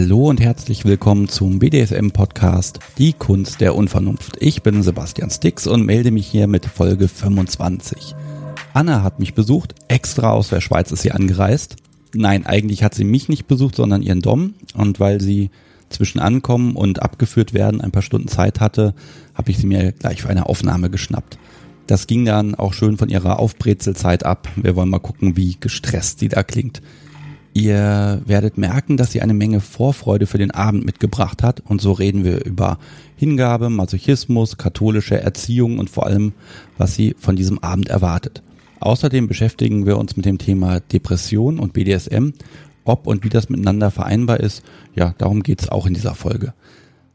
Hallo und herzlich willkommen zum BDSM-Podcast Die Kunst der Unvernunft. Ich bin Sebastian Stix und melde mich hier mit Folge 25. Anna hat mich besucht, extra aus der Schweiz ist sie angereist. Nein, eigentlich hat sie mich nicht besucht, sondern ihren Dom. Und weil sie zwischen Ankommen und abgeführt werden ein paar Stunden Zeit hatte, habe ich sie mir gleich für eine Aufnahme geschnappt. Das ging dann auch schön von ihrer Aufbrezelzeit ab. Wir wollen mal gucken, wie gestresst sie da klingt. Ihr werdet merken, dass sie eine Menge Vorfreude für den Abend mitgebracht hat und so reden wir über Hingabe, Masochismus, katholische Erziehung und vor allem, was sie von diesem Abend erwartet. Außerdem beschäftigen wir uns mit dem Thema Depression und BDSM, ob und wie das miteinander vereinbar ist. Ja, darum geht's auch in dieser Folge.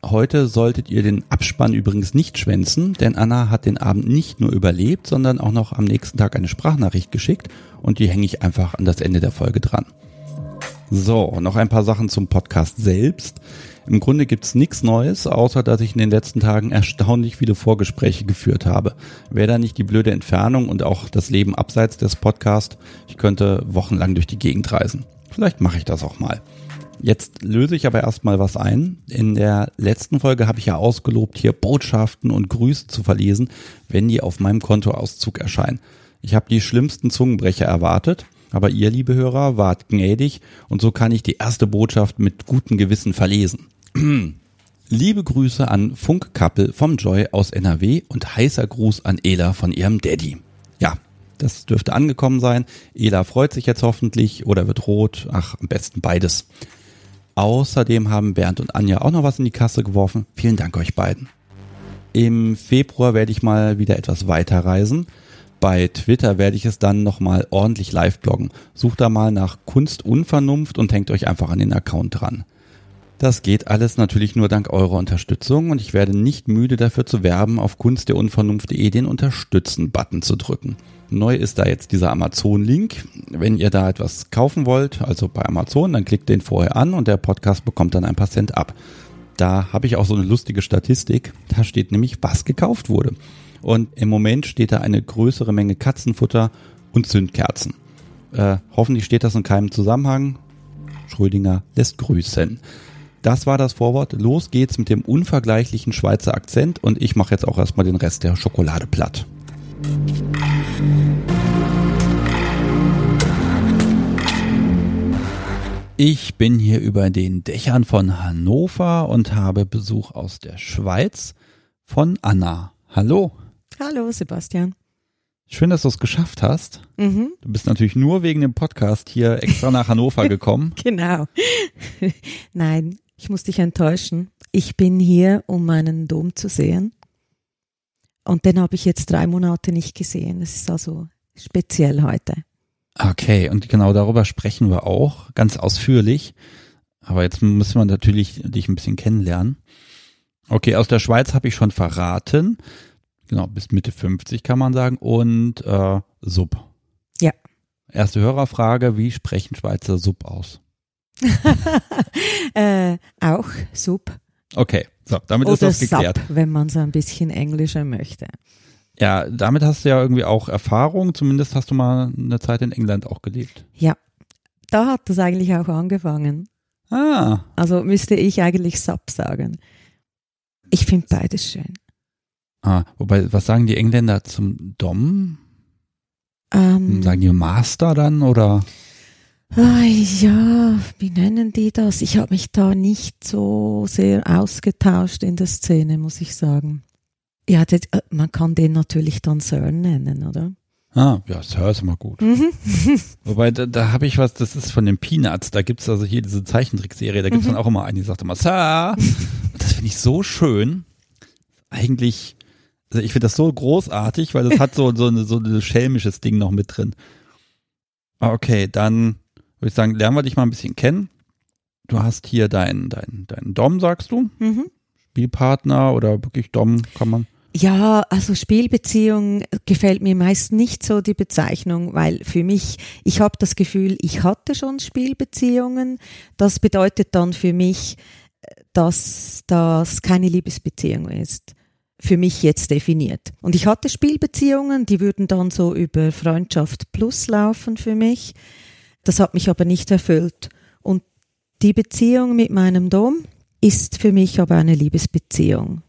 Heute solltet ihr den Abspann übrigens nicht schwänzen, denn Anna hat den Abend nicht nur überlebt, sondern auch noch am nächsten Tag eine Sprachnachricht geschickt und die hänge ich einfach an das Ende der Folge dran. So, noch ein paar Sachen zum Podcast selbst. Im Grunde gibt's nichts Neues, außer dass ich in den letzten Tagen erstaunlich viele Vorgespräche geführt habe. Wäre da nicht die blöde Entfernung und auch das Leben abseits des Podcasts, ich könnte wochenlang durch die Gegend reisen. Vielleicht mache ich das auch mal. Jetzt löse ich aber erstmal was ein. In der letzten Folge habe ich ja ausgelobt, hier Botschaften und Grüße zu verlesen, wenn die auf meinem Kontoauszug erscheinen. Ich habe die schlimmsten Zungenbrecher erwartet, aber ihr, liebe Hörer, wart gnädig und so kann ich die erste Botschaft mit gutem Gewissen verlesen. Liebe Grüße an Funkkappel vom Joy aus NRW und heißer Gruß an Ela von ihrem Daddy. Ja, das dürfte angekommen sein. Ela freut sich jetzt hoffentlich oder wird rot. Ach, am besten beides. Außerdem haben Bernd und Anja auch noch was in die Kasse geworfen. Vielen Dank euch beiden. Im Februar werde ich mal wieder etwas weiter reisen. Bei Twitter werde ich es dann nochmal ordentlich live bloggen. Sucht da mal nach Kunst Unvernunft und hängt euch einfach an den Account dran. Das geht alles natürlich nur dank eurer Unterstützung und ich werde nicht müde dafür zu werben, auf kunstderunvernunft.de den Unterstützen-Button zu drücken. Neu ist da jetzt dieser Amazon-Link. Wenn ihr da etwas kaufen wollt, also bei Amazon, dann klickt den vorher an und der Podcast bekommt dann ein paar Cent ab. Da habe ich auch so eine lustige Statistik. Da steht nämlich, was gekauft wurde. Und im Moment steht da eine größere Menge Katzenfutter und Zündkerzen. Äh, hoffentlich steht das in keinem Zusammenhang. Schrödinger lässt grüßen. Das war das Vorwort. Los geht's mit dem unvergleichlichen Schweizer Akzent und ich mache jetzt auch erstmal den Rest der Schokolade platt. Ich bin hier über den Dächern von Hannover und habe Besuch aus der Schweiz von Anna. Hallo. Hallo, Sebastian. Schön, dass du es geschafft hast. Mhm. Du bist natürlich nur wegen dem Podcast hier extra nach Hannover gekommen. genau. Nein, ich muss dich enttäuschen. Ich bin hier, um meinen Dom zu sehen. Und den habe ich jetzt drei Monate nicht gesehen. Das ist also speziell heute. Okay, und genau darüber sprechen wir auch ganz ausführlich. Aber jetzt müssen wir natürlich dich ein bisschen kennenlernen. Okay, aus der Schweiz habe ich schon verraten genau, bis Mitte 50 kann man sagen und äh, Sub. Ja. Erste Hörerfrage, wie sprechen Schweizer Sub aus? äh, auch Sub. Okay, so, damit Oder ist das geklärt. Sub, wenn man so ein bisschen englischer möchte. Ja, damit hast du ja irgendwie auch Erfahrung, zumindest hast du mal eine Zeit in England auch gelebt. Ja, da hat das eigentlich auch angefangen. Ah. Also müsste ich eigentlich Sub sagen. Ich finde beides schön. Ah, wobei, was sagen die Engländer zum Dom? Ähm, sagen die Master dann oder? Ah, ja, wie nennen die das? Ich habe mich da nicht so sehr ausgetauscht in der Szene, muss ich sagen. Ja, das, äh, man kann den natürlich dann Sir nennen, oder? Ah, ja, Sir ist immer gut. Mhm. Wobei, da, da habe ich was, das ist von den Peanuts, da gibt's also hier diese Zeichentrickserie, da gibt's mhm. dann auch immer einen, die sagt immer Sir. Das finde ich so schön. Eigentlich also ich finde das so großartig, weil das hat so, so, eine, so ein schelmisches Ding noch mit drin. Ah, okay, dann würde ich sagen, lernen wir dich mal ein bisschen kennen. Du hast hier deinen dein, dein Dom, sagst du? Mhm. Spielpartner oder wirklich Dom kann man? Ja, also Spielbeziehung gefällt mir meist nicht so die Bezeichnung, weil für mich, ich habe das Gefühl, ich hatte schon Spielbeziehungen. Das bedeutet dann für mich, dass das keine Liebesbeziehung ist für mich jetzt definiert. Und ich hatte Spielbeziehungen, die würden dann so über Freundschaft plus laufen für mich. Das hat mich aber nicht erfüllt. Und Die Beziehung mit meinem Dom ist für mich aber eine Liebesbeziehung.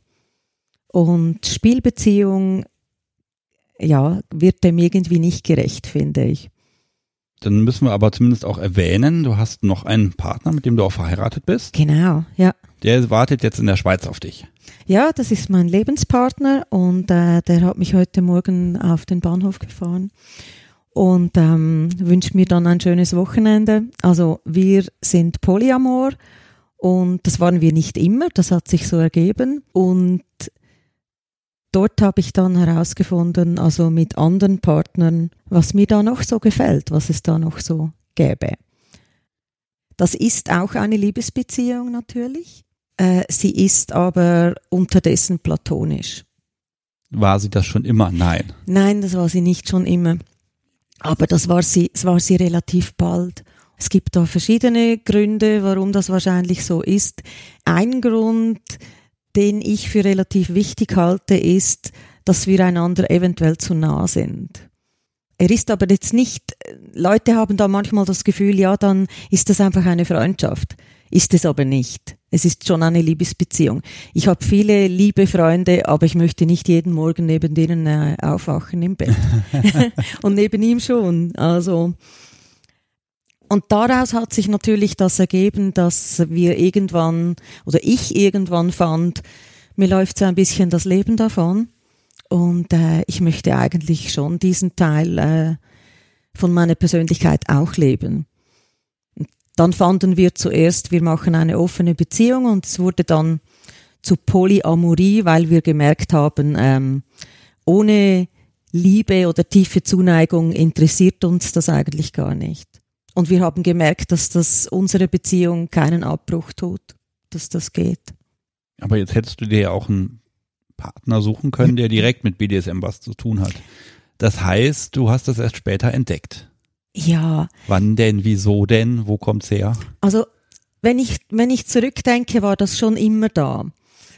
Und Spielbeziehung, ja, wird dem irgendwie nicht gerecht, finde ich. Dann müssen wir aber zumindest auch erwähnen, du hast noch einen Partner, mit dem du auch verheiratet bist. Genau, ja. Der wartet jetzt in der Schweiz auf dich. Ja, das ist mein Lebenspartner und äh, der hat mich heute Morgen auf den Bahnhof gefahren und ähm, wünscht mir dann ein schönes Wochenende. Also wir sind Polyamor und das waren wir nicht immer, das hat sich so ergeben und dort habe ich dann herausgefunden, also mit anderen Partnern, was mir da noch so gefällt, was es da noch so gäbe. Das ist auch eine Liebesbeziehung natürlich. Äh, sie ist aber unterdessen platonisch. War sie das schon immer? Nein. Nein, das war sie nicht schon immer. Aber das war sie, das war sie relativ bald. Es gibt da verschiedene Gründe, warum das wahrscheinlich so ist. Ein Grund, den ich für relativ wichtig halte, ist, dass wir einander eventuell zu nah sind. Er ist aber jetzt nicht, Leute haben da manchmal das Gefühl, ja, dann ist das einfach eine Freundschaft. Ist es aber nicht. Es ist schon eine Liebesbeziehung. Ich habe viele liebe Freunde, aber ich möchte nicht jeden Morgen neben denen äh, aufwachen im Bett. und neben ihm schon. Also, und daraus hat sich natürlich das ergeben, dass wir irgendwann, oder ich irgendwann fand, mir läuft so ein bisschen das Leben davon. Und äh, ich möchte eigentlich schon diesen Teil äh, von meiner Persönlichkeit auch leben. Dann fanden wir zuerst, wir machen eine offene Beziehung und es wurde dann zu Polyamorie, weil wir gemerkt haben, ähm, ohne Liebe oder tiefe Zuneigung interessiert uns das eigentlich gar nicht. Und wir haben gemerkt, dass das unsere Beziehung keinen Abbruch tut, dass das geht. Aber jetzt hättest du dir ja auch einen Partner suchen können, der direkt mit BDSM was zu tun hat. Das heißt, du hast das erst später entdeckt. Ja. Wann denn, wieso denn, wo kommt's her? Also, wenn ich, wenn ich zurückdenke, war das schon immer da.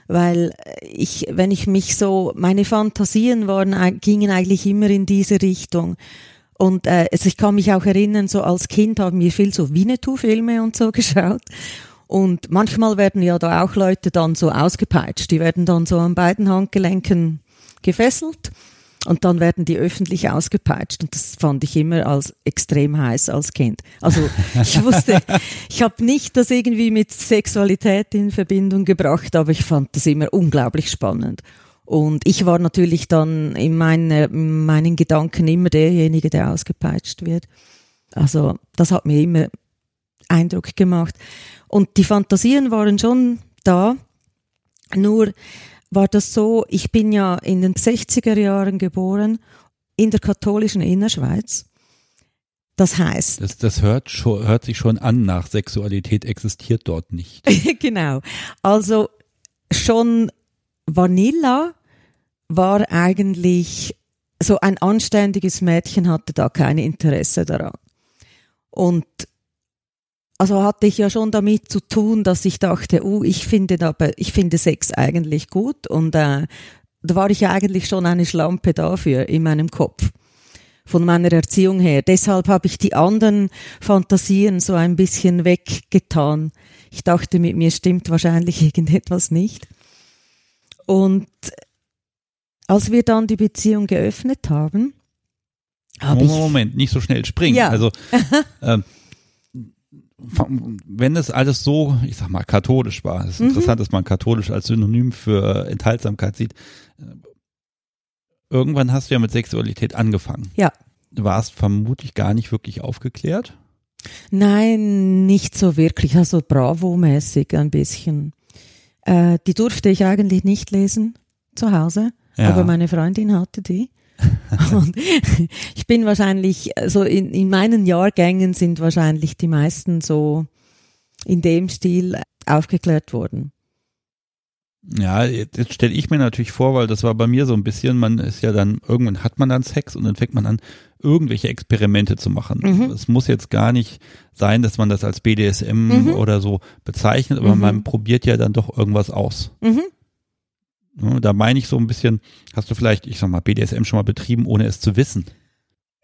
Weil ich, wenn ich mich so, meine Fantasien waren, gingen eigentlich immer in diese Richtung. Und äh, also ich kann mich auch erinnern, so als Kind haben wir viel so Winnetou-Filme und so geschaut. Und manchmal werden ja da auch Leute dann so ausgepeitscht. Die werden dann so an beiden Handgelenken gefesselt und dann werden die öffentlich ausgepeitscht und das fand ich immer als extrem heiß als Kind. Also ich wusste, ich habe nicht das irgendwie mit Sexualität in Verbindung gebracht, aber ich fand das immer unglaublich spannend. Und ich war natürlich dann in, meine, in meinen Gedanken immer derjenige, der ausgepeitscht wird. Also das hat mir immer Eindruck gemacht. Und die Fantasien waren schon da, nur war das so, ich bin ja in den 60er Jahren geboren, in der katholischen Innerschweiz. Das heißt. Das, das hört, schon, hört sich schon an nach Sexualität existiert dort nicht. genau. Also schon Vanilla war eigentlich so ein anständiges Mädchen hatte da kein Interesse daran. Und also hatte ich ja schon damit zu tun, dass ich dachte, uh, ich finde aber, ich finde Sex eigentlich gut und äh, da war ich ja eigentlich schon eine Schlampe dafür in meinem Kopf von meiner Erziehung her. Deshalb habe ich die anderen Fantasien so ein bisschen weggetan. Ich dachte, mit mir stimmt wahrscheinlich irgendetwas nicht. Und als wir dann die Beziehung geöffnet haben, habe Moment, Moment, nicht so schnell springen. Ja. Also ähm, wenn es alles so, ich sag mal, katholisch war, es ist mhm. interessant, dass man katholisch als Synonym für Enthaltsamkeit sieht. Irgendwann hast du ja mit Sexualität angefangen. Ja. Du warst vermutlich gar nicht wirklich aufgeklärt. Nein, nicht so wirklich, also Bravo-mäßig ein bisschen. Äh, die durfte ich eigentlich nicht lesen zu Hause, ja. aber meine Freundin hatte die. und ich bin wahrscheinlich, so in, in meinen Jahrgängen sind wahrscheinlich die meisten so in dem Stil aufgeklärt worden. Ja, jetzt stelle ich mir natürlich vor, weil das war bei mir so ein bisschen, man ist ja dann, irgendwann hat man dann Sex und dann fängt man an, irgendwelche Experimente zu machen. Mhm. Es muss jetzt gar nicht sein, dass man das als BDSM mhm. oder so bezeichnet, aber mhm. man probiert ja dann doch irgendwas aus. Mhm. Da meine ich so ein bisschen, hast du vielleicht, ich sag mal, BDSM schon mal betrieben, ohne es zu wissen?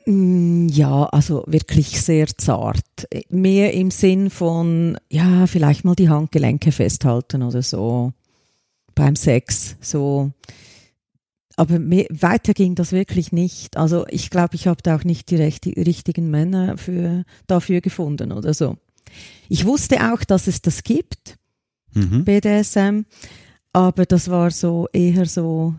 Mm, Ja, also wirklich sehr zart. Mehr im Sinn von, ja, vielleicht mal die Handgelenke festhalten oder so beim Sex. So. Aber mehr, weiter ging das wirklich nicht. Also ich glaube, ich habe da auch nicht die rechte, richtigen Männer für, dafür gefunden oder so. Ich wusste auch, dass es das gibt, Mhm. BDSM, aber das war so eher so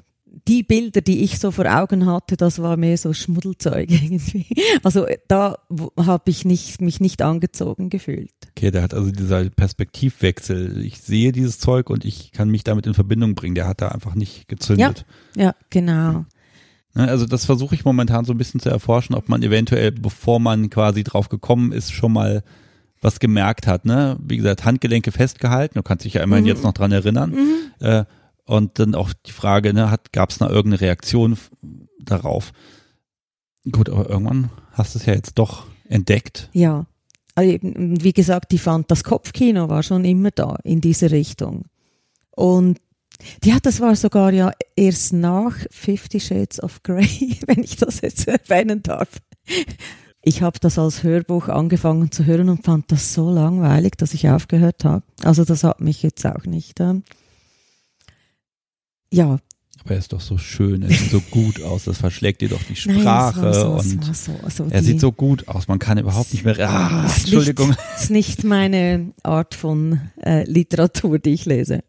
die Bilder, die ich so vor Augen hatte, das war mehr so Schmuddelzeug irgendwie. Also da habe ich nicht, mich nicht angezogen gefühlt. Okay, der hat also dieser Perspektivwechsel. Ich sehe dieses Zeug und ich kann mich damit in Verbindung bringen. Der hat da einfach nicht gezündet. Ja, genau. Ne, Also das versuche ich momentan so ein bisschen zu erforschen, ob man eventuell, bevor man quasi drauf gekommen ist, schon mal was gemerkt hat. Ne? Wie gesagt, Handgelenke festgehalten. Du kannst dich ja immerhin Mhm. jetzt noch dran erinnern. Mhm. Äh, und dann auch die Frage, ne, hat, gab es da irgendeine Reaktion darauf? Gut, aber irgendwann hast du es ja jetzt doch entdeckt. Ja. Also wie gesagt, ich fand, das Kopfkino war schon immer da in diese Richtung. Und ja, das war sogar ja erst nach Fifty Shades of Grey, wenn ich das jetzt erwähnen darf. Ich habe das als Hörbuch angefangen zu hören und fand das so langweilig, dass ich aufgehört habe. Also das hat mich jetzt auch nicht. Ähm, ja, Aber er ist doch so schön, er sieht so gut aus, das verschlägt dir doch die nein, Sprache so, es und so, so er die- sieht so gut aus, man kann überhaupt nicht mehr. Ah, ist Entschuldigung. Nicht, ist nicht meine Art von äh, Literatur, die ich lese.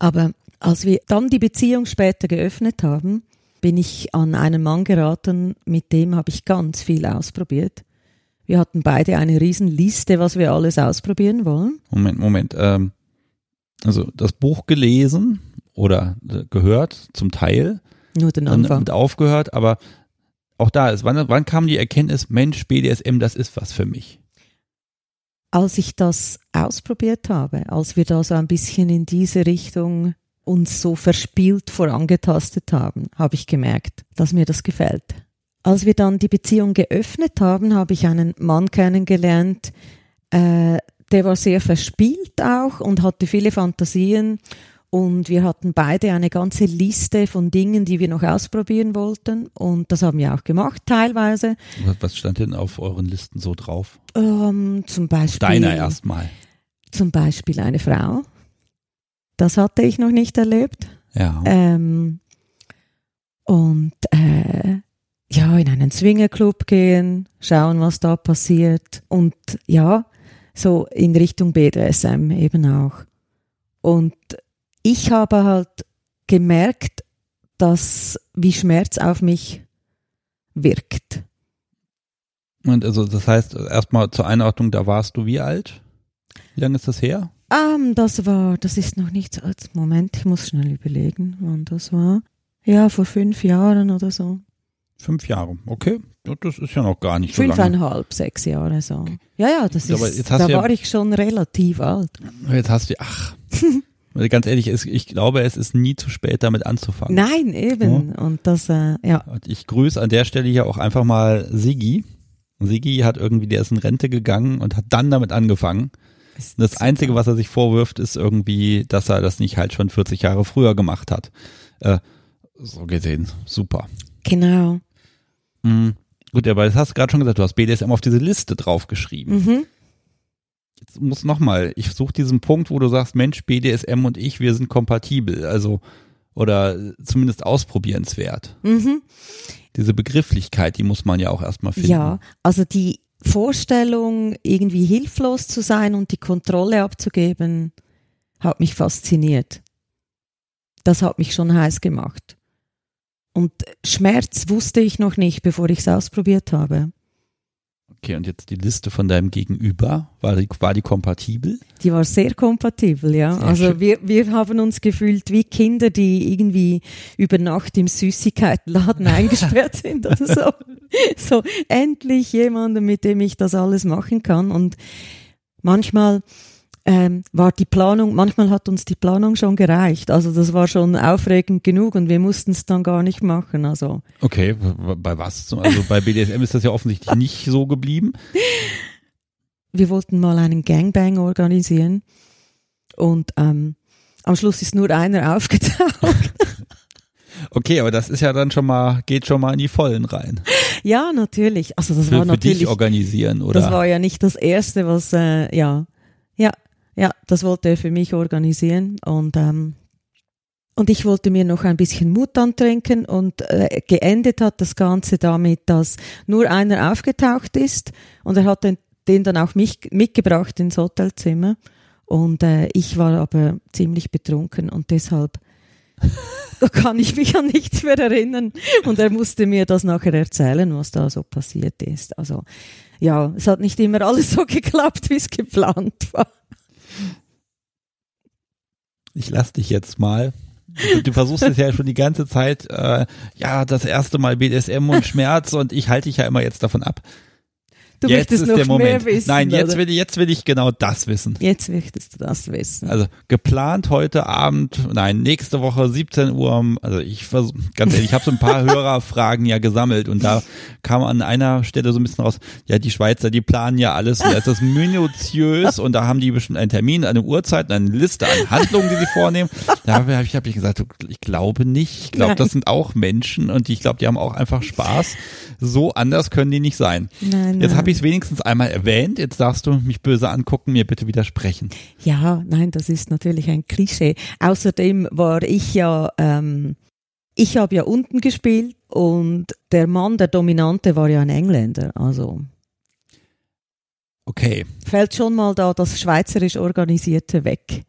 Aber als wir dann die Beziehung später geöffnet haben, bin ich an einen Mann geraten, mit dem habe ich ganz viel ausprobiert. Wir hatten beide eine riesen Liste, was wir alles ausprobieren wollen. Moment, Moment. Ähm, also das Buch gelesen oder äh, gehört zum Teil, Nur den Anfang. mit aufgehört, aber auch da ist, wann, wann kam die Erkenntnis, Mensch, BDSM, das ist was für mich? Als ich das ausprobiert habe, als wir da so ein bisschen in diese Richtung uns so verspielt vorangetastet haben, habe ich gemerkt, dass mir das gefällt. Als wir dann die Beziehung geöffnet haben, habe ich einen Mann kennengelernt, äh, der war sehr verspielt auch und hatte viele Fantasien. Und wir hatten beide eine ganze Liste von Dingen, die wir noch ausprobieren wollten. Und das haben wir auch gemacht, teilweise. Was- stand denn auf euren Listen so drauf? Ähm, zum Beispiel. Deiner erstmal. Zum Beispiel eine Frau. Das hatte ich noch nicht erlebt. Ja. Ähm, und äh, ja, in einen Swingerclub gehen, schauen, was da passiert. Und ja, so in Richtung BDSM eben auch. Und ich habe halt gemerkt, dass wie Schmerz auf mich wirkt. Und also das heißt, erstmal zur Einordnung, da warst du wie alt? Wie lange ist das her? Ähm, das war, das ist noch nicht so, als- Moment, ich muss schnell überlegen, wann das war. Ja, vor fünf Jahren oder so. Fünf Jahre. Okay. Ja, Das ist ja noch gar nicht so lange. Fünfeinhalb, sechs Jahre so. Ja, ja, das Aber ist, da ja- war ich schon relativ alt. Jetzt hast du, ach. Ganz ehrlich, ich glaube, es ist nie zu spät, damit anzufangen. Nein, eben. Und das, äh, ja. Und ich grüße an der Stelle hier auch einfach mal Sigi. Sigi hat irgendwie, der ist in Rente gegangen und hat dann damit angefangen. Das Einzige, was er sich vorwirft, ist irgendwie, dass er das nicht halt schon 40 Jahre früher gemacht hat. Äh, so gesehen, super. Genau. Mhm. Gut, aber das hast du gerade schon gesagt, du hast BDSM auf diese Liste draufgeschrieben. Mhm. Jetzt muss nochmal, ich suche diesen Punkt, wo du sagst, Mensch, BDSM und ich, wir sind kompatibel, also oder zumindest ausprobierenswert. Mhm. Diese Begrifflichkeit, die muss man ja auch erstmal finden. Ja, also die Vorstellung, irgendwie hilflos zu sein und die Kontrolle abzugeben, hat mich fasziniert. Das hat mich schon heiß gemacht. Und Schmerz wusste ich noch nicht, bevor ich es ausprobiert habe. Okay, und jetzt die Liste von deinem Gegenüber, war die, war die kompatibel? Die war sehr kompatibel, ja. Sehr also schön. wir, wir haben uns gefühlt wie Kinder, die irgendwie über Nacht im Süßigkeitenladen eingesperrt sind oder so. So endlich jemanden, mit dem ich das alles machen kann. Und manchmal ähm, war die Planung, manchmal hat uns die Planung schon gereicht. Also das war schon aufregend genug und wir mussten es dann gar nicht machen. Also Okay, bei was? Also bei BDSM ist das ja offensichtlich nicht so geblieben. wir wollten mal einen Gangbang organisieren und ähm, am Schluss ist nur einer aufgetaucht. Okay, aber das ist ja dann schon mal, geht schon mal in die Vollen rein. ja, natürlich. Also das für, war natürlich. Für dich organisieren, oder? Das war ja nicht das Erste, was, äh, ja, ja, das wollte er für mich organisieren und ähm, und ich wollte mir noch ein bisschen Mut antrinken und äh, geendet hat das Ganze damit, dass nur einer aufgetaucht ist und er hat den, den dann auch mich mitgebracht ins Hotelzimmer und äh, ich war aber ziemlich betrunken und deshalb da kann ich mich an nichts mehr erinnern. Und er musste mir das nachher erzählen, was da so passiert ist. Also ja, es hat nicht immer alles so geklappt, wie es geplant war. Ich lass dich jetzt mal. Du versuchst es ja schon die ganze Zeit, äh, ja, das erste Mal BDSM und Schmerz und ich halte dich ja immer jetzt davon ab. Du jetzt möchtest ist noch der Moment. mehr wissen. Nein, jetzt oder? will, ich, jetzt will ich genau das wissen. Jetzt möchtest du das wissen. Also geplant heute Abend, nein, nächste Woche 17 Uhr. Also ich versuch, ganz ehrlich, ich habe so ein paar Hörerfragen ja gesammelt und da kam an einer Stelle so ein bisschen raus, ja, die Schweizer, die planen ja alles und da ist das minutiös und da haben die bestimmt einen Termin, eine Uhrzeit, eine Liste an Handlungen, die sie vornehmen. Da habe ich, hab ich gesagt, ich glaube nicht. Ich glaube, das sind auch Menschen und ich glaube, die haben auch einfach Spaß. So anders können die nicht sein. Nein, Jetzt nein. habe ich es wenigstens einmal erwähnt. Jetzt darfst du mich böse angucken, mir bitte widersprechen. Ja, nein, das ist natürlich ein Klischee. Außerdem war ich ja, ähm, ich habe ja unten gespielt und der Mann, der Dominante, war ja ein Engländer. Also Okay. fällt schon mal da das schweizerisch Organisierte weg.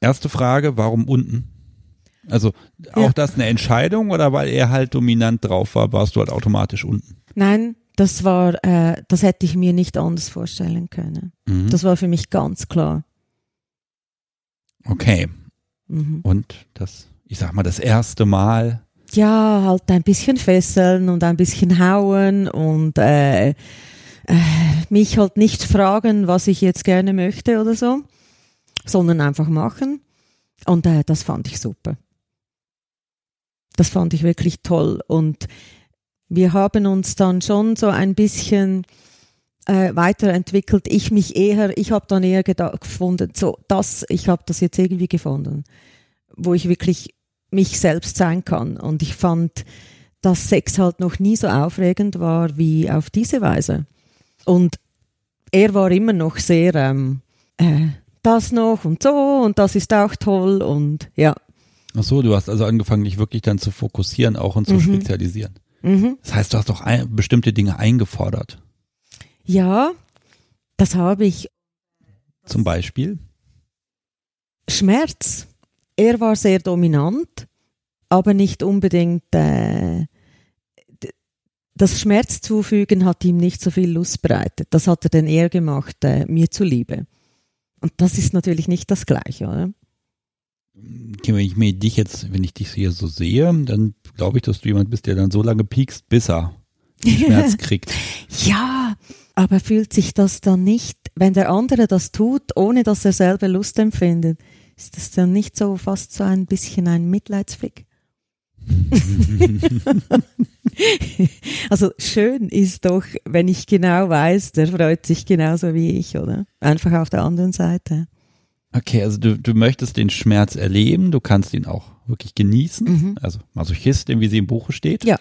Erste Frage, warum unten? Also auch Ja. das eine Entscheidung oder weil er halt dominant drauf war, warst du halt automatisch unten? Nein, das war, äh, das hätte ich mir nicht anders vorstellen können. Mhm. Das war für mich ganz klar. Okay. Mhm. Und das, ich sag mal, das erste Mal. Ja, halt ein bisschen fesseln und ein bisschen hauen und äh, äh, mich halt nicht fragen, was ich jetzt gerne möchte oder so, sondern einfach machen. Und äh, das fand ich super. Das fand ich wirklich toll. Und wir haben uns dann schon so ein bisschen äh, weiterentwickelt. Ich mich eher, ich habe dann eher gedacht, gefunden, so das, ich habe das jetzt irgendwie gefunden, wo ich wirklich mich selbst sein kann. Und ich fand, dass Sex halt noch nie so aufregend war wie auf diese Weise. Und er war immer noch sehr ähm, äh, das noch und so und das ist auch toll und ja. Ach so, du hast also angefangen, dich wirklich dann zu fokussieren auch und zu Mhm. spezialisieren. Mhm. Das heißt, du hast doch ein, bestimmte Dinge eingefordert. Ja, das habe ich. Zum Beispiel. Schmerz. Er war sehr dominant, aber nicht unbedingt. Äh, das Schmerzzufügen hat ihm nicht so viel Lust bereitet. Das hat er dann eher gemacht, äh, mir zuliebe. Und das ist natürlich nicht das Gleiche, oder? Wenn ich mir dich jetzt, wenn ich dich hier so sehe, dann glaube ich, dass du jemand bist, der dann so lange piekst, bis er Schmerz kriegt. Ja, aber fühlt sich das dann nicht, wenn der andere das tut, ohne dass er selber Lust empfindet, ist das dann nicht so fast so ein bisschen ein Mitleidsfick? also schön ist doch, wenn ich genau weiß, der freut sich genauso wie ich, oder? Einfach auf der anderen Seite. Okay, also du, du möchtest den Schmerz erleben, du kannst ihn auch wirklich genießen, Mhm. also Masochistin, wie sie im Buche steht. Ja.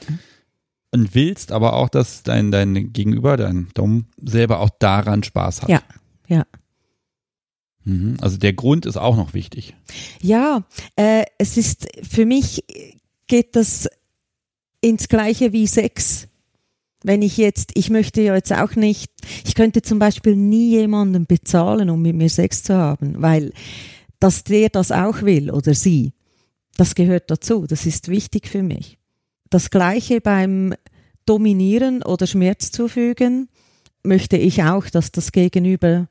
Und willst aber auch, dass dein, dein Gegenüber, dein Dom, selber auch daran Spaß hat. Ja, ja. Mhm. Also der Grund ist auch noch wichtig. Ja, äh, es ist für mich geht das ins Gleiche wie Sex. Wenn ich jetzt, ich möchte ja jetzt auch nicht, ich könnte zum Beispiel nie jemanden bezahlen, um mit mir Sex zu haben, weil dass der das auch will oder sie, das gehört dazu, das ist wichtig für mich. Das Gleiche beim Dominieren oder Schmerz zufügen, möchte ich auch, dass das Gegenüber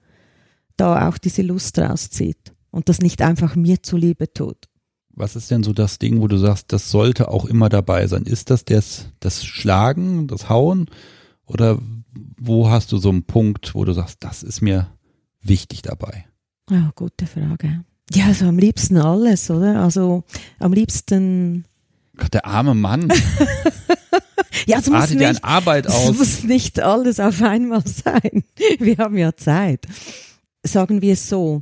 da auch diese Lust rauszieht und das nicht einfach mir zuliebe tut. Was ist denn so das Ding, wo du sagst, das sollte auch immer dabei sein? Ist das das, das Schlagen, das Hauen? Oder wo hast du so einen Punkt, wo du sagst, das ist mir wichtig dabei? Ja, gute Frage. Ja, also am liebsten alles, oder? Also am liebsten. Gott, der arme Mann Ja, es muss, nicht, Arbeit es aus. muss nicht alles auf einmal sein. Wir haben ja Zeit. Sagen wir es so.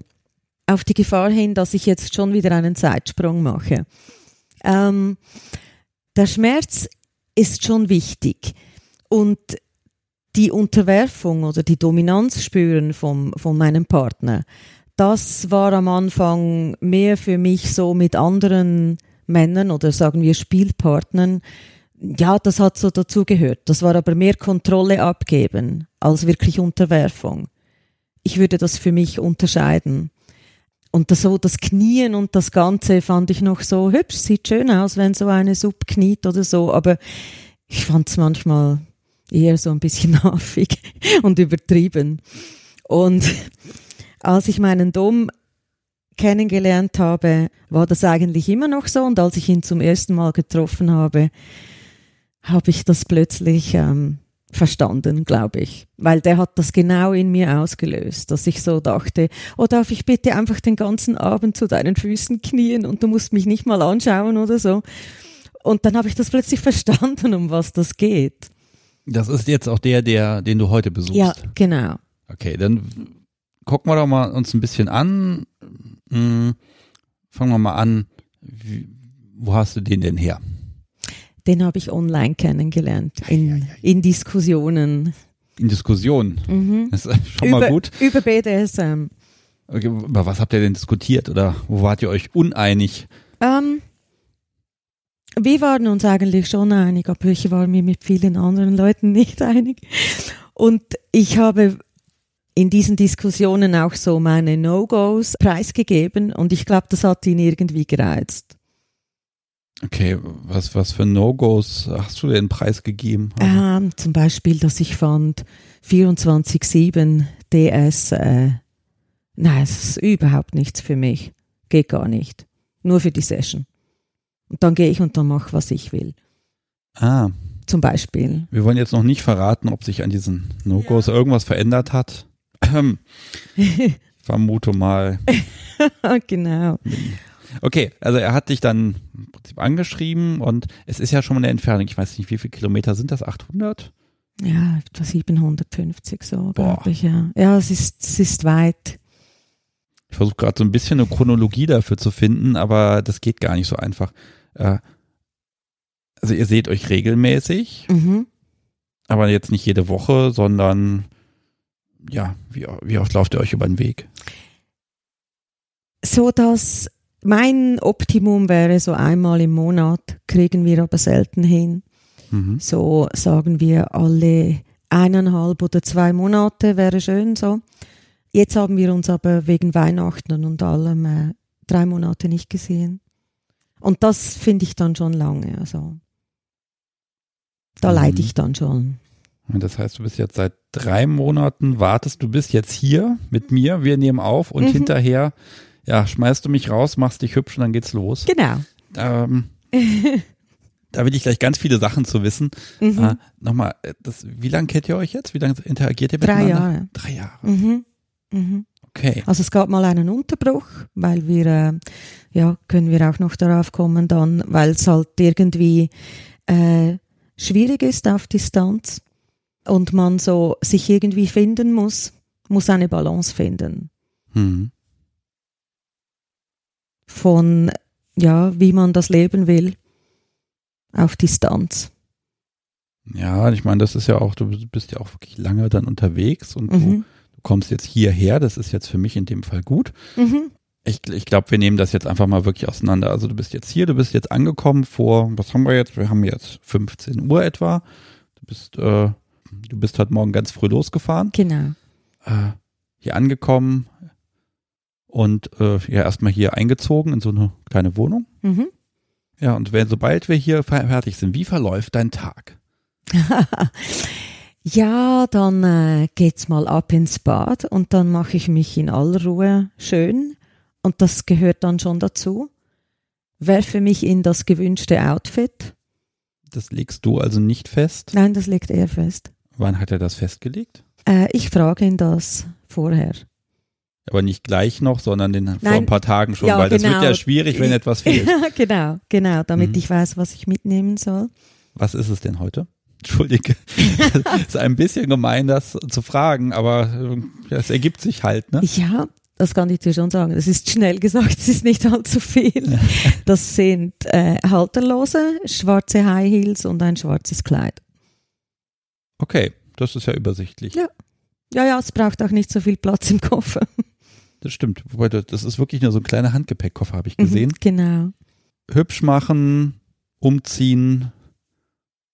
Auf die Gefahr hin, dass ich jetzt schon wieder einen Zeitsprung mache. Ähm, der Schmerz ist schon wichtig. Und die Unterwerfung oder die Dominanz spüren vom, von meinem Partner, das war am Anfang mehr für mich so mit anderen Männern oder sagen wir Spielpartnern. Ja, das hat so dazugehört. Das war aber mehr Kontrolle abgeben als wirklich Unterwerfung. Ich würde das für mich unterscheiden. Und das, so das Knien und das Ganze fand ich noch so hübsch. Sieht schön aus, wenn so eine Sub kniet oder so. Aber ich fand es manchmal eher so ein bisschen affig und übertrieben. Und als ich meinen Dom kennengelernt habe, war das eigentlich immer noch so. Und als ich ihn zum ersten Mal getroffen habe, habe ich das plötzlich ähm, verstanden, glaube ich. Weil der hat das genau in mir ausgelöst, dass ich so dachte, oh, darf ich bitte einfach den ganzen Abend zu deinen Füßen knien und du musst mich nicht mal anschauen oder so. Und dann habe ich das plötzlich verstanden, um was das geht. Das ist jetzt auch der, der, den du heute besuchst. Ja, genau. Okay, dann gucken wir doch mal uns ein bisschen an. Hm, fangen wir mal an. Wie, wo hast du den denn her? Den habe ich online kennengelernt, in, in Diskussionen. In Diskussionen? Mhm. Das ist schon über, mal gut. Über BDSM. Okay, über was habt ihr denn diskutiert oder wo wart ihr euch uneinig? Ähm, wir waren uns eigentlich schon einig, aber ich war mir mit vielen anderen Leuten nicht einig. Und ich habe in diesen Diskussionen auch so meine No-Gos preisgegeben und ich glaube, das hat ihn irgendwie gereizt. Okay, was, was für No-Gos hast du denn preisgegeben? Ähm, zum Beispiel, dass ich fand 24-7 DS, äh, nein, es ist überhaupt nichts für mich. Geht gar nicht. Nur für die Session. Und dann gehe ich und dann mache, was ich will. Ah, Zum Beispiel. wir wollen jetzt noch nicht verraten, ob sich an diesen No-Gos irgendwas verändert hat. Vermute mal. genau. Okay, also er hat dich dann im Prinzip angeschrieben und es ist ja schon mal eine Entfernung. Ich weiß nicht, wie viele Kilometer sind das? 800? Ja, etwa 750 so, glaube ich, ja. Ja, es ist, es ist weit. Ich versuche gerade so ein bisschen eine Chronologie dafür zu finden, aber das geht gar nicht so einfach. Äh, also ihr seht euch regelmäßig, Mhm. aber jetzt nicht jede Woche, sondern ja, wie, wie oft lauft ihr euch über den Weg? So dass mein Optimum wäre so einmal im Monat, kriegen wir aber selten hin. Mhm. So sagen wir alle eineinhalb oder zwei Monate wäre schön so. Jetzt haben wir uns aber wegen Weihnachten und allem äh, drei Monate nicht gesehen. Und das finde ich dann schon lange. Also da Mhm. leide ich dann schon. Und das heißt, du bist jetzt seit drei Monaten, wartest, du bist jetzt hier mit mir, wir nehmen auf und Mhm. hinterher, ja, schmeißt du mich raus, machst dich hübsch und dann geht's los. Genau. Ähm, da will ich gleich ganz viele Sachen zu wissen. Mhm. Ah, Nochmal, äh, das, wie lange kennt ihr euch jetzt? Wie lange interagiert ihr Drei miteinander? Jahre. Drei Jahre. Mhm. Mhm. Okay. Also es gab mal einen Unterbruch, weil wir, äh, ja, können wir auch noch darauf kommen dann, weil es halt irgendwie äh, schwierig ist auf Distanz und man so sich irgendwie finden muss, muss eine Balance finden Hm. Von, ja, wie man das leben will auf Distanz. Ja, ich meine, das ist ja auch, du bist ja auch wirklich lange dann unterwegs und du, Mhm. du kommst jetzt hierher, das ist jetzt für mich in dem Fall gut. Mhm. Ich, ich glaube, wir nehmen das jetzt einfach mal wirklich auseinander. Also du bist jetzt hier, du bist jetzt angekommen vor, was haben wir jetzt? Wir haben jetzt 15 Uhr etwa. Du bist, äh, du bist heute Morgen ganz früh losgefahren, Genau. äh, hier angekommen und äh, ja erstmal hier eingezogen in so eine kleine Wohnung. Mhm. Ja, und wenn, sobald wir hier fer- fertig sind, wie verläuft dein Tag? ja, dann äh, geht's mal ab ins Bad und dann mache ich mich in aller Ruhe schön und das gehört dann schon dazu. Werfe mich in das gewünschte Outfit. Das legst du also nicht fest. Nein, das liegt eher fest. Wann hat er das festgelegt? Äh, ich frage ihn das vorher. Aber nicht gleich noch, sondern den, vor ein paar Tagen schon, Ja, weil das wird genau. ja schwierig, wenn etwas fehlt. genau, genau, damit Mhm. ich weiß, was ich mitnehmen soll. Was ist es denn heute? Entschuldige. ist ein bisschen gemein, das zu fragen, aber äh, es ergibt sich halt, ne? Ja, das kann ich dir schon sagen. Das ist schnell gesagt, es ist nicht allzu viel. Das sind äh, halterlose, schwarze High Heels und ein schwarzes Kleid. Okay, das ist ja übersichtlich. Ja. Ja, ja, es braucht auch nicht so viel Platz im Koffer. Das stimmt. Wobei, das ist wirklich nur so ein kleiner Handgepäckkoffer, habe ich gesehen. Mhm, genau. Hübsch machen, umziehen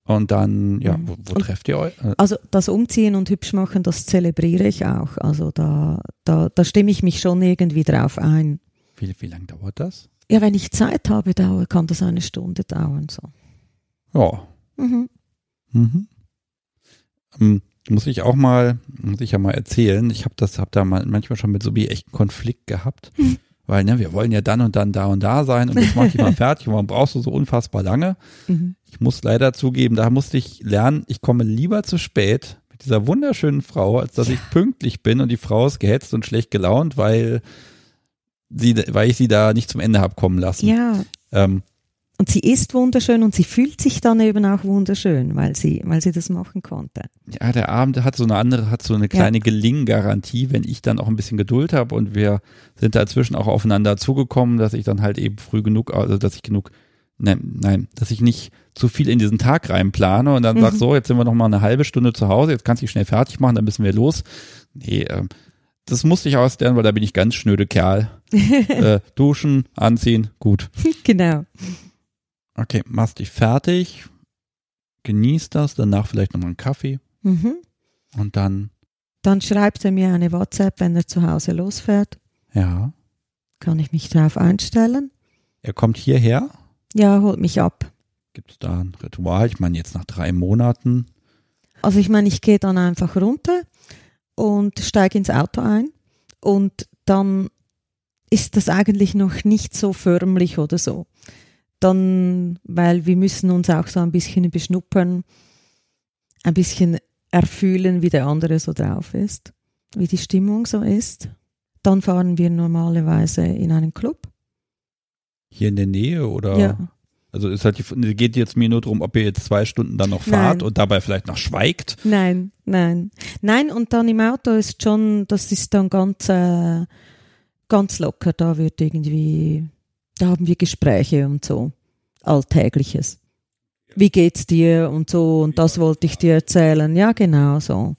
und dann, ja, wo, wo Und- trefft ihr euch? Äh, Also das Umziehen und hübsch machen, das zelebriere ich auch. Also da, da, da stimme ich mich schon irgendwie drauf ein. Wie, wie lange dauert das? Ja, wenn ich Zeit habe, dauert, kann das eine Stunde dauern. So. Ja. Mhm. Mhm. Muss ich auch mal, muss ich ja mal erzählen. Ich habe das, habe da mal, manchmal schon mit Sobi echt einen Konflikt gehabt. Weil, ne, wir wollen ja dann und dann da und da sein und jetzt mach ich mal fertig und warum brauchst du so unfassbar lange? Mhm. Ich muss leider zugeben, da musste ich lernen, ich komme lieber zu spät mit dieser wunderschönen Frau, als dass ich pünktlich bin und die Frau ist gehetzt und schlecht gelaunt, weil sie, weil ich sie da nicht zum Ende hab kommen lassen. Ja, Ähm, und sie ist wunderschön und sie fühlt sich dann eben auch wunderschön, weil sie, weil sie das machen konnte. ja, der Abend hat so eine andere, hat so eine kleine Gelinggarantie, wenn ich dann auch ein bisschen Geduld habe und wir sind dazwischen auch aufeinander zugekommen, dass ich dann halt eben früh genug, also dass ich genug, nein, nein, dass ich nicht zu viel in diesen Tag reinplane und dann Mhm. sag so, jetzt sind wir noch mal eine halbe Stunde zu Hause, jetzt kannst du dich schnell fertig machen, dann müssen wir los. Nee, ähm, das musste ich auslernen, weil da bin ich ganz schnöde Kerl. äh, duschen, anziehen, gut. genau. Okay, machst dich fertig, genießt das, danach vielleicht nochmal einen Kaffee Mhm. und dann, Dann schreibt er mir eine WhatsApp, wenn er zu Hause losfährt. ja, Kann ich mich darauf einstellen? er kommt hierher. Ja, holt mich ab. Gibt es da ein Ritual? Ich meine, jetzt nach drei Monaten. Also ich meine, ich gehe dann einfach runter und steige ins Auto ein und dann ist das eigentlich noch nicht so förmlich oder so. Dann, weil wir müssen uns auch so ein bisschen beschnuppern, ein bisschen erfühlen, wie der andere so drauf ist, wie die Stimmung so ist. Dann fahren wir normalerweise in einen Club. Hier in der Nähe oder? Ja. Also ist halt die, geht jetzt mir nur darum, ob ihr jetzt zwei Stunden dann noch fahrt Nein. und dabei vielleicht noch schweigt. Nein, nein. Nein, und dann im Auto ist schon, das ist dann ganz, äh, ganz locker. Da wird irgendwie, da haben wir Gespräche und so. Alltägliches. Wie geht's dir und so und das wollte ich dir erzählen. Ja, genau so.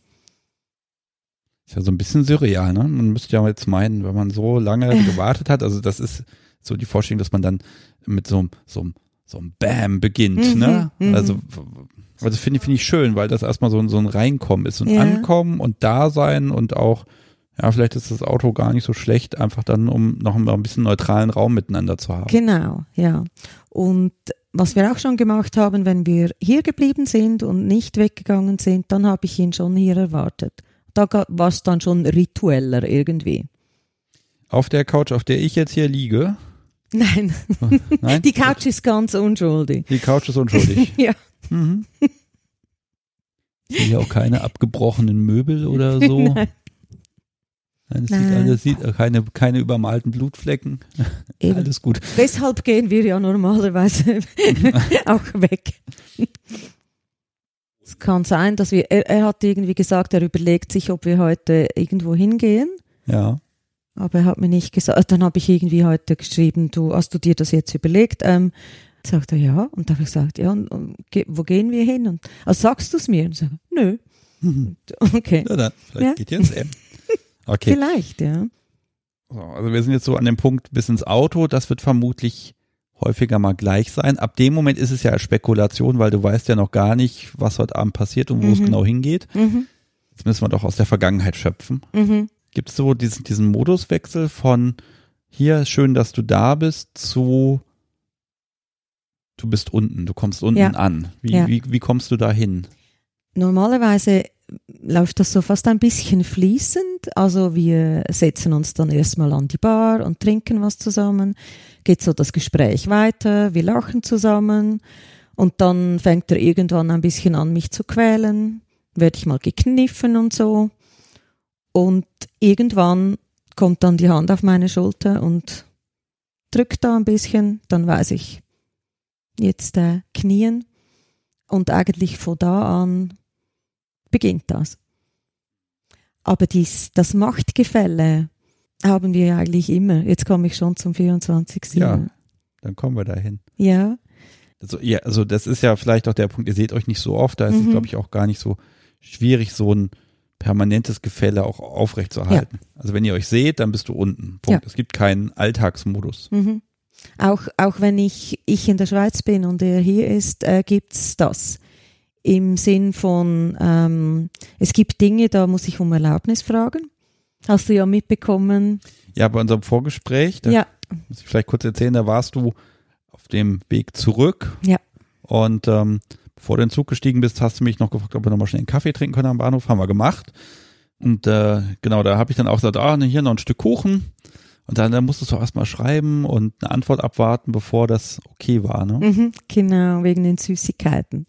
Ist ja so ein bisschen surreal, ne? Man müsste ja jetzt meinen, wenn man so lange gewartet hat, also das ist so die Vorstellung, dass man dann mit so einem, so einem, so einem Bam beginnt, Mhm, ne? mhm. Also, also finde ich, finde ich schön, weil das erstmal so ein, so ein Reinkommen ist, so ein Ja. Ankommen und Dasein und auch, ja, vielleicht ist das Auto gar nicht so schlecht, einfach dann, um noch ein bisschen neutralen Raum miteinander zu haben. Genau, ja. Und was wir auch schon gemacht haben, wenn wir hier geblieben sind und nicht weggegangen sind, dann habe ich ihn schon hier erwartet. Da war es dann schon ritueller irgendwie. Auf der Couch, auf der ich jetzt hier liege, Nein, nein, die Couch ist ganz unschuldig. die Couch ist unschuldig. Ja. Mhm. Sind hier auch keine abgebrochenen Möbel oder so. Nein. Nein, es Nein. sieht alles, sieht keine, keine übermalten Blutflecken. Eben. Alles gut. Deshalb gehen wir ja normalerweise auch weg. Es kann sein, dass wir, er, er hat irgendwie gesagt, er überlegt sich, ob wir heute irgendwo hingehen. Ja. Aber er hat mir nicht gesagt, dann habe ich irgendwie heute geschrieben, du, hast du dir das jetzt überlegt? Ähm, sagt er ja. Und da habe ich gesagt, ja, und, und, wo gehen wir hin? Und also sagst du es mir? Und ich sage, nö. Okay. Na dann, vielleicht Ja. geht jetzt M. Okay. Vielleicht, ja. So, also wir sind jetzt so an dem Punkt bis ins Auto. Das wird vermutlich häufiger mal gleich sein. Ab dem Moment ist es ja Spekulation, weil du weißt ja noch gar nicht, was heute Abend passiert und wo es Mhm. genau hingeht. Mhm. Jetzt müssen wir doch aus der Vergangenheit schöpfen. Mhm. Gibt es so diesen, diesen Moduswechsel von hier, schön, dass du da bist, zu du bist unten, du kommst unten Ja. an. Wie, Ja. wie, wie kommst du da hin? Normalerweise läuft das so fast ein bisschen fließend. Also wir setzen uns dann erstmal an die Bar und trinken was zusammen. Geht so das Gespräch weiter, wir lachen zusammen und dann fängt er irgendwann ein bisschen an, mich zu quälen. Werde ich mal gekniffen und so. Und irgendwann kommt dann die Hand auf meine Schulter und drückt da ein bisschen. Dann weiß ich, jetzt äh, knien. Und eigentlich von da an beginnt das. Aber dies, das Machtgefälle haben wir eigentlich immer. Jetzt komme ich schon zum 24. Ja, dann kommen wir dahin. Ja. Also, ja, also das ist ja vielleicht auch der Punkt, ihr seht euch nicht so oft, da ist Mhm. es, glaube ich, auch gar nicht so schwierig, so ein permanentes Gefälle auch aufrechtzuerhalten. Also wenn ihr euch seht, dann bist du unten. Punkt. Ja. Es gibt keinen Alltagsmodus. Mhm. Auch, auch wenn ich, ich in der Schweiz bin und er hier ist, äh, gibt's das. Im Sinn von, ähm, es gibt Dinge, da muss ich um Erlaubnis fragen. Hast du ja mitbekommen. Ja, bei unserem Vorgespräch, da Ja, muss ich vielleicht kurz erzählen, da warst du auf dem Weg zurück. Ja. Und ähm, bevor du in den Zug gestiegen bist, hast du mich noch gefragt, ob wir nochmal schnell einen Kaffee trinken können am Bahnhof. Haben wir gemacht. Und äh, genau, da habe ich dann auch gesagt, ah, ne, hier noch ein Stück Kuchen. Und dann, dann musstest du erstmal schreiben und eine Antwort abwarten, bevor das okay war. Ne? mhm, genau, wegen den Süßigkeiten.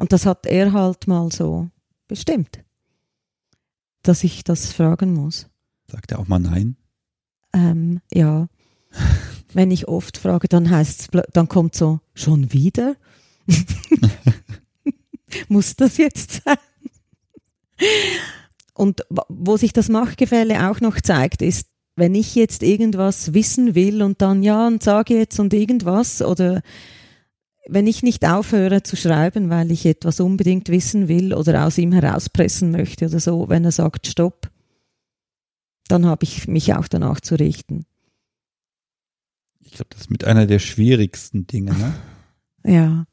Und das hat er halt mal so bestimmt, dass ich das fragen muss. Sagt er auch mal nein? Ähm, ja. Wenn ich oft frage, dann heißt es, dann kommt so, schon wieder? Muss das jetzt sein? Und wo sich das Machtgefälle auch noch zeigt, ist, wenn ich jetzt irgendwas wissen will und dann ja und sage jetzt und irgendwas oder wenn ich nicht aufhöre zu schreiben, weil ich etwas unbedingt wissen will oder aus ihm herauspressen möchte oder so, wenn er sagt Stopp, dann habe ich mich auch danach zu richten. Ich glaube, das ist mit einer der schwierigsten Dinge. Ne? Ja,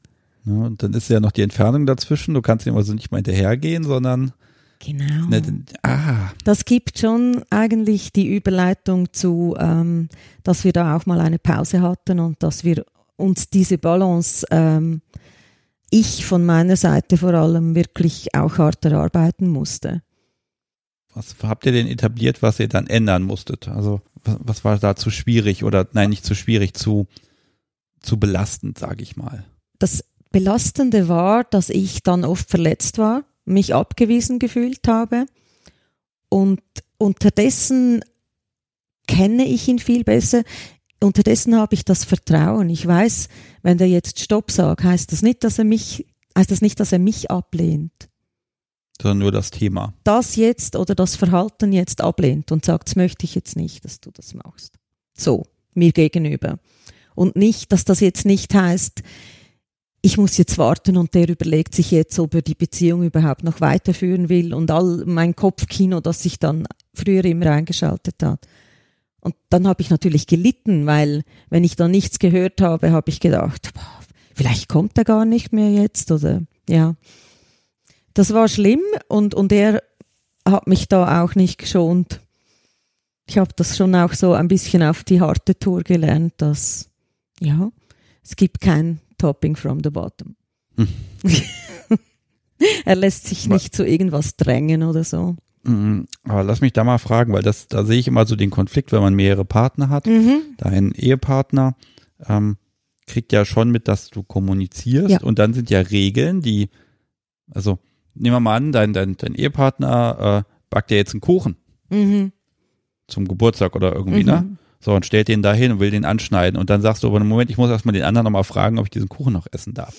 Ne, Und dann ist ja noch die Entfernung dazwischen. Du kannst ihm also nicht mal hinterhergehen, sondern genau. ne, ah, Das gibt schon eigentlich die Überleitung zu, ähm, dass wir da auch mal eine Pause hatten und dass wir uns diese Balance, ähm, ich von meiner Seite vor allem wirklich auch hart erarbeiten musste. was habt ihr denn etabliert, was ihr dann ändern musstet? Also was, was war da zu schwierig oder nein, nicht zu schwierig, zu, zu belastend, sage ich mal. Das Belastende war, dass ich dann oft verletzt war, mich abgewiesen gefühlt habe und unterdessen kenne ich ihn viel besser. Unterdessen habe ich das Vertrauen. Ich weiß, wenn der jetzt Stopp sagt, heißt das nicht, dass er mich, heißt das nicht, dass er mich ablehnt. Sondern nur das Thema. Das jetzt oder das Verhalten jetzt ablehnt und sagt, das möchte ich jetzt nicht, dass du das machst. So, mir gegenüber. Und nicht, dass das jetzt nicht heißt, ich muss jetzt warten und der überlegt sich jetzt, ob er die Beziehung überhaupt noch weiterführen will und all mein Kopfkino, das sich dann früher immer eingeschaltet hat. Und dann habe ich natürlich gelitten, weil wenn ich dann nichts gehört habe, habe ich gedacht, boah, vielleicht kommt er gar nicht mehr jetzt oder ja. Das war schlimm und, und er hat mich da auch nicht geschont. Ich habe das schon auch so ein bisschen auf die harte Tour gelernt, dass ja, es gibt kein Topping from the bottom. Hm. er lässt sich nicht zu irgendwas drängen oder so. Mhm. Aber lass mich da mal fragen, weil das, da sehe ich immer so den Konflikt, wenn man mehrere Partner hat. Mhm. Dein Ehepartner ähm, kriegt ja schon mit, dass du kommunizierst Ja. und dann sind ja Regeln, die, also nehmen wir mal an, dein, dein, dein Ehepartner äh, backt ja jetzt einen Kuchen Mhm. zum Geburtstag oder irgendwie, Mhm. ne? So, und stellt den da hin und will den anschneiden. Und dann sagst du, aber Moment, ich muss erstmal den anderen nochmal fragen, ob ich diesen Kuchen noch essen darf.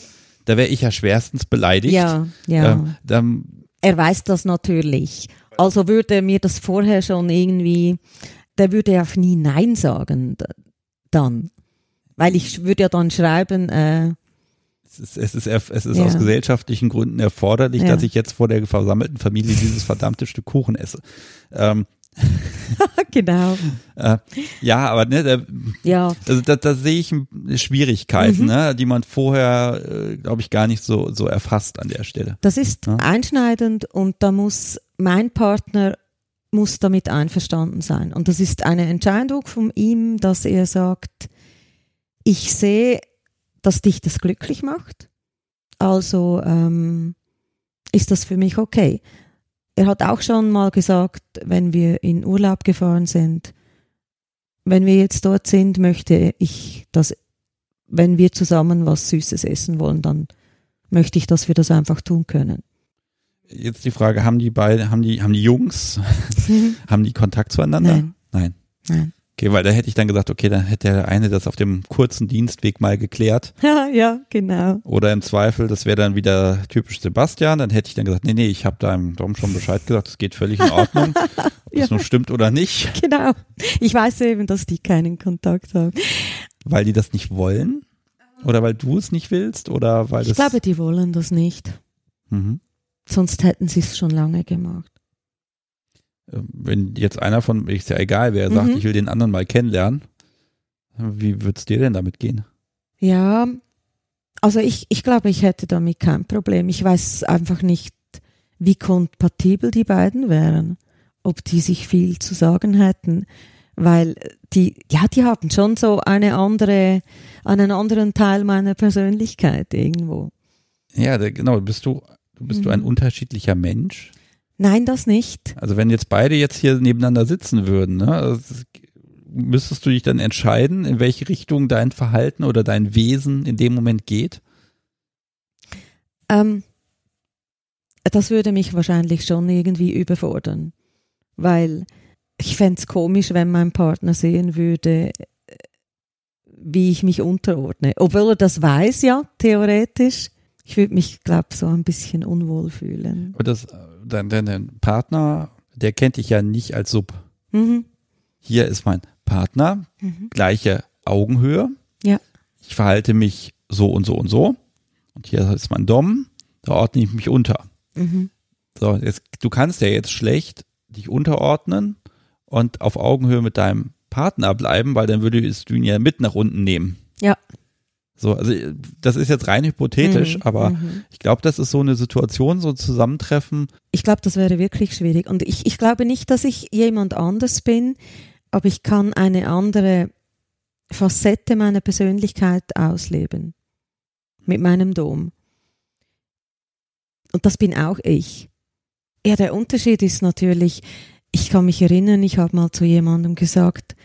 Da wäre ich ja schwerstens beleidigt. Ja, ja. Ähm, dann, er weiß das natürlich. Also würde er mir das vorher schon irgendwie, der würde auch nie Nein sagen dann. Weil ich würde ja dann schreiben, äh, es ist, es ist, es ist Ja. aus gesellschaftlichen Gründen erforderlich, Ja. dass ich jetzt vor der versammelten Familie dieses verdammte Stück Kuchen esse. Ähm, genau, äh, ja, aber ne, da, ja, also da, da sehe ich Schwierigkeiten, Mhm. ne, die man vorher, äh, glaube ich, gar nicht so, so erfasst an der Stelle. das ist Ja. einschneidend und da muss mein Partner muss damit einverstanden sein. Und das ist eine Entscheidung von ihm, dass er sagt, ich sehe, dass dich das glücklich macht. Also ähm, ist das für mich okay. Er hat auch schon mal gesagt, wenn wir in Urlaub gefahren sind, wenn wir jetzt dort sind, möchte ich, dass, wenn wir zusammen was Süßes essen wollen, dann möchte ich, dass wir das einfach tun können. Jetzt die Frage, haben die beiden, haben die, haben die Jungs, haben die Kontakt zueinander? Nein, Nein. nein. Okay, weil da hätte ich dann gesagt, okay, dann hätte der eine das auf dem kurzen Dienstweg mal geklärt. Ja, ja, genau. Oder im Zweifel, das wäre dann wieder typisch Sebastian, dann hätte ich dann gesagt, nee, nee, ich habe deinem Dom schon Bescheid gesagt, das geht völlig in Ordnung, ob Ja. das nun stimmt oder nicht, Genau. Ich weiß eben, dass die keinen Kontakt haben. weil die das nicht wollen oder weil du es nicht willst oder weil Ich glaube, die wollen das nicht. mhm. Sonst hätten sie es schon lange gemacht. Äh, wenn jetzt einer von, ist ja egal, wer sagt, Mhm. ich will den anderen mal kennenlernen, wie wird's dir denn damit gehen? Ja, also ich, ich glaube, ich hätte damit kein Problem. Ich weiß einfach nicht, wie kompatibel die beiden wären, ob die sich viel zu sagen hätten, weil die, ja, die haben schon so eine andere, einen anderen Teil meiner Persönlichkeit irgendwo. Ja, genau, bist du, bist du ein Mhm. unterschiedlicher Mensch? Nein, das nicht. Also wenn jetzt beide jetzt hier nebeneinander sitzen würden, ne, also es- müsstest du dich dann entscheiden, in welche Richtung dein Verhalten oder dein Wesen in dem Moment geht? Ähm, das würde mich wahrscheinlich schon irgendwie überfordern, weil ich fände es komisch, wenn mein Partner sehen würde, äh, wie ich mich unterordne. Obwohl er das weiß, ja, theoretisch. Ich würde mich, glaube so ein bisschen unwohl fühlen. Und das, dein, dein, dein Partner, der kennt dich ja nicht als Sub. Mhm. Hier ist mein Partner, Mhm. gleiche Augenhöhe. Ja. Ich verhalte mich so und so und so. Und hier ist mein Dom, da ordne ich mich unter. Mhm. So, jetzt, du kannst ja jetzt schlecht dich unterordnen und auf Augenhöhe mit deinem Partner bleiben, weil dann würdest du ihn ja mit nach unten nehmen. Ja. So, also das ist jetzt rein hypothetisch, Mhm. aber Mhm. ich glaube, das ist so eine Situation, so ein Zusammentreffen. Ich glaube, das wäre wirklich schwierig. Und ich, ich glaube nicht, dass ich jemand anders bin, aber ich kann eine andere Facette meiner Persönlichkeit ausleben. Mit meinem Dom. Und das bin auch ich. Ja, der Unterschied ist natürlich, ich kann mich erinnern, ich habe mal zu jemandem gesagt,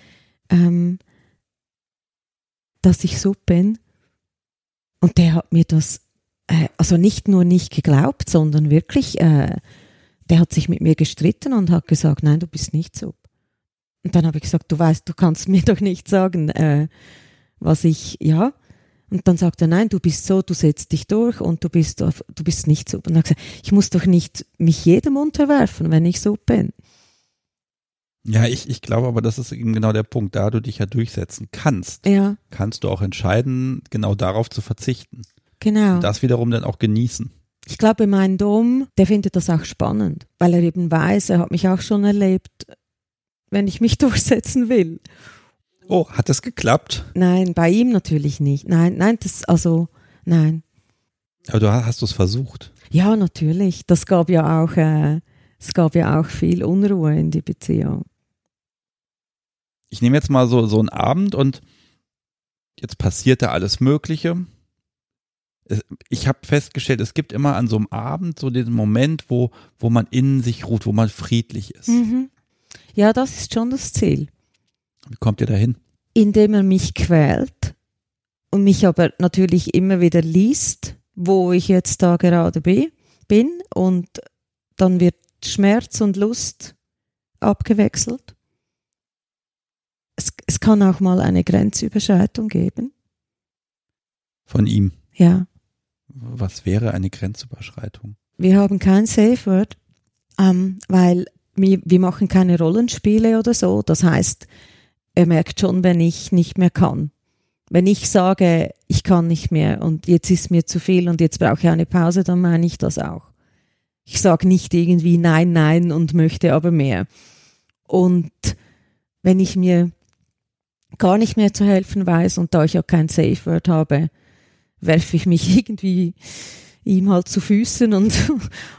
ähm, dass ich so bin. Und der hat mir das äh, also nicht nur nicht geglaubt, sondern wirklich, äh, der hat sich mit mir gestritten und hat gesagt, nein, du bist nicht so. Und dann habe ich gesagt, du weißt, du kannst mir doch nicht sagen, äh, was ich, ja. Und dann sagt er, nein, du bist so, du setzt dich durch und du bist, du bist nicht so. Und dann ich gesagt, ich muss doch nicht mich jedem unterwerfen, wenn ich so bin. Ja, ich, ich glaube aber, das ist eben genau der Punkt, da du dich ja durchsetzen kannst, Ja, kannst du auch entscheiden, genau darauf zu verzichten. genau. Und das wiederum dann auch genießen. Ich glaube, mein Dom, der findet das auch spannend, weil er eben weiß, er hat mich auch schon erlebt, wenn ich mich durchsetzen will. Oh, hat es geklappt? Nein, bei ihm natürlich nicht. Nein, nein, das, also, nein. Aber du hast, es versucht. Ja, natürlich. Das gab ja auch, äh, es gab ja auch viel Unruhe in die Beziehung. Ich nehme jetzt mal so, so einen Abend und jetzt passiert da alles Mögliche. Ich habe festgestellt, es gibt immer an so einem Abend so den Moment, wo, wo man in sich ruht, wo man friedlich ist. Mhm. Ja, das ist schon das Ziel. Wie kommt ihr dahin? Indem er mich quält und mich aber natürlich immer wieder liest, wo ich jetzt da gerade bi- bin und dann wird Schmerz und Lust abgewechselt. Es, es kann auch mal eine Grenzüberschreitung geben. Von ihm. Ja, Was wäre eine Grenzüberschreitung? wir haben kein Safe Word, ähm, weil wir, wir machen keine Rollenspiele oder so. Das heißt, er merkt schon, wenn ich nicht mehr kann. Wenn ich sage, ich kann nicht mehr und jetzt ist mir zu viel und jetzt brauche ich eine Pause, dann meine ich das auch. Ich sage nicht irgendwie nein, nein und möchte aber mehr. Und wenn ich mir gar nicht mehr zu helfen weiß und da ich ja kein Safe Word habe, werfe ich mich irgendwie ihm halt zu Füßen und,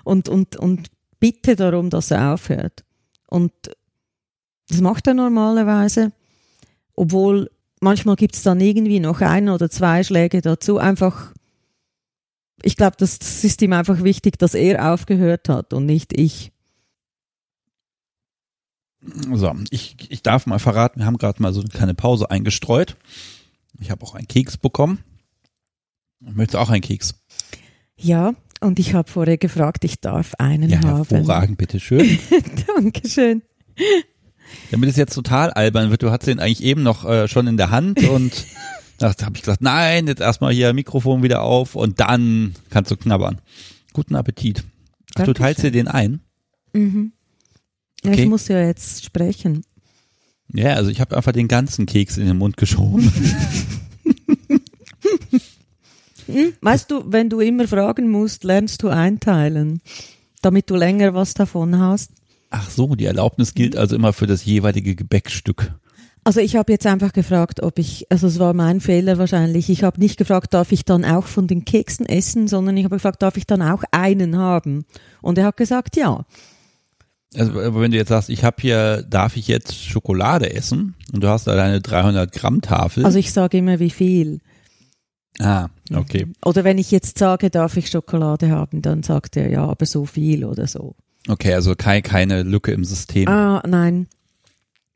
und, und, und bitte darum, dass er aufhört. Und das macht er normalerweise, obwohl manchmal gibt es dann irgendwie noch ein oder zwei Schläge dazu. Einfach, ich glaube, das, das ist ihm einfach wichtig, dass er aufgehört hat und nicht ich. So, ich, ich darf mal verraten, wir haben gerade mal so eine kleine Pause eingestreut. Ich habe auch einen Keks bekommen. Möchtest du auch einen Keks? Ja, und ich habe vorher gefragt, ich darf einen Ja, haben. hervorragend, bitteschön. Dankeschön. Damit es jetzt total albern wird, du hattest den eigentlich eben noch äh, schon in der Hand und da habe ich gesagt, nein, jetzt erstmal hier Mikrofon wieder auf und dann kannst du knabbern. Guten Appetit. Ach, du teilst dir den ein? Mhm. Ja, ich muss ja jetzt sprechen. Ja, also ich habe einfach den ganzen Keks in den Mund geschoben. Hm? Weißt du, wenn du immer fragen musst, lernst du einteilen, damit du länger was davon hast. Ach so, die Erlaubnis gilt also immer für das jeweilige Gebäckstück. Also ich habe jetzt einfach gefragt, ob ich, also es war mein Fehler wahrscheinlich, ich habe nicht gefragt, darf ich dann auch von den Keksen essen, sondern ich habe gefragt, darf ich dann auch einen haben? Und er hat gesagt, ja. Also aber wenn du jetzt sagst, ich habe hier, darf ich jetzt Schokolade essen und du hast da deine 300 Gramm Tafel. Also ich sage immer, wie viel. ah, okay. Oder wenn ich jetzt sage, darf ich Schokolade haben, dann sagt er, ja, aber so viel oder so. Okay, also kein, keine Lücke im System. Ah, nein.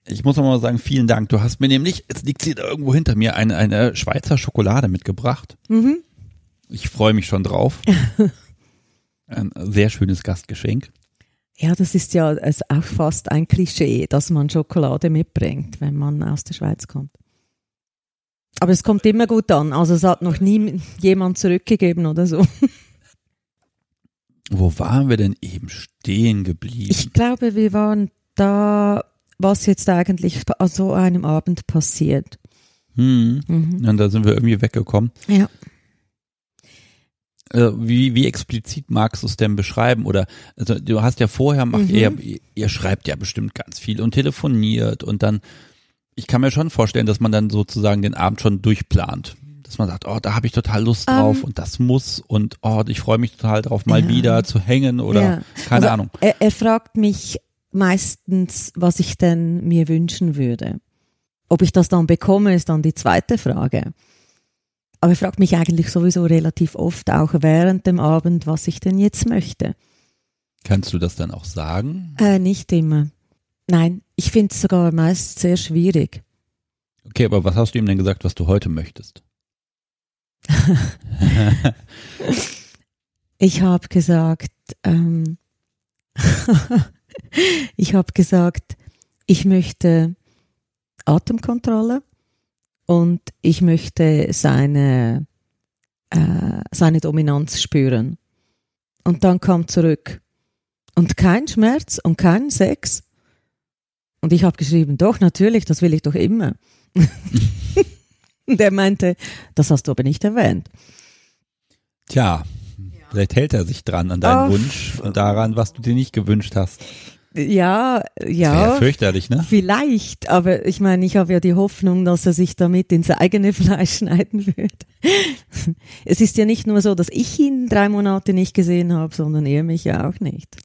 Ich muss noch mal sagen, vielen Dank. Du hast mir nämlich, jetzt liegt sie da irgendwo hinter mir, eine, eine Schweizer Schokolade mitgebracht. Mhm. Ich freue mich schon drauf. Ein sehr schönes Gastgeschenk. Ja, das ist ja auch fast ein Klischee, dass man Schokolade mitbringt, wenn man aus der Schweiz kommt. Aber es kommt immer gut an. Also es hat noch nie jemand zurückgegeben oder so. Wo waren wir denn eben stehen geblieben? Ich glaube, wir waren da, was jetzt eigentlich an so einem Abend passiert. hm. Mhm. Und da sind wir irgendwie weggekommen. Ja. Äh, wie, wie explizit magst du es denn beschreiben? Oder also du hast ja vorher, macht Mhm. ihr, ihr schreibt ja bestimmt ganz viel und telefoniert und dann, ich kann mir schon vorstellen, dass man dann sozusagen den Abend schon durchplant. Dass man sagt, oh, da habe ich total Lust drauf Ähm. und das muss und oh, ich freue mich total drauf, mal Ja. wieder zu hängen oder Ja. keine Also, Ahnung. Er, er fragt mich meistens, was ich denn mir wünschen würde. Ob ich das dann bekomme, ist dann die zweite Frage. Aber er fragt mich eigentlich sowieso relativ oft, auch während dem Abend, was ich denn jetzt möchte. Kannst du das dann auch sagen? Äh, nicht immer. Nein, ich finde es sogar meist sehr schwierig. Okay, aber was hast du ihm denn gesagt, was du heute möchtest? Ich habe gesagt, ähm, ich habe gesagt, ich möchte Atemkontrolle und ich möchte seine, äh, seine Dominanz spüren. Und dann kam zurück. Und kein Schmerz und kein Sex. Und ich habe geschrieben, doch, natürlich, das will ich doch immer. und er meinte, das hast du aber nicht erwähnt. Tja, vielleicht hält er sich dran an deinen Ach. Wunsch und daran, was du dir nicht gewünscht hast. Ja, Das ja ja. fürchterlich, ne? Vielleicht, aber ich meine, ich habe ja die Hoffnung, dass er sich damit ins eigene Fleisch schneiden wird. Es ist ja nicht nur so, dass ich ihn drei Monate nicht gesehen habe, sondern er mich ja auch nicht.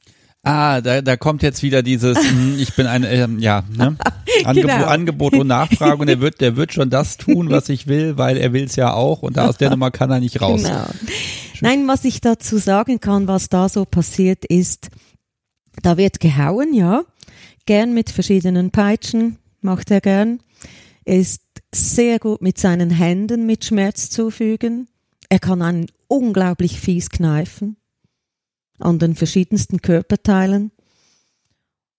Ah, da, da kommt jetzt wieder dieses, hm, ich bin ein, ähm, ja, ne? Angebot, Genau. Angebot und Nachfrage und er wird, der wird schon das tun, was ich will, weil er will es ja auch und aus der Nummer kann er nicht raus. Genau. Nein, was ich dazu sagen kann, was da so passiert ist, da wird gehauen, ja. Gern mit verschiedenen Peitschen, macht er gern. Er ist sehr gut mit seinen Händen mit Schmerz zufügen. Er kann einen unglaublich fies kneifen an den verschiedensten Körperteilen.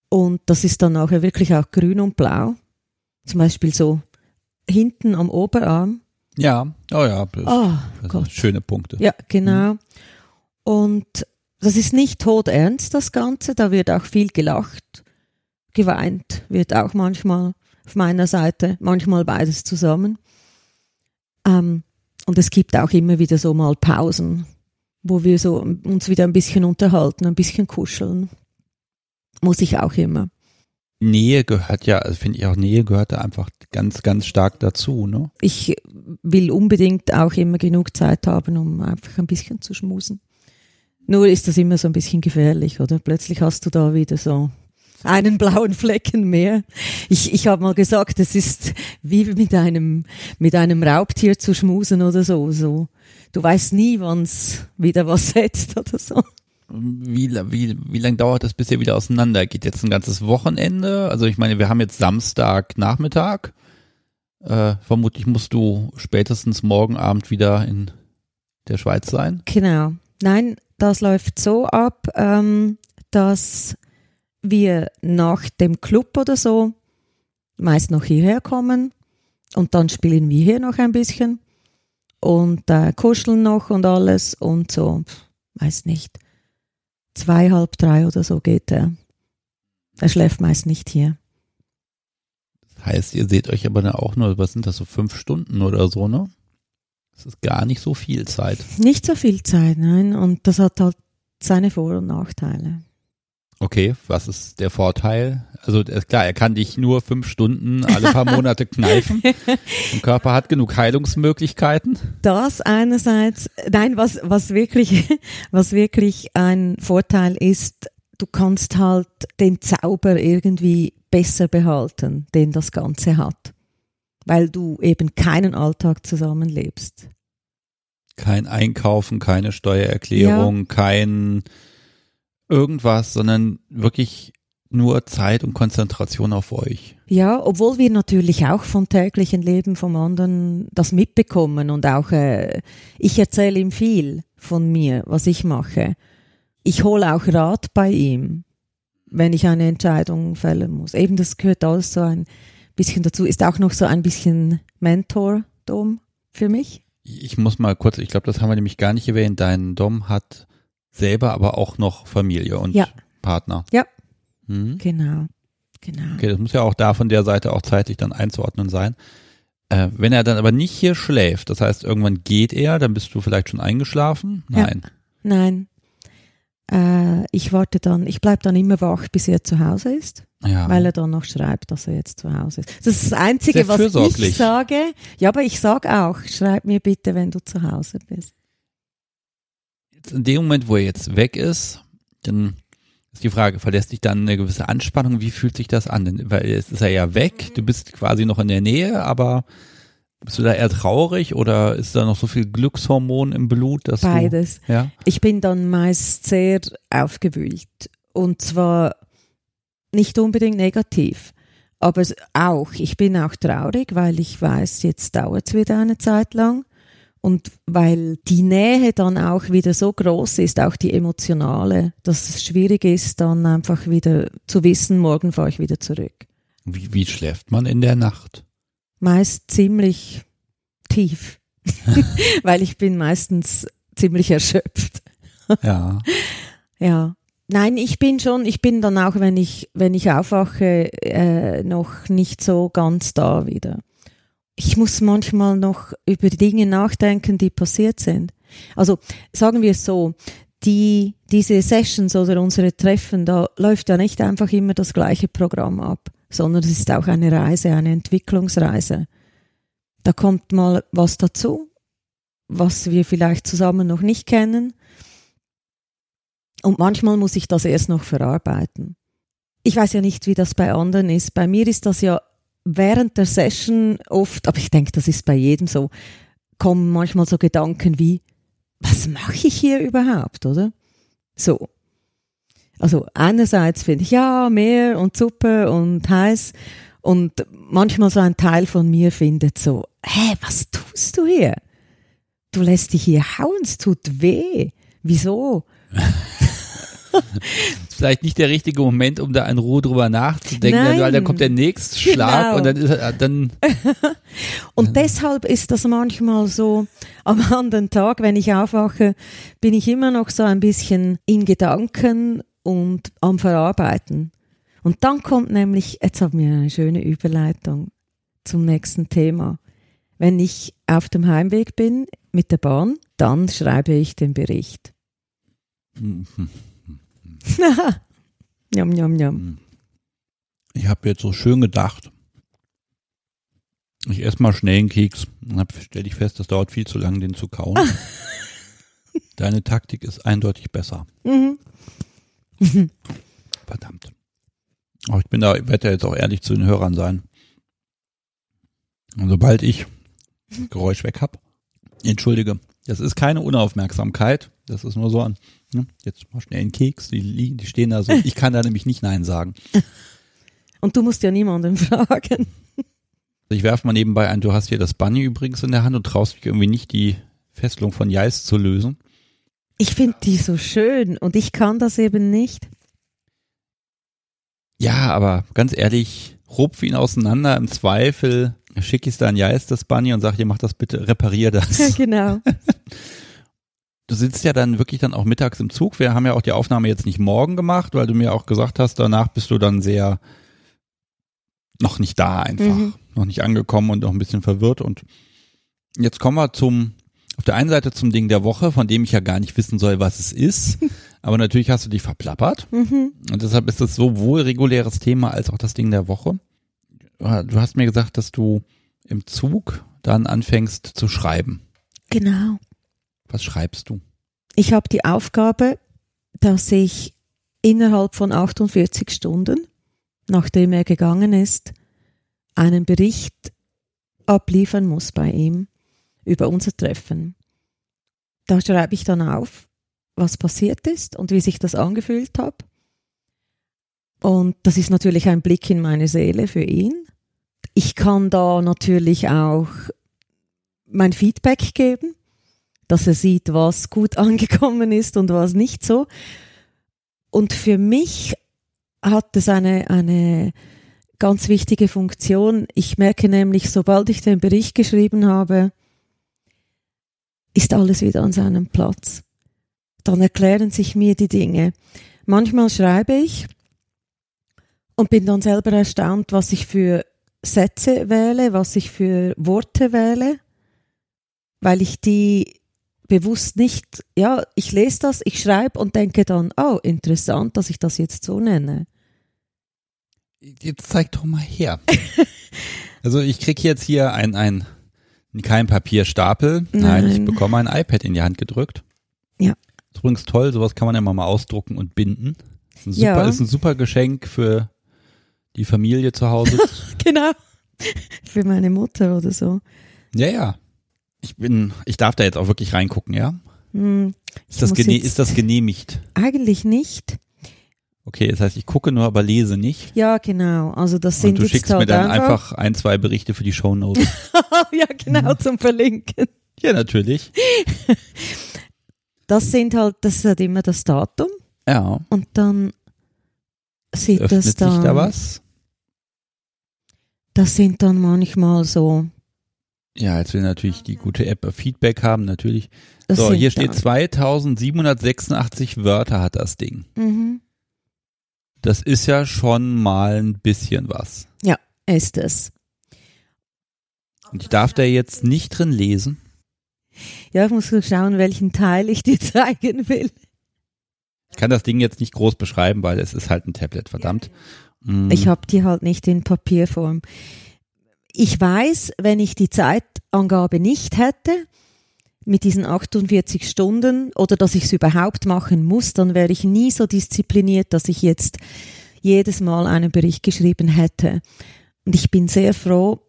Und das ist dann nachher wirklich auch grün und blau. Zum Beispiel so hinten am Oberarm. Ja, oh ja, das, Oh das schöne Punkte. Ja, genau. Und das ist nicht todernst, das Ganze. Da wird auch viel gelacht, geweint, wird auch manchmal auf meiner Seite, manchmal beides zusammen. Ähm, und es gibt auch immer wieder so mal Pausen, wo wir so uns wieder ein bisschen unterhalten, ein bisschen kuscheln. Muss ich auch immer. Nähe gehört ja, also finde ich auch, Nähe gehört da einfach ganz, ganz stark dazu, ne? Ich will unbedingt auch immer genug Zeit haben, um einfach ein bisschen zu schmusen. Nur ist das immer so ein bisschen gefährlich, oder? Plötzlich hast du da wieder so einen blauen Flecken mehr. Ich, ich habe mal gesagt, es ist wie mit einem, mit einem Raubtier zu schmusen oder so. so. Du weißt nie, wann's wieder was setzt oder so. Wie, wie, wie lange dauert das, bis ihr wieder auseinander geht? Jetzt ein ganzes Wochenende? Also ich meine, wir haben jetzt Samstag Nachmittag. Äh, vermutlich musst du spätestens morgen Abend wieder in der Schweiz sein. Genau. Nein, das läuft so ab, ähm, dass wir nach dem Club oder so meist noch hierher kommen und dann spielen wir hier noch ein bisschen und äh, kuscheln noch und alles und so, weiß nicht, zwei, halb drei oder so geht er. Er schläft meist nicht hier. Das heißt, ihr seht euch aber dann auch nur, was sind das so fünf Stunden oder so, ne? Das ist gar nicht so viel Zeit. Nicht so viel Zeit, nein. Und das hat halt seine Vor- und Nachteile. Okay, was ist der Vorteil? Also klar, er kann dich nur fünf Stunden alle paar Monate kneifen. Der Körper hat genug Heilungsmöglichkeiten. Das einerseits, nein, was, was wirklich, was wirklich ein Vorteil ist, du kannst halt den Zauber irgendwie besser behalten, den das Ganze hat. Weil du eben keinen Alltag zusammenlebst. Kein Einkaufen, keine Steuererklärung, ja. kein irgendwas, sondern wirklich nur Zeit und Konzentration auf euch. Ja, obwohl wir natürlich auch vom täglichen Leben vom anderen das mitbekommen und auch äh, ich erzähle ihm viel von mir, was ich mache. Ich hole auch Rat bei ihm, wenn ich eine Entscheidung fällen muss. Eben das gehört alles so ein bisschen dazu. Ist auch noch so ein bisschen Mentor-Dom für mich. Ich muss mal kurz, ich glaube, das haben wir nämlich gar nicht erwähnt. Dein Dom hat selber aber auch noch Familie und ja. Partner. Ja. Hm? Genau. Genau. Okay, das muss ja auch da von der Seite auch zeitlich dann einzuordnen sein. Äh, wenn er dann aber nicht hier schläft, das heißt, irgendwann geht er, dann bist du vielleicht schon eingeschlafen? Nein. Ja. Nein. Äh, ich warte dann, ich bleibe dann immer wach, bis er zu Hause ist. Ja. Weil er dann noch schreibt, dass er jetzt zu Hause ist. Das ist das Einzige, was ich sage. Ja, aber ich sage auch, schreib mir bitte, wenn du zu Hause bist in dem Moment, wo er jetzt weg ist, dann ist die Frage, verlässt dich dann eine gewisse Anspannung? Wie fühlt sich das an? Denn, weil jetzt ist er ja weg, du bist quasi noch in der Nähe, aber bist du da eher traurig oder ist da noch so viel Glückshormon im Blut? Dass Beides. Du, ja? Ich bin dann meist sehr aufgewühlt und zwar nicht unbedingt negativ, aber auch, ich bin auch traurig, weil ich weiß, jetzt dauert es wieder eine Zeit lang. Und weil die Nähe dann auch wieder so groß ist, auch die emotionale, dass es schwierig ist, dann einfach wieder zu wissen, morgen fahre ich wieder zurück. Wie, wie schläft man in der Nacht? Meist ziemlich tief, weil ich bin meistens ziemlich erschöpft. ja. Ja. Nein, ich bin schon, ich bin dann auch, wenn ich, wenn ich aufwache, äh, noch nicht so ganz da wieder ich muss manchmal noch über Dinge nachdenken, die passiert sind. Also sagen wir es so, die, diese Sessions oder unsere Treffen, da läuft ja nicht einfach immer das gleiche Programm ab, sondern es ist auch eine Reise, eine Entwicklungsreise. Da kommt mal was dazu, was wir vielleicht zusammen noch nicht kennen. Und manchmal muss ich das erst noch verarbeiten. Ich weiß ja nicht, wie das bei anderen ist. Bei mir ist das ja während der Session oft, aber ich denke, das ist bei jedem so, kommen manchmal so Gedanken wie, was mache ich hier überhaupt, oder? So. Also einerseits finde ich, ja, Meer und Suppe und heiß und manchmal so ein Teil von mir findet so, hä, was tust du hier? Du lässt dich hier hauen, es tut weh. Wieso? ist vielleicht nicht der richtige Moment, um da in Ruhe drüber nachzudenken, Nein. weil dann kommt der nächste Schlag genau. und dann ist dann. und deshalb ist das manchmal so, am anderen Tag, wenn ich aufwache, bin ich immer noch so ein bisschen in Gedanken und am Verarbeiten. Und dann kommt nämlich, jetzt haben wir eine schöne Überleitung zum nächsten Thema. Wenn ich auf dem Heimweg bin mit der Bahn, dann schreibe ich den Bericht. Njam, njam, njam. Ich habe jetzt so schön gedacht, ich esse mal schnell einen Keks. Dann stelle ich fest, das dauert viel zu lang, den zu kauen. Deine Taktik ist eindeutig besser. Mhm. Verdammt. Aber ich bin da, werde ja jetzt auch ehrlich zu den Hörern sein. Und sobald ich das Geräusch weg habe, entschuldige, das ist keine Unaufmerksamkeit. Das ist nur so ein, ne, jetzt mal schnell einen Keks, die die stehen da so. Ich kann da nämlich nicht Nein sagen. Und du musst ja niemanden fragen. Ich werfe mal nebenbei ein, du hast hier das Bunny übrigens in der Hand und traust dich irgendwie nicht, die Fesselung von Geist zu lösen. Ich finde die so schön und ich kann das eben nicht. Ja, aber ganz ehrlich, rupf ihn auseinander, im Zweifel schicke ich es dann ja ist das Bunny und sag, ihr macht das bitte, reparier das. genau. Du sitzt ja dann wirklich dann auch mittags im Zug. Wir haben ja auch die Aufnahme jetzt nicht morgen gemacht, weil du mir auch gesagt hast, danach bist du dann sehr noch nicht da einfach, mhm. noch nicht angekommen und noch ein bisschen verwirrt. Und jetzt kommen wir zum, auf der einen Seite zum Ding der Woche, von dem ich ja gar nicht wissen soll, was es ist. Aber natürlich hast du dich verplappert. Mhm. Und deshalb ist es sowohl reguläres Thema als auch das Ding der Woche. Du hast mir gesagt, dass du im Zug dann anfängst zu schreiben. Genau. Was schreibst du? Ich habe die Aufgabe, dass ich innerhalb von 48 Stunden, nachdem er gegangen ist, einen Bericht abliefern muss bei ihm über unser Treffen. Da schreibe ich dann auf, was passiert ist und wie sich das angefühlt hat. Und das ist natürlich ein Blick in meine Seele für ihn. Ich kann da natürlich auch mein Feedback geben dass er sieht, was gut angekommen ist und was nicht so. Und für mich hat es eine, eine ganz wichtige Funktion. Ich merke nämlich, sobald ich den Bericht geschrieben habe, ist alles wieder an seinem Platz. Dann erklären sich mir die Dinge. Manchmal schreibe ich und bin dann selber erstaunt, was ich für Sätze wähle, was ich für Worte wähle, weil ich die bewusst nicht, ja, ich lese das, ich schreibe und denke dann, oh, interessant, dass ich das jetzt so nenne. Jetzt zeig doch mal her. also ich krieg jetzt hier ein, ein, kein Papierstapel. Nein. Nein, ich bekomme ein iPad in die Hand gedrückt. Ja. ist übrigens toll, sowas kann man ja mal ausdrucken und binden. Ist ein super, ja. ist ein super Geschenk für die Familie zu Hause. genau. Für meine Mutter oder so. Ja, ja. Ich bin, ich darf da jetzt auch wirklich reingucken, ja? Hm, ist, das ist das genehmigt? Eigentlich nicht. Okay, das heißt, ich gucke nur, aber lese nicht. Ja, genau. Also das sind Und du schickst mir dann einfach ein, zwei Berichte für die Shownotes. ja, genau, zum Verlinken. Ja, natürlich. Das sind halt, das ist halt immer das Datum. Ja. Und dann sieht Öffnet das dann. Sich da was? Das sind dann manchmal so ja, jetzt will natürlich die gute App Feedback haben, natürlich. Das so, hier steht 2786 Wörter hat das Ding. Mhm. Das ist ja schon mal ein bisschen was. Ja, ist es. Und ich darf da jetzt nicht drin lesen. Ja, ich muss schauen, welchen Teil ich dir zeigen will. Ich kann das Ding jetzt nicht groß beschreiben, weil es ist halt ein Tablet, verdammt. Mhm. Ich habe die halt nicht in Papierform. Ich weiß, wenn ich die Zeitangabe nicht hätte, mit diesen 48 Stunden oder dass ich es überhaupt machen muss, dann wäre ich nie so diszipliniert, dass ich jetzt jedes Mal einen Bericht geschrieben hätte. Und ich bin sehr froh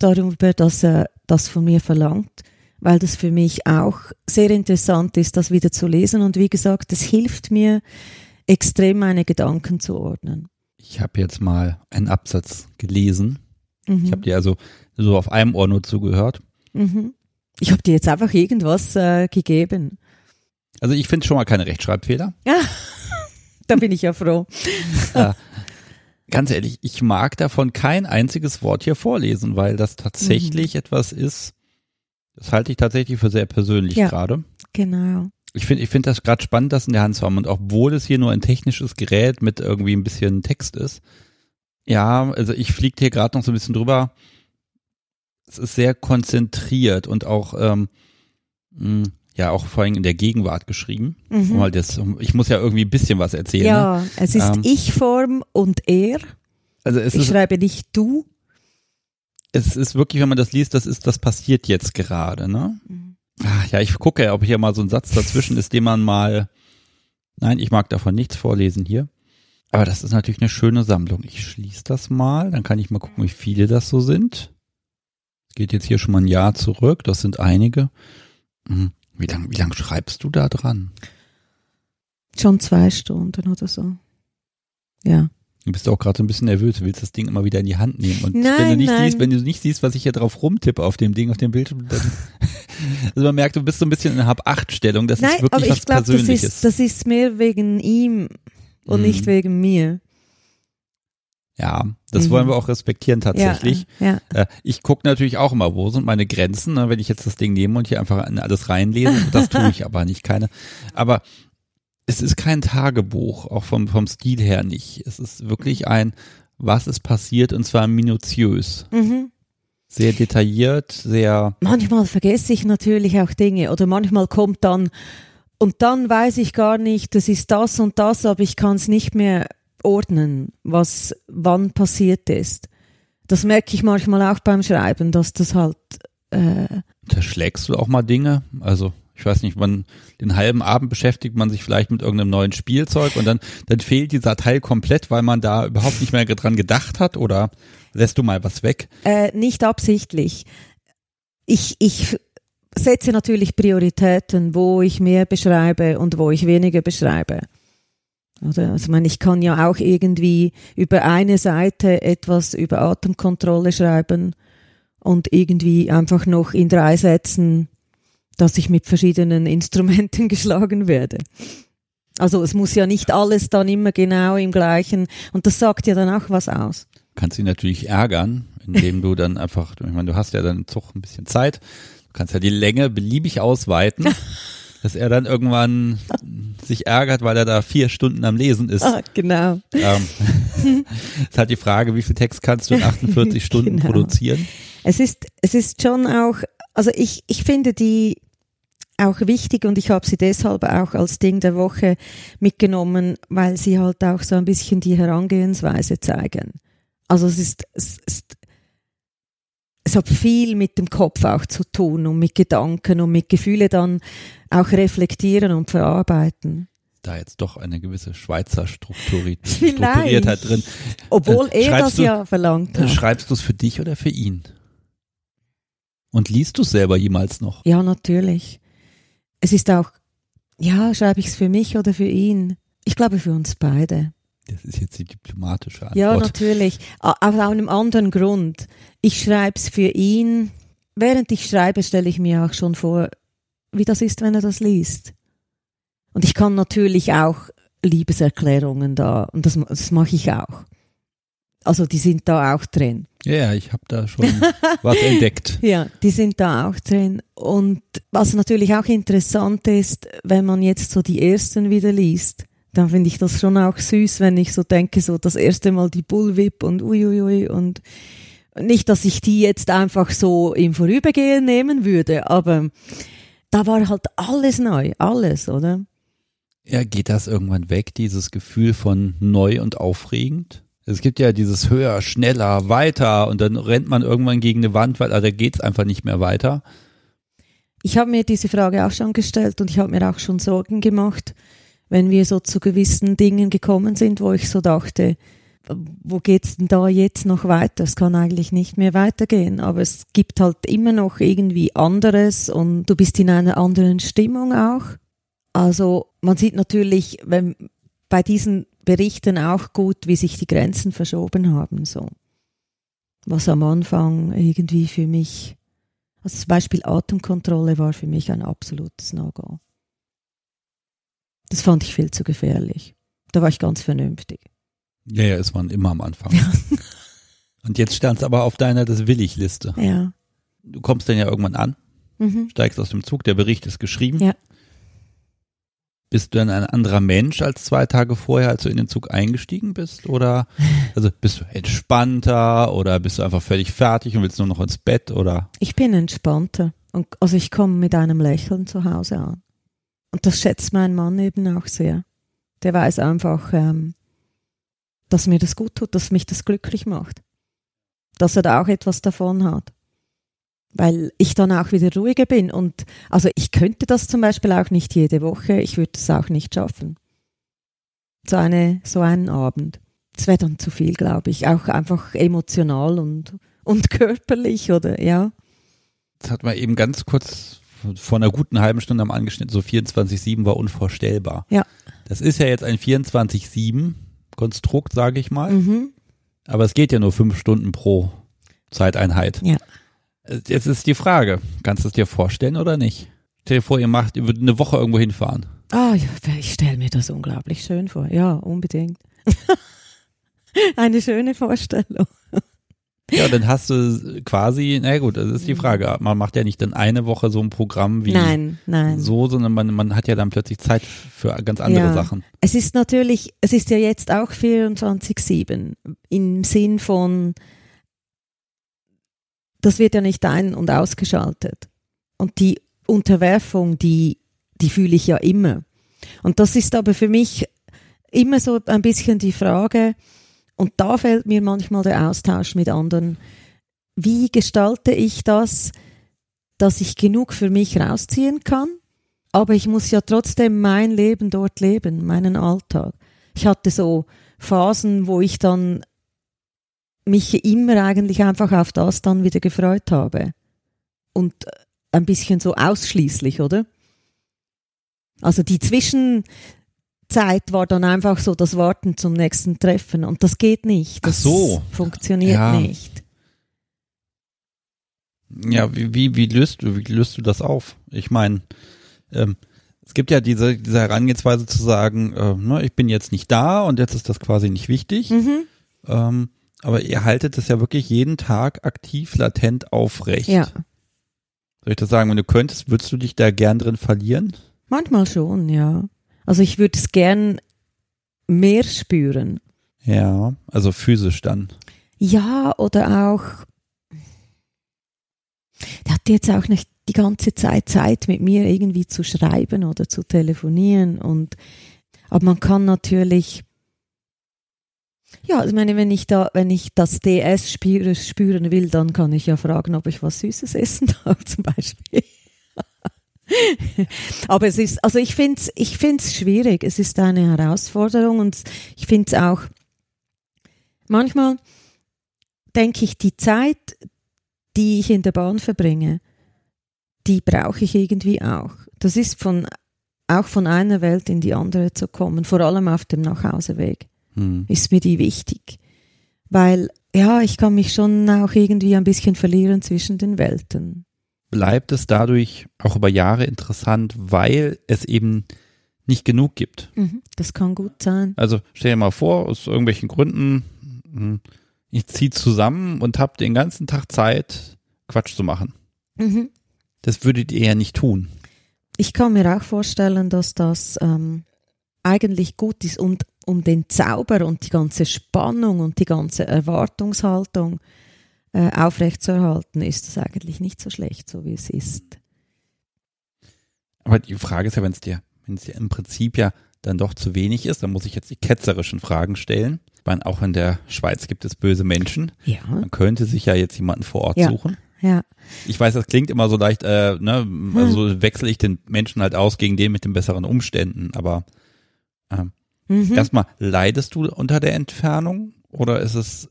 darüber, dass er das von mir verlangt, weil das für mich auch sehr interessant ist, das wieder zu lesen. Und wie gesagt, es hilft mir extrem, meine Gedanken zu ordnen. Ich habe jetzt mal einen Absatz gelesen Mhm. Ich habe dir also so auf einem Ohr nur zugehört. Mhm. Ich habe dir jetzt einfach irgendwas äh, gegeben. Also ich finde schon mal keine Rechtschreibfehler. Ja, da bin ich ja froh. ja. Ganz ehrlich, ich mag davon kein einziges Wort hier vorlesen, weil das tatsächlich mhm. etwas ist, das halte ich tatsächlich für sehr persönlich ja, gerade. Genau. Ich finde ich finde das gerade spannend, das in der Hand zu haben. Und obwohl es hier nur ein technisches Gerät mit irgendwie ein bisschen Text ist, ja, also ich fliege hier gerade noch so ein bisschen drüber. Es ist sehr konzentriert und auch, ähm, mh, hm, ja, auch vor allem in der Gegenwart geschrieben. Mhm. Mal das, ich muss ja irgendwie ein bisschen was erzählen. Ja, ne? es ist ähm, Ich-Form und Er. Also es ich ist, schreibe nicht du. Es ist wirklich, wenn man das liest, das ist, das passiert jetzt gerade, ne? Mhm. Ach, ja, ich gucke, ob hier mal so ein Satz dazwischen ist, den man mal, nein, ich mag davon nichts vorlesen hier. Aber das ist natürlich eine schöne Sammlung. Ich schließe das mal, dann kann ich mal gucken, wie viele das so sind. Geht jetzt hier schon mal ein Jahr zurück, das sind einige. Hm, wie lange wie lang schreibst du da dran? Schon zwei Stunden oder so. Ja. Du bist auch gerade so ein bisschen nervös, du willst das Ding immer wieder in die Hand nehmen. Und nein, wenn du nicht nein. siehst, wenn du nicht siehst, was ich hier drauf rumtippe auf dem Ding, auf dem Bildschirm, dann, also man merkt, du bist so ein bisschen in einer Hab-Acht-Stellung. Das nein, ist wirklich aber was glaub, Persönliches. Das ist, das ist mehr wegen ihm und mhm. nicht wegen mir. Ja, das Mhm. wollen wir auch respektieren tatsächlich. Ja, ja. Äh, Ich gucke natürlich auch immer, wo sind meine Grenzen, ne, wenn ich jetzt das Ding nehme und hier einfach in alles reinlese. Das tue ich aber nicht, keine. Aber es ist kein Tagebuch, auch vom, vom Stil her nicht. Es ist wirklich ein, was ist passiert und zwar minutiös. Mhm. Sehr detailliert, sehr, Manchmal vergesse ich natürlich auch Dinge oder manchmal kommt dann und dann weiß ich gar nicht, das ist das und das, aber ich kann es nicht mehr ordnen, was wann passiert ist. Das merke ich manchmal auch beim Schreiben, dass das halt äh, zerschlägst du auch mal Dinge. Also, ich weiß nicht, man, den halben Abend beschäftigt man sich vielleicht mit irgendeinem neuen Spielzeug und dann, dann fehlt dieser Teil komplett, weil man da überhaupt nicht mehr dran gedacht hat oder lässt du mal was weg? äh, nicht absichtlich. Ich, ich setze natürlich Prioritäten, wo ich mehr beschreibe und wo ich weniger beschreibe. Oder? Also, ich meine, ich kann ja auch irgendwie über eine Seite etwas über Atemkontrolle schreiben und irgendwie einfach noch in drei Sätzen, dass ich mit verschiedenen Instrumenten geschlagen werde. Also es muss ja nicht alles dann immer genau im gleichen und das sagt ja dann auch was aus. Kannst ihn natürlich ärgern, indem du dann einfach, ich meine, du hast ja dann Zug ein bisschen Zeit, kannst ja die Länge beliebig ausweiten, dass er dann irgendwann sich ärgert, weil er da vier Stunden am Lesen ist. Ah, genau. Ähm, ist halt die Frage, wie viel Text kannst du in 48 Stunden Genau. produzieren? Es ist, es ist schon auch, also ich, ich finde die auch wichtig und ich habe sie deshalb auch als Ding der Woche mitgenommen, weil sie halt auch so ein bisschen die Herangehensweise zeigen. Also es ist, es ist, es hat viel mit dem Kopf auch zu tun und mit Gedanken und mit Gefühle dann auch reflektieren und verarbeiten. Da jetzt doch eine gewisse Schweizer Strukturi Vielleicht. Strukturiertheit drin. Obwohl Äh, er das du- ja verlangt hat. Schreibst du es für dich oder für ihn? Und liest du es selber jemals noch? Ja, natürlich. Es ist auch, ja, schreibe ich es für mich oder für ihn? Ich glaube für uns beide. Das ist jetzt die diplomatische Antwort. Ja, natürlich. Aber aus einem anderen Grund. Ich schreibe es für ihn. Während ich schreibe, stelle ich mir auch schon vor, wie das ist, wenn er das liest. Und ich kann natürlich auch Liebeserklärungen da, und das, das mache ich auch. Also die sind da auch drin. Ja, ja, ich habe da schon was entdeckt. Ja, die sind da auch drin. Und was natürlich auch interessant ist, wenn man jetzt so die ersten wieder liest, dann finde ich das schon auch süß, wenn ich so denke, so das erste Mal die Bullwhip und uiuiui und nicht, dass ich die jetzt einfach so im Vorübergehen nehmen würde, aber da war halt alles neu, alles, oder? Ja, geht das irgendwann weg, dieses Gefühl von neu und aufregend? Es gibt ja dieses höher, schneller, weiter und dann rennt man irgendwann gegen eine Wand, weil also da geht's einfach nicht mehr weiter. Ich habe mir diese Frage auch schon gestellt und ich habe mir auch schon Sorgen gemacht, wenn wir so zu gewissen Dingen gekommen sind, wo ich so dachte, wo geht's denn da jetzt noch weiter? Es kann eigentlich nicht mehr weitergehen, aber es gibt halt immer noch irgendwie anderes und du bist in einer anderen Stimmung auch. Also man sieht natürlich wenn, bei diesen Berichten auch gut, wie sich die Grenzen verschoben haben, so. Was am Anfang irgendwie für mich also zum Beispiel Atemkontrolle war für mich ein absolutes No-Go. Das fand ich viel zu gefährlich. Da war ich ganz vernünftig. Ja, ja, ist man immer am Anfang. Und jetzt stand es aber auf deiner das Willig-Liste. Ja. Du kommst dann ja irgendwann an, Mhm. steigst aus dem Zug, der Bericht ist geschrieben. Ja. Bist du dann ein anderer Mensch als zwei Tage vorher, als du in den Zug eingestiegen bist? Oder also bist du entspannter oder bist du einfach völlig fertig und willst nur noch ins Bett oder Ich bin entspannter. Und, also ich komme mit einem Lächeln zu Hause an. Und das schätzt mein Mann eben auch sehr. Der weiß einfach, ähm, dass mir das gut tut, dass mich das glücklich macht. Dass er da auch etwas davon hat. Weil ich dann auch wieder ruhiger bin. Und also ich könnte das zum Beispiel auch nicht jede Woche. Ich würde es auch nicht schaffen. So, eine, so einen Abend. Das wäre dann zu viel, glaube ich. Auch einfach emotional und, und körperlich oder ja. Das hat man eben ganz kurz vor einer guten halben Stunde am angeschnitten, so 24-7 war unvorstellbar. Ja. Das ist ja jetzt ein 24-7 Konstrukt, sage ich mal. Mhm. Aber es geht ja nur fünf Stunden pro Zeiteinheit. Ja. Jetzt ist die Frage, kannst du es dir vorstellen oder nicht? Stell dir vor, ihr macht, ihr würdet eine Woche irgendwo hinfahren. Ah, ja, ich stelle mir das unglaublich schön vor. Ja, unbedingt. Eine schöne Vorstellung. Ja, dann hast du quasi, na gut, das ist die Frage. Man macht ja nicht dann eine Woche so ein Programm wie nein, nein. so, sondern man, man hat ja dann plötzlich Zeit für ganz andere ja. Sachen. Es ist natürlich, es ist ja jetzt auch 24-7 im Sinn von, das wird ja nicht ein- und ausgeschaltet. Und die Unterwerfung, die, die fühle ich ja immer. Und das ist aber für mich immer so ein bisschen die Frage, und da fällt mir manchmal der Austausch mit anderen. Wie gestalte ich das, dass ich genug für mich rausziehen kann? Aber ich muss ja trotzdem mein Leben dort leben, meinen Alltag. Ich hatte so Phasen, wo ich dann mich immer eigentlich einfach auf das dann wieder gefreut habe. Und ein bisschen so ausschließlich, oder? Also die Zwischen, Zeit war dann einfach so das Warten zum nächsten Treffen und das geht nicht. Das Ach so. funktioniert Ja. nicht. Ja, wie, wie, wie löst du, wie löst du das auf? Ich meine, ähm, es gibt ja diese, diese Herangehensweise zu sagen, äh, ne, ich bin jetzt nicht da und jetzt ist das quasi nicht wichtig. Mhm. Ähm, aber ihr haltet es ja wirklich jeden Tag aktiv, latent aufrecht. Ja, Soll ich das sagen, wenn du könntest, würdest du dich da gern drin verlieren? manchmal schon, ja. Also ich würde es gern mehr spüren. Ja, also physisch dann. Ja, oder auch, der hat jetzt auch nicht die ganze Zeit Zeit mit mir irgendwie zu schreiben oder zu telefonieren und aber man kann natürlich ja, ich meine, wenn ich da, wenn ich das DS spüre, spüren will, dann kann ich ja fragen, ob ich was Süßes essen darf, zum Beispiel. Aber es ist, also ich finde es ich find's schwierig. Es ist eine Herausforderung und ich finde es auch, manchmal denke ich, die Zeit, die ich in der Bahn verbringe, die brauche ich irgendwie auch. Das ist von, auch von einer Welt in die andere zu kommen, vor allem auf dem Nachhauseweg Hm. ist mir die wichtig. Weil, ja, ich kann mich schon auch irgendwie ein bisschen verlieren zwischen den Welten. Bleibt es dadurch auch über Jahre interessant, weil es eben nicht genug gibt. Mhm, das kann gut sein. Also stell dir mal vor, aus irgendwelchen Gründen, hm, ich ziehe zusammen und habe den ganzen Tag Zeit, Quatsch zu machen. Mhm. Das würdet ihr ja nicht tun. Ich kann mir auch vorstellen, dass das ähm, eigentlich gut ist und um den Zauber und die ganze Spannung und die ganze Erwartungshaltung äh, aufrechtzuerhalten, ist das eigentlich nicht so schlecht, so wie es ist. Aber die Frage ist ja, wenn es dir, wenn es dir im Prinzip ja dann doch zu wenig ist, dann muss ich jetzt die ketzerischen Fragen stellen. Ich meine, auch in der Schweiz gibt es böse Menschen. Ja, Man könnte sich ja jetzt jemanden vor Ort Ja. suchen. ja. Ich weiß, das klingt immer so leicht, äh, ne, also wechsle ich den Menschen halt aus gegen den mit den besseren Umständen, aber ähm, Mhm. erstmal, leidest du unter der Entfernung oder ist es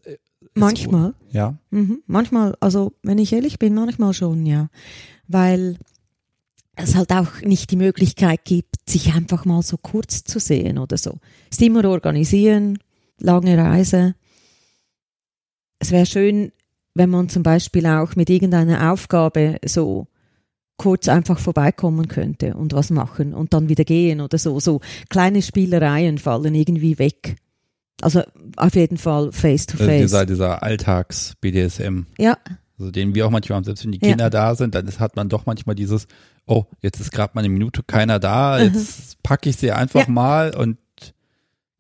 Manchmal. Ja. Mhm. Manchmal, also wenn ich ehrlich bin, manchmal schon, ja. Weil es halt auch nicht die Möglichkeit gibt, sich einfach mal so kurz zu sehen oder so. Ist immer organisieren, lange Reise. Es wäre schön, wenn man zum Beispiel auch mit irgendeiner Aufgabe so kurz einfach vorbeikommen könnte und was machen und dann wieder gehen oder so. So kleine Spielereien fallen irgendwie weg. Also auf jeden Fall face to Also face. dieser, dieser Alltags-BDSM, ja, also den wir auch manchmal haben, selbst wenn die Ja. Kinder da sind, dann ist, hat man doch manchmal dieses, oh, jetzt ist gerade mal eine Minute keiner da, Mhm. jetzt packe ich sie einfach Ja. mal und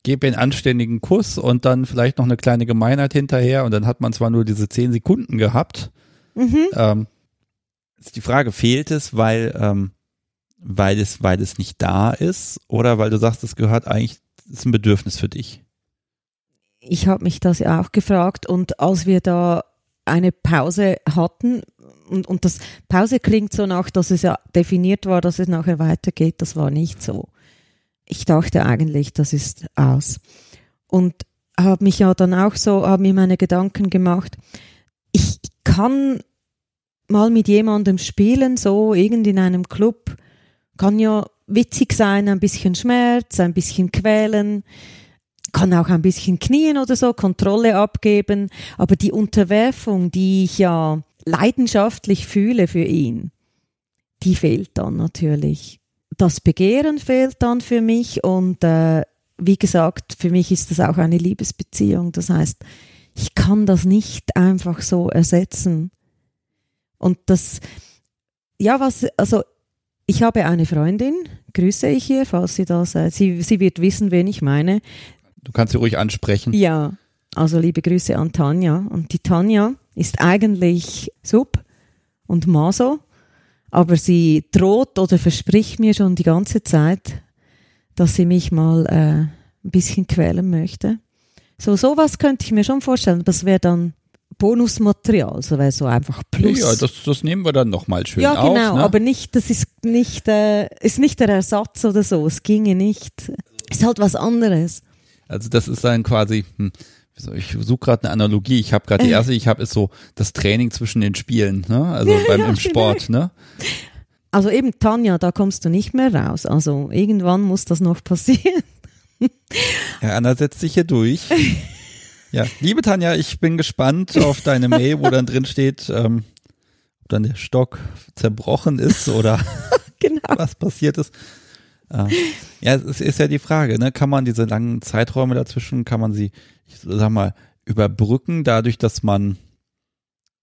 gebe einen anständigen Kuss und dann vielleicht noch eine kleine Gemeinheit hinterher und dann hat man zwar nur diese zehn Sekunden gehabt. mhm. Ähm, ist die Frage, fehlt es, weil, ähm, weil es, weil es nicht da ist oder weil du sagst, es gehört eigentlich, es ist ein Bedürfnis für dich? Ich habe mich das ja auch gefragt und als wir da eine Pause hatten und, und das Pause klingt so nach, dass es ja definiert war, dass es nachher weitergeht, das war nicht so. Ich dachte eigentlich, das ist aus. Und habe mich ja dann auch so, habe mir meine Gedanken gemacht. Ich kann mal mit jemandem spielen, so irgend in einem Club, kann ja witzig sein, ein bisschen Schmerz, ein bisschen quälen kann auch ein bisschen knien oder so, Kontrolle abgeben, aber die Unterwerfung, die ich ja leidenschaftlich fühle für ihn, die fehlt dann natürlich. Das Begehren fehlt dann für mich und äh, wie gesagt, für mich ist das auch eine Liebesbeziehung. Das heißt, ich kann das nicht einfach so ersetzen. Und das, ja, was, also ich habe eine Freundin, grüße ich hier, falls sie das, äh, sie, sie wird wissen, wen ich meine. Du kannst sie ruhig ansprechen. Ja, also liebe Grüße an Tanja. Und die Tanja ist eigentlich Sub und Maso, aber sie droht oder verspricht mir schon die ganze Zeit, dass sie mich mal äh, ein bisschen quälen möchte. So sowas könnte ich mir schon vorstellen. Das wäre dann Bonusmaterial, so wäre so einfach Plus. Ja, das, das nehmen wir dann nochmal schön ja, auf. genau, ne? aber nicht, das ist nicht, äh, ist nicht der Ersatz oder so. Es ginge nicht. Ist halt was anderes. Also das ist dann quasi, hm, ich suche gerade eine Analogie. Ich habe gerade die erste, ich habe ist so das Training zwischen den Spielen, ne? Also beim ja, im Sport, ne? Also eben Tanja, da kommst du nicht mehr raus. Also irgendwann muss das noch passieren. Ja, Anna setzt sich hier durch. Ja, liebe Tanja, ich bin gespannt auf deine Mail, wo dann drin steht, ähm, ob dann der Stock zerbrochen ist oder genau. was passiert ist. Ja, es ist ja die Frage, ne? Kann man diese langen Zeiträume dazwischen, kann man sie, ich sag mal, überbrücken, dadurch, dass man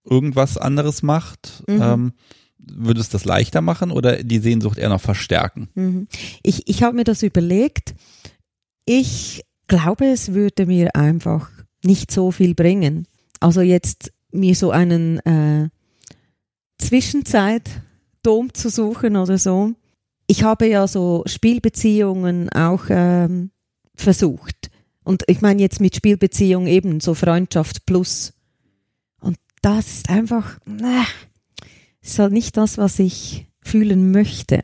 irgendwas anderes macht? Mhm. Ähm, würde es das leichter machen oder die Sehnsucht eher noch verstärken? Mhm. Ich, ich habe mir das überlegt. Ich glaube, es würde mir einfach nicht so viel bringen. Also jetzt mir so einen äh, Zwischenzeit-Dom zu suchen oder so. Ich habe ja so Spielbeziehungen auch ähm, versucht. Und ich meine jetzt mit Spielbeziehung eben so Freundschaft plus. Und das ist einfach, äh, ist halt nicht das, was ich fühlen möchte.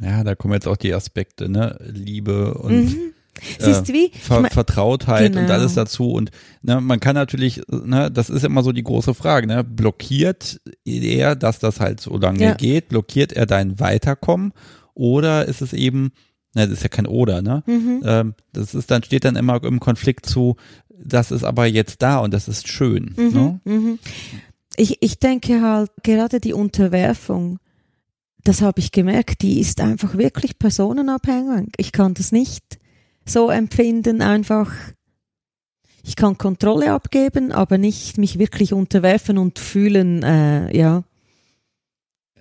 Ja, da kommen jetzt auch die Aspekte, ne? Liebe und Mhm. Siehst du wie? Ver mein- Vertrautheit und Genau. alles dazu. Und ne, man kann natürlich, ne, das ist immer so die große Frage, ne? Blockiert er, dass das halt so lange Ja. geht? Blockiert er dein Weiterkommen? Oder ist es eben, ne, das ist ja kein Oder, ne? Mhm. Ähm, das ist dann, steht dann immer im Konflikt zu, das ist aber jetzt da und das ist schön. Ne? Mhm, mhm. Ich, ich denke halt, gerade die Unterwerfung, das habe ich gemerkt, die ist einfach wirklich personenabhängig. Ich kann das nicht so empfinden, einfach. Ich kann Kontrolle abgeben, aber nicht mich wirklich unterwerfen und fühlen, äh, ja,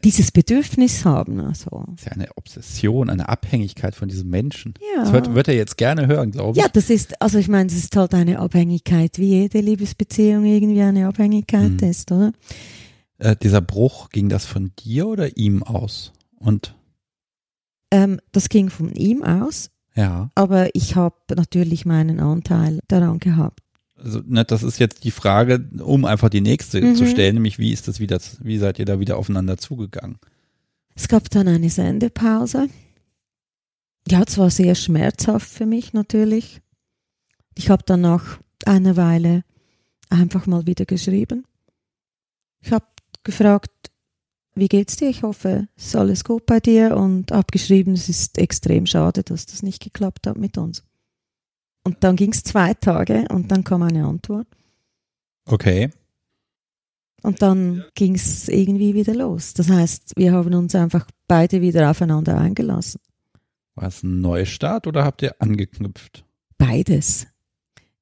dieses Bedürfnis haben. Also, Das ist ja eine Obsession, eine Abhängigkeit von diesem Menschen. ja. Das wird, wird er jetzt gerne hören, glaube ich. Ja, das ist, also ich meine, es ist halt eine Abhängigkeit, wie jede Liebesbeziehung irgendwie eine Abhängigkeit Mhm. ist, oder? Äh, dieser Bruch, ging das von dir oder ihm aus? Und Ähm, das ging von ihm aus, ja, aber ich habe natürlich meinen Anteil daran gehabt. also ne, das ist jetzt die Frage, um einfach die nächste Mhm. zu stellen, nämlich wie ist das wieder, wie seid ihr da wieder aufeinander zugegangen? Es gab dann eine Sendepause. Ja, es war sehr schmerzhaft für mich natürlich. Ich habe dann nach einer Weile einfach mal wieder geschrieben. Ich habe gefragt, wie geht's dir? Ich hoffe, es ist alles gut bei dir und abgeschrieben, es ist extrem schade, dass das nicht geklappt hat mit uns. Und dann ging es zwei Tage und dann kam eine Antwort. Okay. Und dann ging es irgendwie wieder los. Das heißt, wir haben uns einfach beide wieder aufeinander eingelassen. War es ein Neustart oder habt ihr angeknüpft? Beides.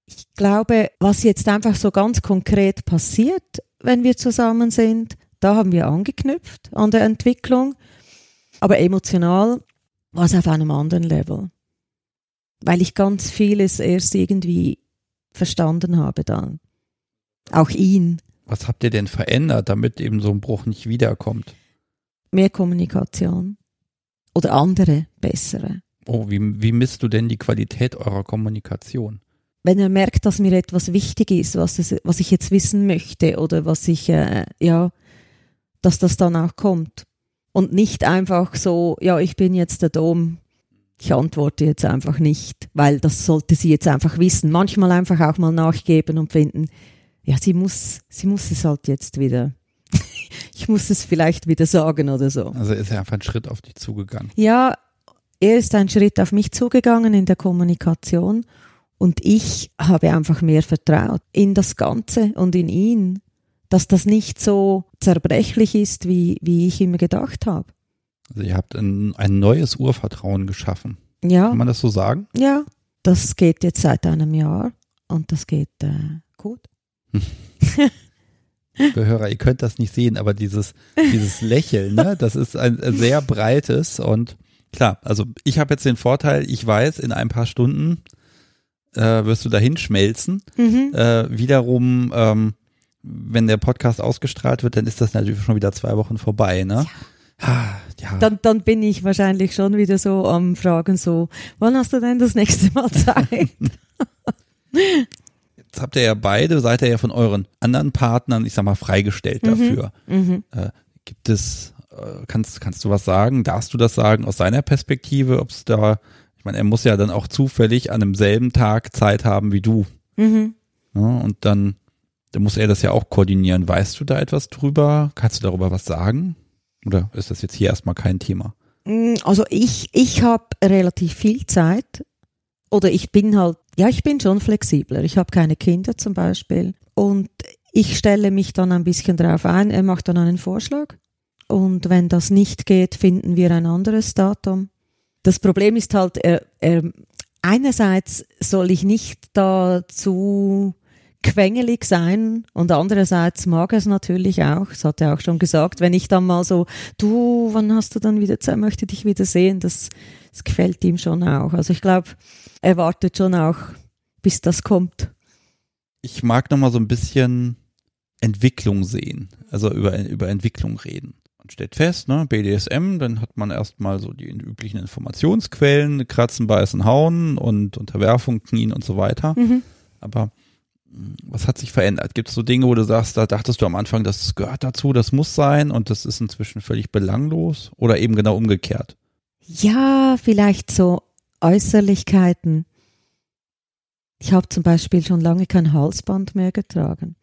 Ich glaube, was jetzt einfach so ganz konkret passiert, wenn wir zusammen sind, da haben wir angeknüpft an der Entwicklung. Aber emotional war es auf einem anderen Level. Weil ich ganz vieles erst irgendwie verstanden habe dann. Auch ihn. Was habt ihr denn verändert, damit eben so ein Bruch nicht wiederkommt? Mehr Kommunikation. Oder andere, bessere. Oh, wie, wie misst du denn die Qualität eurer Kommunikation? wenn er merkt, dass mir etwas wichtig ist, was, es, was ich jetzt wissen möchte oder was ich, äh, ja, dass das dann auch kommt. Und nicht einfach so, ja, ich bin jetzt der Dom, ich antworte jetzt einfach nicht, weil das sollte sie jetzt einfach wissen. Manchmal einfach auch mal nachgeben und finden, ja, sie muss, sie muss es halt jetzt wieder, ich muss es vielleicht wieder sagen oder so. Also ist er einfach einen Schritt auf dich zugegangen. Ja, er ist einen Schritt auf mich zugegangen in der Kommunikation und ich habe einfach mehr vertraut in das Ganze und in ihn, dass das nicht so zerbrechlich ist, wie, wie ich immer gedacht habe. Also ihr habt ein, ein neues Urvertrauen geschaffen. Ja, Kann man das so sagen? ja, das geht jetzt seit einem Jahr und das geht äh, gut. Liebe Hörer, ihr könnt das nicht sehen, aber dieses, dieses Lächeln, ne, das ist ein sehr breites und klar, also ich habe jetzt den Vorteil, ich weiß, in ein paar Stunden äh, wirst du dahin schmelzen. Mhm. Äh, wiederum, ähm, wenn der Podcast ausgestrahlt wird, dann ist das natürlich schon wieder zwei Wochen vorbei, ne? Ja. ja. Dann, dann bin ich wahrscheinlich schon wieder so am Fragen so, wann hast du denn das nächste Mal Zeit? Jetzt habt ihr ja beide, seid ihr ja von euren anderen Partnern, ich sag mal, freigestellt Mhm. dafür. mhm. Äh, gibt es, äh, kannst, kannst du was sagen? Darfst du das sagen aus seiner Perspektive? Ob es da, ich meine, er muss ja dann auch zufällig an demselben Tag Zeit haben wie du. Mhm. Ne? Und dann, dann muss er das ja auch koordinieren. Weißt du da etwas drüber? Kannst du darüber was sagen? Oder ist das jetzt hier erstmal kein Thema? Mm, Also ich, ich habe relativ viel Zeit oder ich bin halt, ja, ich bin schon flexibler. Ich habe keine Kinder zum Beispiel und ich stelle mich dann ein bisschen darauf ein. Er macht dann einen Vorschlag und wenn das nicht geht, finden wir ein anderes Datum. Das Problem ist halt, er, er, einerseits soll ich nicht da zu quengelig sein und andererseits mag er es natürlich auch, das hat er auch schon gesagt, wenn ich dann mal so, du, wann hast du dann wieder Zeit, möchte dich wieder sehen, das, das gefällt ihm schon auch. Also ich glaube, er wartet schon auch, bis das kommt. Ich mag nochmal so ein bisschen Entwicklung sehen, also über, über Entwicklung reden. Man stellt fest, ne, BDSM, dann hat man erstmal so die üblichen Informationsquellen, Kratzen, Beißen, Hauen und Unterwerfung, Knien und so weiter. Mhm. Aber was hat sich verändert? Gibt es so Dinge, wo du sagst, da dachtest du am Anfang, das gehört dazu, das muss sein und das ist inzwischen völlig belanglos oder eben genau umgekehrt? Ja, vielleicht so Äußerlichkeiten. Ich habe zum Beispiel schon lange kein Halsband mehr getragen.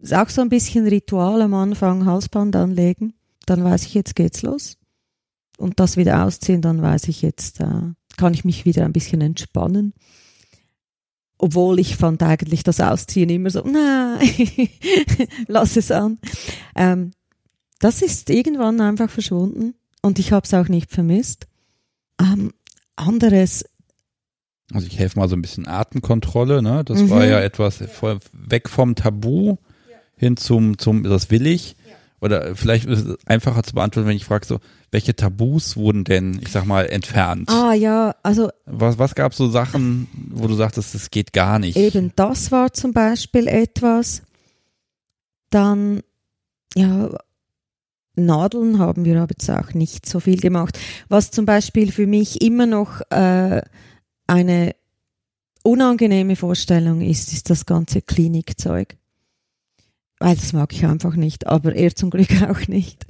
Ist auch so ein bisschen Ritual am Anfang, Halsband anlegen. Dann weiß ich, jetzt geht's los. Und das wieder ausziehen, dann weiß ich jetzt, äh, kann ich mich wieder ein bisschen entspannen. Obwohl ich fand eigentlich das Ausziehen immer so, nein, lass es an. Ähm, das ist irgendwann einfach verschwunden und ich habe es auch nicht vermisst. Ähm, anderes, Also ich helfe mal so ein bisschen Atemkontrolle, ne? Das Mhm. war ja etwas weg vom Tabu hin zum, zum, das will ich. Oder vielleicht ist es einfacher zu beantworten, wenn ich frage so, welche Tabus wurden denn, ich sag mal, entfernt? ah ja, also Was, was gab so Sachen, wo du sagtest, das geht gar nicht? eben das war zum Beispiel etwas. Dann, ja, Nadeln haben wir aber jetzt auch nicht so viel gemacht. Was zum Beispiel für mich immer noch äh, eine unangenehme Vorstellung ist, ist das ganze Klinikzeug. Weil das mag ich einfach nicht, aber er zum Glück auch nicht.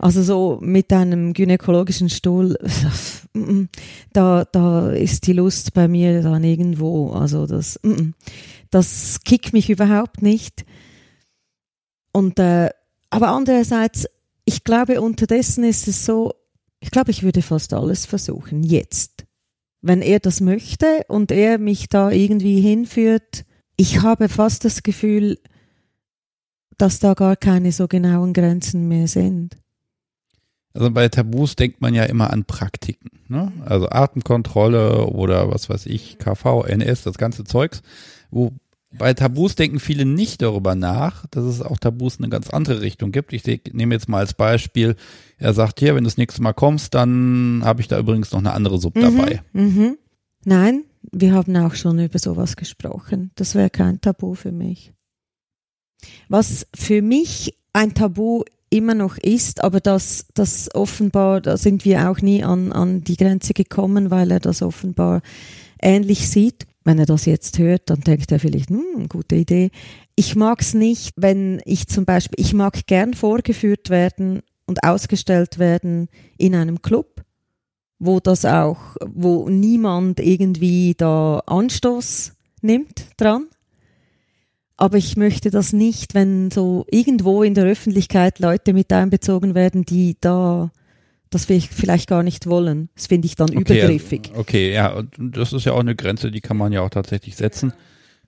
Also so mit einem gynäkologischen Stuhl, da, da ist die Lust bei mir dann irgendwo. Also das, das kickt mich überhaupt nicht. Und äh, aber andererseits, ich glaube, unterdessen ist es so, ich glaube, ich würde fast alles versuchen, jetzt. Wenn er das möchte und er mich da irgendwie hinführt, ich habe fast das Gefühl, dass da gar keine so genauen Grenzen mehr sind. Also bei Tabus denkt man ja immer an Praktiken, ne? Also Atemkontrolle oder was weiß ich, KV, NS, das ganze Zeugs. Wo bei Tabus denken viele nicht darüber nach, dass es auch Tabus in eine ganz andere Richtung gibt. Ich nehme jetzt mal als Beispiel, er sagt hier, wenn du das nächste Mal kommst, dann habe ich da übrigens noch eine andere Sub dabei. Mhm. Nein, wir haben auch schon über sowas gesprochen. Das wäre kein Tabu für mich. Was für mich ein Tabu immer noch ist, aber das, das offenbar, da sind wir auch nie an, an die Grenze gekommen, weil er das offenbar ähnlich sieht. Wenn er das jetzt hört, dann denkt er vielleicht, hm, gute Idee. Ich mag es nicht, wenn ich zum Beispiel, ich mag gern vorgeführt werden und ausgestellt werden in einem Club, wo das auch, wo niemand irgendwie da Anstoß nimmt dran. Aber ich möchte das nicht, wenn so irgendwo in der Öffentlichkeit Leute mit einbezogen werden, die da das vielleicht gar nicht wollen. Das finde ich dann Okay, übergriffig. also- Okay, ja, und das ist ja auch eine Grenze, die kann man ja auch tatsächlich setzen.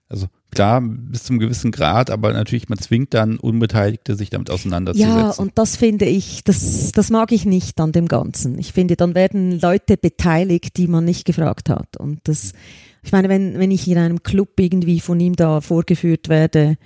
Also klar, bis zum gewissen Grad, aber natürlich, man zwingt dann Unbeteiligte, sich damit auseinanderzusetzen. Ja, und das finde ich, das, das mag ich nicht an dem Ganzen. Ich finde, dann werden Leute beteiligt, die man nicht gefragt hat. Und das, ich meine, wenn, wenn ich in einem Club irgendwie von ihm da vorgeführt werde,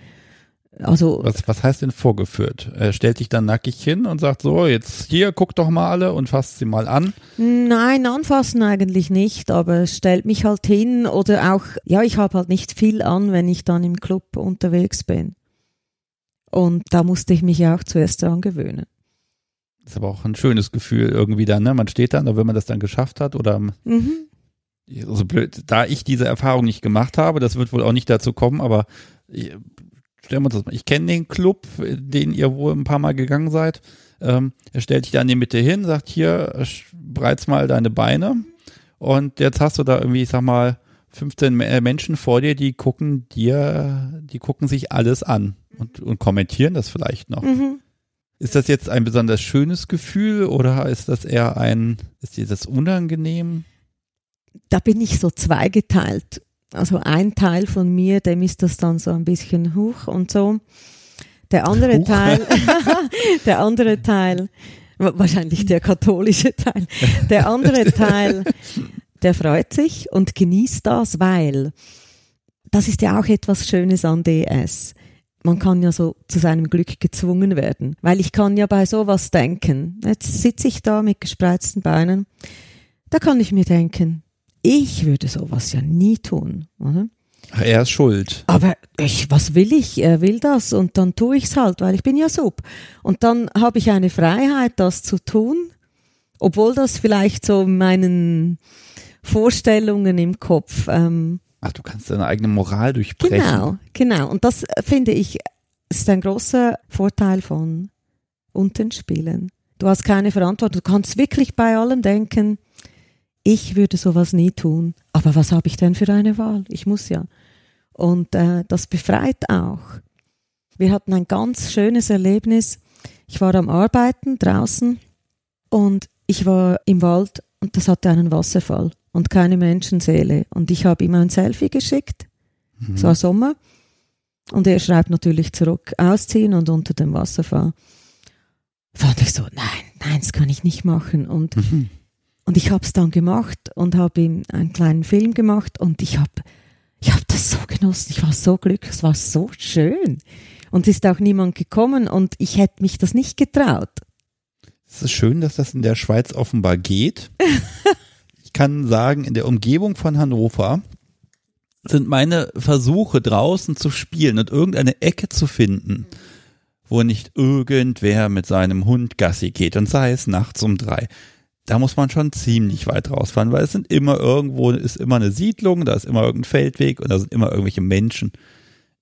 also was, was heißt denn vorgeführt? Er stellt dich dann nackig hin und sagt so, jetzt hier, guck doch mal alle und fasst sie mal an. Nein, anfassen eigentlich nicht, aber stellt mich halt hin oder auch, ja, ich habe halt nicht viel an, wenn ich dann im Club unterwegs bin. Und da musste ich mich ja auch zuerst dran gewöhnen. Das ist aber auch ein schönes Gefühl irgendwie dann, ne? Man steht dann, wenn man das dann geschafft hat oder mhm. So blöd, da ich diese Erfahrung nicht gemacht habe, das wird wohl auch nicht dazu kommen, aber stellen wir uns das mal. Ich kenne den Club, den ihr wohl ein paar Mal gegangen seid. Ähm, er stellt dich da in die Mitte hin, sagt hier, breiz mal deine Beine. Und jetzt hast du da irgendwie, ich sag mal, 15 äh, Menschen vor dir, die gucken dir, die gucken sich alles an und, und kommentieren das vielleicht noch. Mhm. Ist das jetzt ein besonders schönes Gefühl oder ist das eher ein, ist dir das unangenehm? Da bin ich so zweigeteilt also ein Teil von mir, dem ist das dann so ein bisschen hoch und so. Der andere Huch. Teil, der andere Teil, wahrscheinlich der katholische Teil, der andere Teil, der freut sich und genießt das, weil das ist ja auch etwas Schönes an DS. Man kann ja so zu seinem Glück gezwungen werden, weil ich kann ja bei sowas denken. Jetzt sitze ich da mit gespreizten Beinen. Da kann ich mir denken, ich würde sowas ja nie tun, oder? Er ist schuld. Aber ich, was will ich? Er will das und dann tue ich es halt, weil ich bin ja sub. Und dann habe ich eine Freiheit, das zu tun, obwohl das vielleicht so meinen Vorstellungen im Kopf. Ähm, Ach, du kannst deine eigene Moral durchbrechen. Genau, genau. Und das äh, finde ich ist ein großer Vorteil von Untenspielen. Du hast keine Verantwortung. Du kannst wirklich bei allem denken, ich würde sowas nie tun. Aber was habe ich denn für eine Wahl? Ich muss ja. Und äh, das befreit auch. Wir hatten ein ganz schönes Erlebnis. Ich war am Arbeiten draußen und ich war im Wald und das hatte einen Wasserfall und keine Menschenseele. Und ich habe ihm ein Selfie geschickt. Mhm. Es war Sommer. Und er schreibt natürlich zurück, ausziehen und unter dem Wasserfall. Fand ich so, nein, nein, das kann ich nicht machen. Und mhm. Und ich habe es dann gemacht und habe ihm einen kleinen Film gemacht und ich habe ich hab das so genossen. Ich war so glücklich, es war so schön. Und es ist auch niemand gekommen und ich hätte mich das nicht getraut. Es ist schön, dass das in der Schweiz offenbar geht. ich kann sagen, in der Umgebung von Hannover sind meine Versuche draußen zu spielen und irgendeine Ecke zu finden, wo nicht irgendwer mit seinem Hund Gassi geht und sei es nachts um drei da muss man schon ziemlich weit rausfahren, weil es sind immer irgendwo, ist immer eine Siedlung, da ist immer irgendein Feldweg und da sind immer irgendwelche Menschen.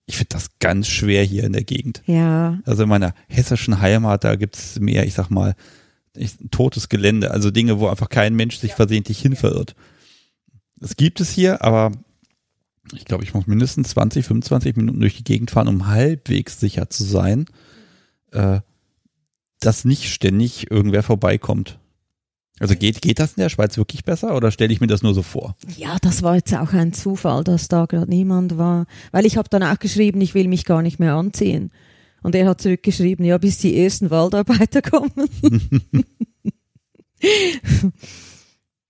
Ich finde das ganz schwer hier in der Gegend. Ja. Also in meiner hessischen Heimat, da gibt's mehr, ich sag mal, ich, totes Gelände, also Dinge, wo einfach kein Mensch sich versehentlich hinverirrt. Das gibt es hier, aber ich glaube, ich muss mindestens 20, 25 Minuten durch die Gegend fahren, um halbwegs sicher zu sein, äh, dass nicht ständig irgendwer vorbeikommt. Also geht, geht das in der Schweiz wirklich besser oder stelle ich mir das nur so vor? Ja, das war jetzt auch ein Zufall, dass da gerade niemand war. Weil ich habe dann auch geschrieben, ich will mich gar nicht mehr anziehen. Und er hat zurückgeschrieben, ja, bis die ersten Waldarbeiter kommen.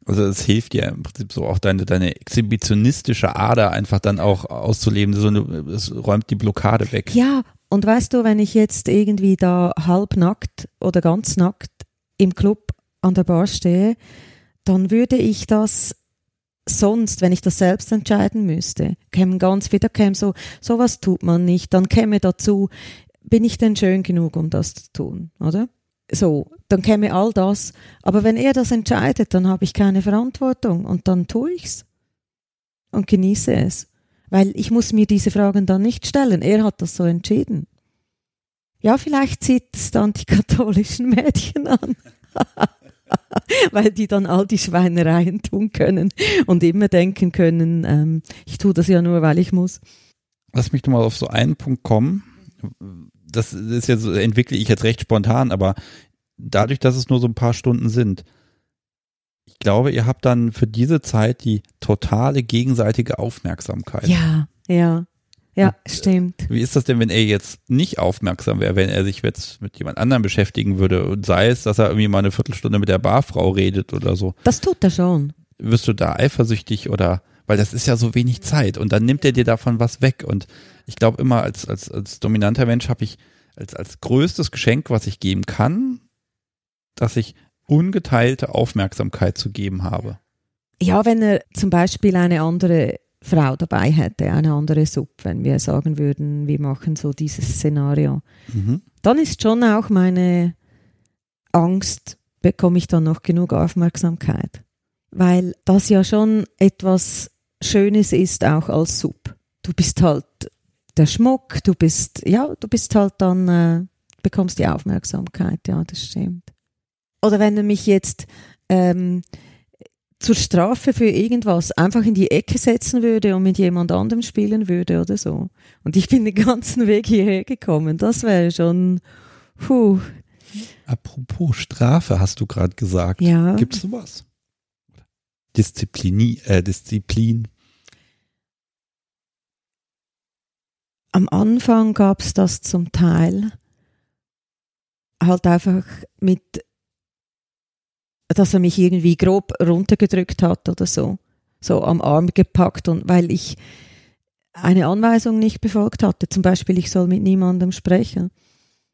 also es hilft dir im Prinzip so auch deine, deine exhibitionistische Ader einfach dann auch auszuleben. So eine, es räumt die Blockade weg. Ja, und weißt du, wenn ich jetzt irgendwie da halbnackt oder ganz nackt im Club an der Bar stehe, dann würde ich das sonst, wenn ich das selbst entscheiden müsste, kämen ganz wieder, käme so, sowas tut man nicht, dann käme dazu, bin ich denn schön genug, um das zu tun, oder? So, dann käme all das. Aber wenn er das entscheidet, dann habe ich keine Verantwortung und dann tue ich's und genieße es. Weil ich muss mir diese Fragen dann nicht stellen. Er hat das so entschieden. Ja, vielleicht zieht es dann die katholischen Mädchen an. weil die dann all die Schweinereien tun können und immer denken können, ähm, ich tue das ja nur, weil ich muss. Lass mich nochmal auf so einen Punkt kommen. Das ist jetzt, entwickle ich jetzt recht spontan, aber dadurch, dass es nur so ein paar Stunden sind, ich glaube, ihr habt dann für diese Zeit die totale gegenseitige Aufmerksamkeit. Ja, ja. Ja, stimmt. Wie ist das denn, wenn er jetzt nicht aufmerksam wäre, wenn er sich jetzt mit jemand anderem beschäftigen würde und sei es, dass er irgendwie mal eine Viertelstunde mit der Barfrau redet oder so? Das tut er schon. Wirst du da eifersüchtig oder, weil das ist ja so wenig Zeit und dann nimmt er dir davon was weg und ich glaube immer als, als, als dominanter Mensch habe ich als, als größtes Geschenk, was ich geben kann, dass ich ungeteilte Aufmerksamkeit zu geben habe. Ja, wenn er zum Beispiel eine andere Frau dabei hätte, eine andere Sub, wenn wir sagen würden, wir machen so dieses Szenario, Mhm. dann ist schon auch meine Angst, bekomme ich dann noch genug Aufmerksamkeit. Weil das ja schon etwas Schönes ist, auch als Sub. Du bist halt der Schmuck, du bist, ja, du bist halt dann, äh, bekommst die Aufmerksamkeit, ja, das stimmt. Oder wenn er mich jetzt ähm, zur Strafe für irgendwas einfach in die Ecke setzen würde und mit jemand anderem spielen würde oder so. Und ich bin den ganzen Weg hierher gekommen. Das wäre schon, puh, Apropos Strafe, hast du gerade gesagt. ja. Gibt es sowas? Disziplin, äh, Disziplin. Am Anfang gab es das zum Teil halt einfach mit, dass er mich irgendwie grob runtergedrückt hat oder so, so am Arm gepackt und weil ich eine Anweisung nicht befolgt hatte, zum Beispiel ich soll mit niemandem sprechen.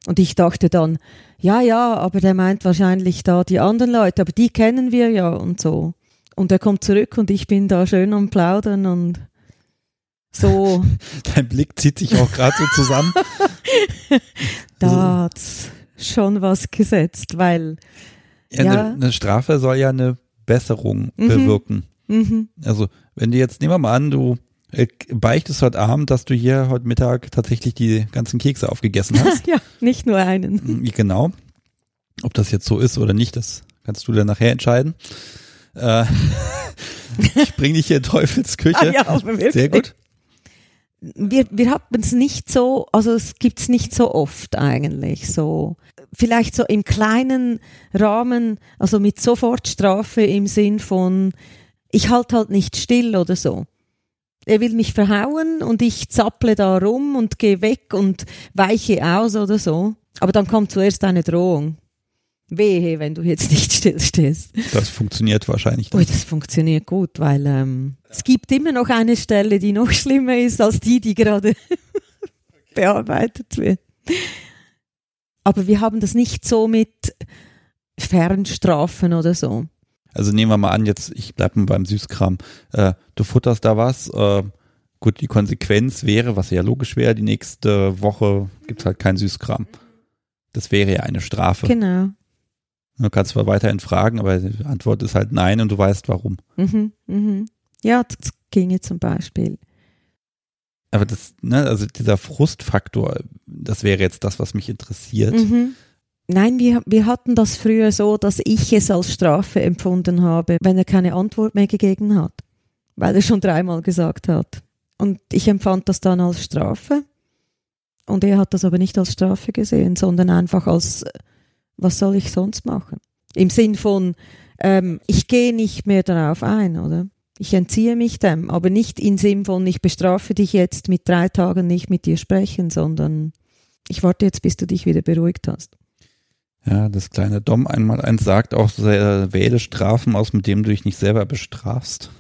Und ich dachte dann, ja, ja, aber der meint wahrscheinlich da die anderen Leute, aber die kennen wir ja und so. Und er kommt zurück und ich bin da schön am Plaudern und so. Dein Blick zieht sich auch gerade so zusammen. da hat's schon was gesetzt, weil, Ja, Ja. Eine, eine Strafe soll ja eine Besserung Mhm. bewirken. mhm, Also, wenn du jetzt, nehmen wir mal an, du äh, beichtest heute Abend, dass du hier heute Mittag tatsächlich die ganzen Kekse aufgegessen hast. ja, nicht nur einen. Mhm, genau. Ob das jetzt so ist oder nicht, das kannst du dann nachher entscheiden. Äh, ich bring dich hier in Teufelsküche. Ah, ja. Sehr gut. Wir, wir haben es nicht so, also es gibt's nicht so oft eigentlich, so. Vielleicht so im kleinen Rahmen, also mit Sofortstrafe im Sinn von, ich halte halt nicht still oder so. Er will mich verhauen und ich zapple da rum und gehe weg und weiche aus oder so. Aber dann kommt zuerst eine Drohung. Wehe, wenn du jetzt nicht stillstehst. Das funktioniert wahrscheinlich. Ui, Dann. das funktioniert gut, weil ähm, es gibt immer noch eine Stelle, die noch schlimmer ist als die, die gerade bearbeitet wird. Aber wir haben das nicht so mit Fernstrafen oder so. Also nehmen wir mal an, jetzt, ich bleib mal beim Süßkram. Äh, du futterst da was. Äh, gut, die Konsequenz wäre, was ja logisch wäre, die nächste Woche gibt's halt kein Süßkram. Das wäre ja eine Strafe. Genau. Du kannst zwar weiterhin fragen, aber die Antwort ist halt nein und du weißt warum. Mhm, mhm. Ja, das ginge zum Beispiel. Aber das, ne, also dieser Frustfaktor, das wäre jetzt das, was mich interessiert. Mhm. Nein, wir, wir hatten das früher so, dass ich es als Strafe empfunden habe, wenn er keine Antwort mehr gegeben hat, weil er schon dreimal gesagt hat. Und ich empfand das dann als Strafe. Und er hat das aber nicht als Strafe gesehen, sondern einfach als, was soll ich sonst machen? Im Sinn von, ähm, ich gehe nicht mehr darauf ein, oder? Ich entziehe mich dem, aber nicht im Sinn von, ich bestrafe dich jetzt mit drei Tagen nicht mit dir sprechen, sondern ich warte jetzt, bis du dich wieder beruhigt hast. Ja, das kleine Dom einmal eins sagt auch, äh, wähle Strafen aus, mit dem du dich nicht selber bestrafst.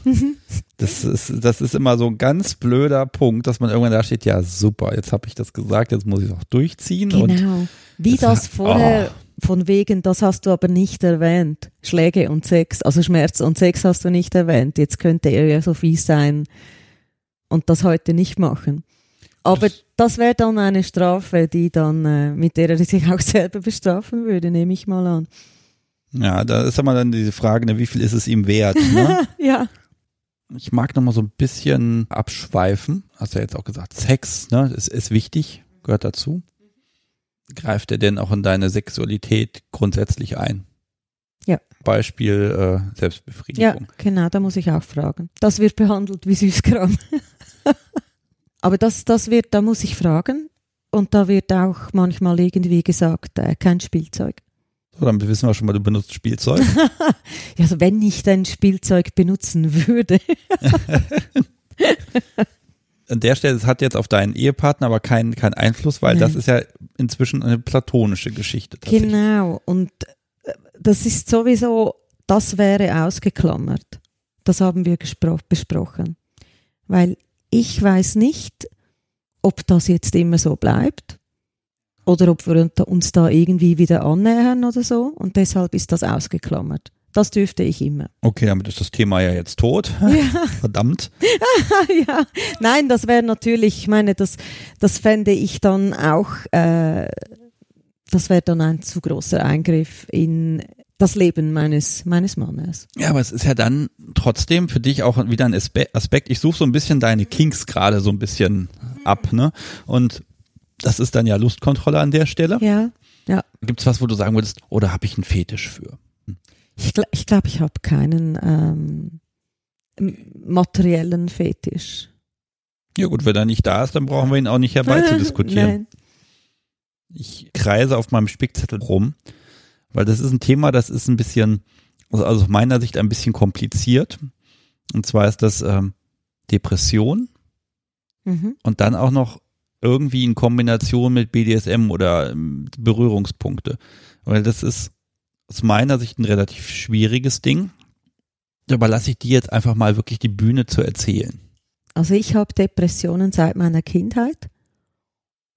Das ist, das ist immer so ein ganz blöder Punkt, dass man irgendwann da steht, ja super, jetzt habe ich das gesagt, jetzt muss ich es auch durchziehen. Und Genau. Wie das das vorher oh. Von wegen, das hast du aber nicht erwähnt. Schläge und Sex, also Schmerz und Sex hast du nicht erwähnt. Jetzt könnte er ja so fies sein und das heute nicht machen. Aber Das- das wäre dann eine Strafe, die dann, äh, mit der er sich auch selber bestrafen würde, nehme ich mal an. ja, da ist immer dann diese Frage, ne, wie viel ist es ihm wert? Ne? Ja. ich mag noch mal so ein bisschen abschweifen. Hast ja jetzt auch gesagt, Sex, ne, ist, ist wichtig, gehört dazu. Greift er denn auch in deine Sexualität grundsätzlich ein? Ja. Beispiel äh, Ja, Selbstbefriedigung. genau, da muss ich auch fragen. Das wird behandelt wie Süßkram. Aber das, das wird, da muss ich fragen. Und da wird auch manchmal irgendwie gesagt, äh, kein Spielzeug. So, dann wissen wir schon mal, du benutzt Spielzeug. Ja, also wenn ich ein Spielzeug benutzen würde. an der Stelle, es hat jetzt auf deinen Ehepartner aber keinen keinen Einfluss, weil Nein. das ist ja inzwischen eine platonische Geschichte. Genau. Und äh, das ist sowieso, das wäre ausgeklammert. Das haben wir besprochen. Weil ich weiß nicht, ob das jetzt immer so bleibt oder ob wir uns da irgendwie wieder annähern oder so. Und deshalb ist das ausgeklammert. Das dürfte ich immer. Okay, damit ist das Thema ja jetzt tot. Ja. Verdammt. ja, nein, das wäre natürlich, ich meine, das, das fände ich dann auch, äh, das wäre dann ein zu großer Eingriff in das Leben meines, meines Mannes. Ja, aber es ist ja dann trotzdem für dich auch wieder ein Aspe- Aspekt. Ich suche so ein bisschen deine Kinks gerade so ein bisschen ab, ne? Und das ist dann ja Lustkontrolle an der Stelle. Ja, ja. Gibt's was, wo du sagen würdest, oder habe ich einen Fetisch für? Ich glaube, ich, glaub, ich habe keinen ähm, materiellen Fetisch. Ja gut, wenn er nicht da ist, dann brauchen wir ihn auch nicht herbei zu diskutieren. Nein. Ich kreise auf meinem Spickzettel rum, weil das ist ein Thema, das ist ein bisschen, also aus meiner Sicht ein bisschen kompliziert. Und zwar ist das ähm, Depression Mhm. und dann auch noch irgendwie in Kombination mit BDSM oder ähm, Berührungspunkte. Weil das ist aus meiner Sicht ein relativ schwieriges Ding. Aber lasse ich dir jetzt einfach mal wirklich die Bühne zu erzählen. Also ich habe Depressionen seit meiner Kindheit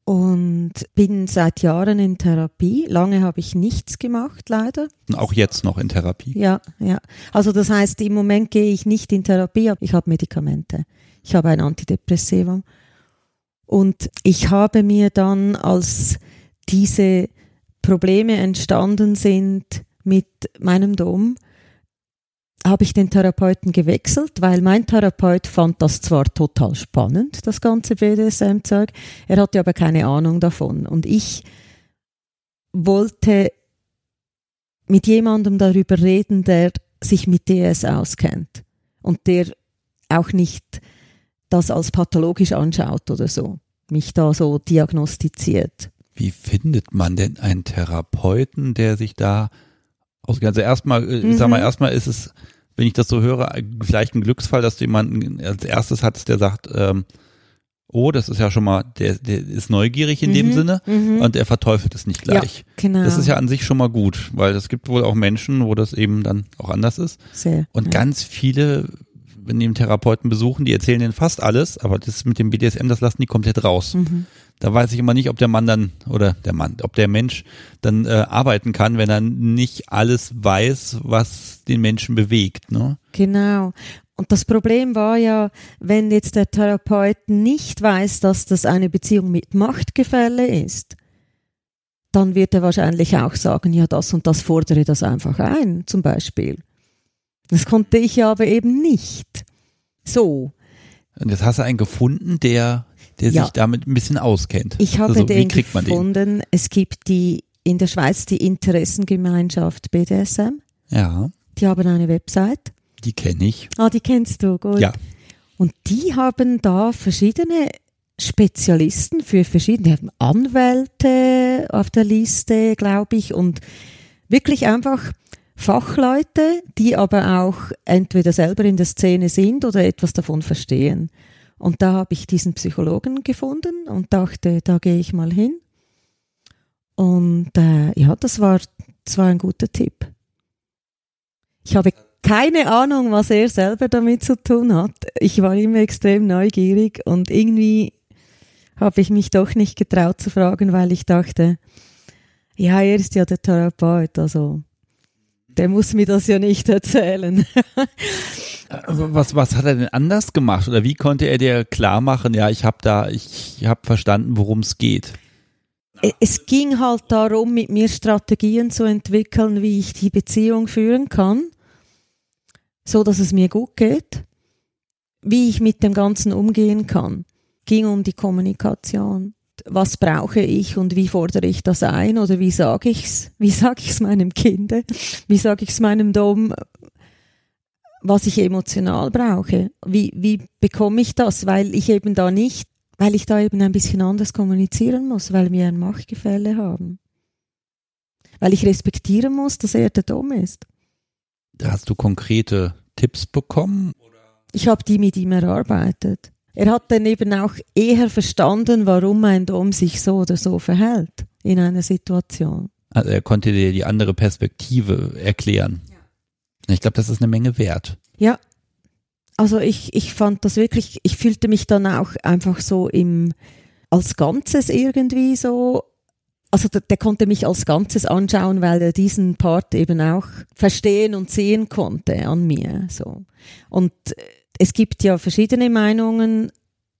und bin seit Jahren in Therapie. Lange habe ich nichts gemacht, leider. Auch jetzt noch in Therapie. Ja, ja. Also das heißt, im Moment gehe ich nicht in Therapie, aber ich habe Medikamente. Ich habe ein Antidepressivum. Und ich habe mir dann, als diese Probleme entstanden sind mit meinem Dom, habe ich den Therapeuten gewechselt, weil mein Therapeut fand das zwar total spannend, das ganze BDSM-Zeug, er hatte aber keine Ahnung davon. Und ich wollte mit jemandem darüber reden, der sich mit DS auskennt und der auch nicht das als pathologisch anschaut oder so, mich da so diagnostiziert. Wie findet man denn einen Therapeuten, der sich da auskennt? Also erstmal, äh, ich sag mal, Mhm. erstmal ist es, wenn ich das so höre, vielleicht ein Glücksfall, dass du jemanden als erstes hattest, der sagt, ähm, oh, das ist ja schon mal, der, der ist neugierig in dem Mhm, Sinne mhm. und er verteufelt es nicht Ja, gleich. genau. Das ist ja an sich schon mal gut, weil es gibt wohl auch Menschen, wo das eben dann auch anders ist. sehr. Und ja. ganz viele, Therapeuten besuchen, die erzählen denen fast alles, aber das mit dem BDSM, das lassen die komplett raus. Mhm. Da weiß ich immer nicht, ob der Mann dann, oder der Mann, ob der Mensch dann äh, arbeiten kann, wenn er nicht alles weiß, was den Menschen bewegt. Ne? Genau. Und das Problem war ja, wenn jetzt der Therapeut nicht weiß, dass das eine Beziehung mit Machtgefälle ist, dann wird er wahrscheinlich auch sagen, ja, das und das fordere das einfach ein, zum Beispiel. Das konnte ich ja aber eben nicht. So. Und jetzt hast du einen gefunden, der, der Ja. sich damit ein bisschen auskennt. Ich habe also, den man den? gefunden. Es gibt die in der Schweiz die Interessengemeinschaft BDSM. Ja, Die haben eine Website. die kenne ich. Ah, die kennst du, gut. Ja. Und die haben da verschiedene Spezialisten für verschiedene, die haben Anwälte auf der Liste, glaube ich, und wirklich einfach Fachleute, die aber auch entweder selber in der Szene sind oder etwas davon verstehen. Und da habe ich diesen Psychologen gefunden und dachte, da gehe ich mal hin. Und äh, ja, das war, das war ein guter Tipp. Ich habe keine Ahnung, was er selber damit zu tun hat. Ich war immer extrem neugierig und irgendwie habe ich mich doch nicht getraut zu fragen, weil ich dachte, ja, er ist ja der Therapeut, also der muss mir das ja nicht erzählen. Was, was hat er denn anders gemacht? Oder wie konnte er dir klar machen, ja, ich habe da, ich habe verstanden, worum es geht? es ging halt darum, mit mir Strategien zu entwickeln, wie ich die Beziehung führen kann, so dass es mir gut geht, wie ich mit dem Ganzen umgehen kann. Ging um die Kommunikation. Was brauche ich und wie fordere ich das ein oder wie sage ich's? Wie sage ich's meinem Kind? Wie sage ich's meinem Dom? Was ich emotional brauche? Wie, wie bekomme ich das? Weil ich eben da nicht weil ich da eben ein bisschen anders kommunizieren muss, weil wir ein Machtgefälle haben. Weil ich respektieren muss, dass er der Dom ist. Hast du konkrete Tipps bekommen? Ich habe die mit ihm erarbeitet. Er hat dann eben auch eher verstanden, warum ein Dom sich so oder so verhält in einer Situation. Also er konnte dir die andere Perspektive erklären. Ja. Ich glaube, das ist eine Menge wert. Ja. Also ich, ich fand das wirklich, ich fühlte mich dann auch einfach so im, als Ganzes irgendwie so, also der, der konnte mich als Ganzes anschauen, weil er diesen Part eben auch verstehen und sehen konnte an mir, so. Und es gibt ja verschiedene Meinungen.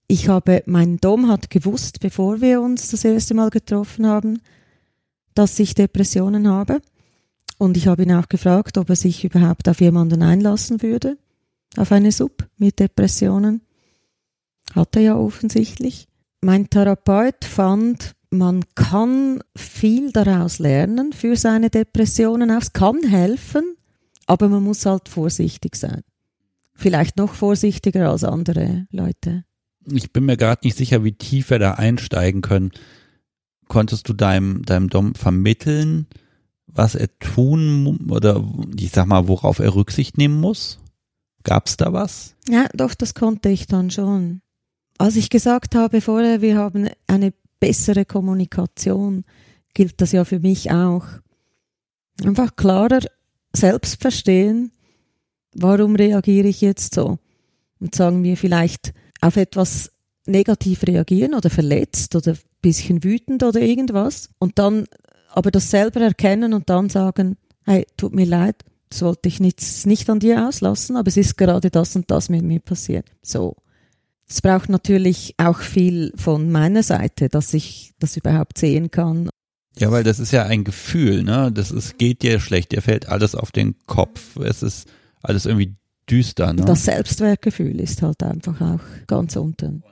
Ich habe, mein Dom hat gewusst, bevor wir uns das erste Mal getroffen haben, dass ich Depressionen habe. Und ich habe ihn auch gefragt, ob er sich überhaupt auf jemanden einlassen würde, auf eine Sub mit Depressionen. Hat er ja offensichtlich. Mein Therapeut fand, man kann viel daraus lernen für seine Depressionen. Es kann helfen, aber man muss halt vorsichtig sein vielleicht noch vorsichtiger als andere Leute. Ich bin mir gerade nicht sicher, wie tief wir da einsteigen können. Konntest du deinem, deinem Dom vermitteln, was er tun oder ich sag mal, worauf er Rücksicht nehmen muss? Gab es da was? Ja, doch, das konnte ich dann schon. Als ich gesagt habe vorher, wir haben eine bessere Kommunikation, gilt das ja für mich auch. Einfach klarer selbst verstehen, warum reagiere ich jetzt so? Und sagen wir vielleicht auf etwas negativ reagieren oder verletzt oder ein bisschen wütend oder irgendwas und dann aber das selber erkennen und dann sagen, hey, tut mir leid, das wollte ich nicht, nicht an dir auslassen, aber es ist gerade das und das mit mir passiert. So. Es braucht natürlich auch viel von meiner Seite, dass ich das überhaupt sehen kann. Ja, weil das ist ja ein Gefühl, ne? Das ist, geht dir schlecht, dir fällt alles auf den Kopf. Es ist, alles irgendwie düster. Ne? Das Selbstwertgefühl ist halt einfach auch ganz unten.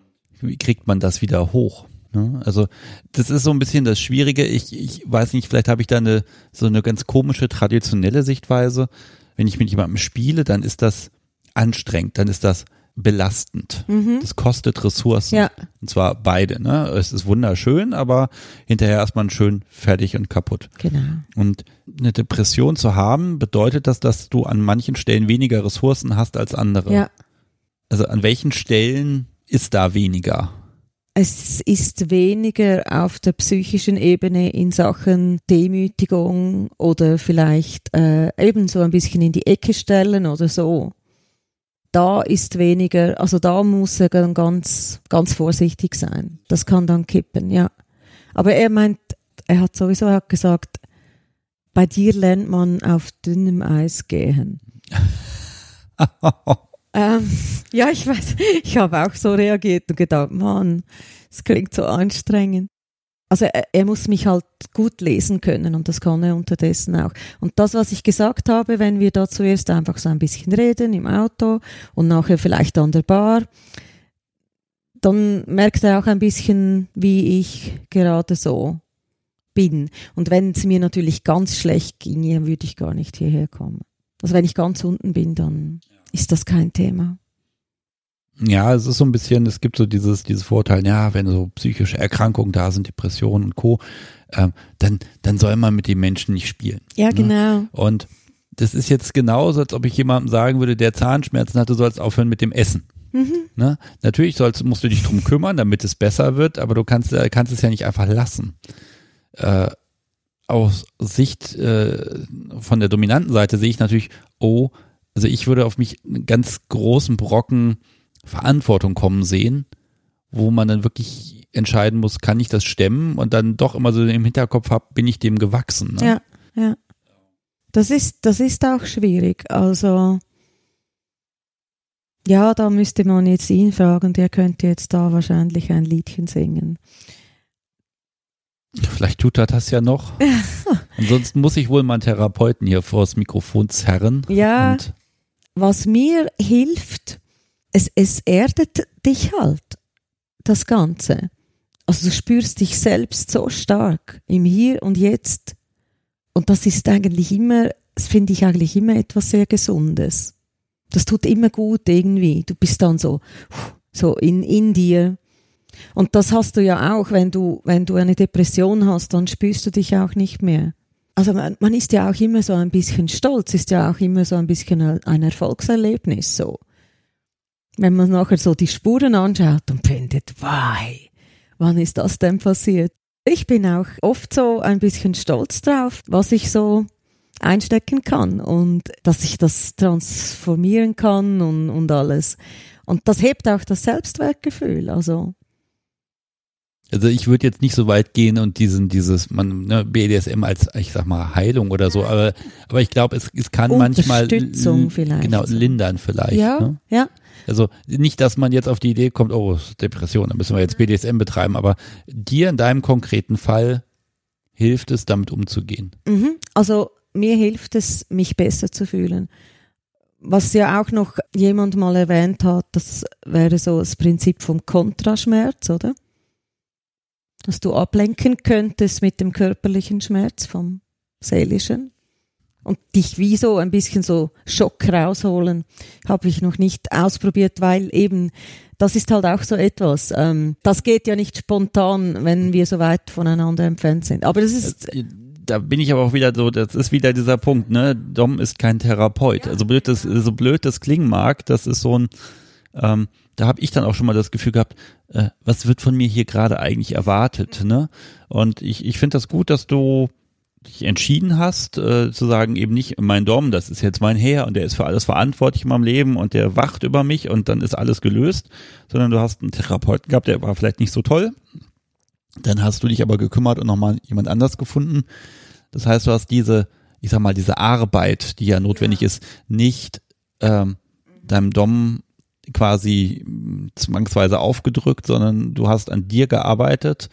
Wie kriegt man das wieder hoch? Ne? Also das ist so ein bisschen das Schwierige. Ich, ich weiß nicht, vielleicht habe ich da eine so eine ganz komische traditionelle Sichtweise. Wenn ich mit jemandem spiele, dann ist das anstrengend, dann ist das belastend. Mhm. Das kostet Ressourcen. Ja. Und zwar beide. Ne? Es ist wunderschön, aber hinterher ist man schön fertig und kaputt. Genau. Und eine Depression zu haben, bedeutet das, dass du an manchen Stellen weniger Ressourcen hast als andere. Ja. Also an welchen Stellen ist da weniger? Es ist weniger auf der psychischen Ebene in Sachen Demütigung oder vielleicht äh, eben so ein bisschen in die Ecke stellen oder so da ist weniger, also da muss er dann ganz, ganz vorsichtig sein. Das kann dann kippen, ja. Aber er meint, er hat sowieso er hat gesagt, bei dir lernt man auf dünnem Eis gehen. ähm, ja, ich weiß, ich habe auch so reagiert und gedacht, Mann, es klingt so anstrengend also er, er, muss mich halt gut lesen können und das kann er unterdessen auch. Und das, was ich gesagt habe, wenn wir da zuerst einfach so ein bisschen reden im Auto und nachher vielleicht an der Bar, dann merkt er auch ein bisschen, wie ich gerade so bin. Und wenn es mir natürlich ganz schlecht ginge, würde ich gar nicht hierher kommen. Also wenn ich ganz unten bin, dann ist das kein Thema. Ja, es ist so ein bisschen, es gibt so dieses, dieses Vorteil, ja, wenn so psychische Erkrankungen da sind, Depressionen und Co., ähm, dann, dann soll man mit den Menschen nicht spielen. Ja, ne? genau. Und das ist jetzt genauso, als ob ich jemandem sagen würde, der Zahnschmerzen hat, du sollst aufhören mit dem Essen. Mhm. Ne? Natürlich sollst, musst du dich drum kümmern, damit es besser wird, aber du kannst, äh, kannst es ja nicht einfach lassen. Äh, aus Sicht äh, von der dominanten Seite sehe ich natürlich, oh, also ich würde auf mich einen ganz großen Brocken Verantwortung kommen sehen, wo man dann wirklich entscheiden muss, kann ich das stemmen und dann doch immer so im Hinterkopf habe, bin ich dem gewachsen. Ne? Ja, ja. Das ist, das ist auch schwierig. Also, ja, da müsste man jetzt ihn fragen, der könnte jetzt da wahrscheinlich ein Liedchen singen. Vielleicht tut er das ja noch. Ansonsten muss ich wohl meinen Therapeuten hier vors Mikrofon zerren. Ja, was mir hilft, es, es erdet dich halt, das Ganze. Also du spürst dich selbst so stark im Hier und Jetzt. Und das ist eigentlich immer, das finde ich eigentlich immer etwas sehr Gesundes. Das tut immer gut irgendwie. Du bist dann so, so in, in dir. Und das hast du ja auch, wenn du, wenn du eine Depression hast, dann spürst du dich auch nicht mehr. Also man, man ist ja auch immer so ein bisschen stolz, ist ja auch immer so ein bisschen ein Erfolgserlebnis so Wenn man nachher so die Spuren anschaut und findet, why, wann ist das denn passiert? Ich bin auch oft so ein bisschen stolz drauf, was ich so einstecken kann und dass ich das transformieren kann und, und alles. Und das hebt auch das Selbstwertgefühl. Also also ich würde jetzt nicht so weit gehen und diesen, dieses, man, ne, BDSM als, ich sag mal, Heilung oder so, aber, aber ich glaube, es, es kann manchmal vielleicht. genau lindern vielleicht. Ja, ne? ja. Also nicht, dass man jetzt auf die Idee kommt, oh, Depression, da müssen wir jetzt BDSM betreiben, aber dir in deinem konkreten Fall hilft es, damit umzugehen. Mhm. Also mir hilft es, mich besser zu fühlen. Was ja auch noch jemand mal erwähnt hat, das wäre so das Prinzip vom Kontraschmerz, oder? Dass du ablenken könntest mit dem körperlichen Schmerz vom seelischen und dich wie so ein bisschen so Schock rausholen, habe ich noch nicht ausprobiert, weil eben das ist halt auch so etwas. Ähm, das geht ja nicht spontan, wenn wir so weit voneinander entfernt sind. Aber das ist äh, da bin ich aber auch wieder so, das ist wieder dieser Punkt, ne? Dom ist kein Therapeut. Also blöd das, so blöd das klingen mag, das ist so ein, ähm, da habe ich dann auch schon mal das Gefühl gehabt, äh, was wird von mir hier gerade eigentlich erwartet, ne? Und ich, ich finde das gut, dass du dich entschieden hast, äh, zu sagen, eben nicht mein Dom, das ist jetzt mein Herr und der ist für alles verantwortlich in meinem Leben und der wacht über mich und dann ist alles gelöst, sondern du hast einen Therapeuten gehabt, der war vielleicht nicht so toll. Dann hast du dich aber gekümmert und nochmal jemand anders gefunden. Das heißt, du hast diese, ich sag mal, diese Arbeit, die ja notwendig ja. ist, nicht ähm, deinem Dom quasi zwangsweise aufgedrückt, sondern du hast an dir gearbeitet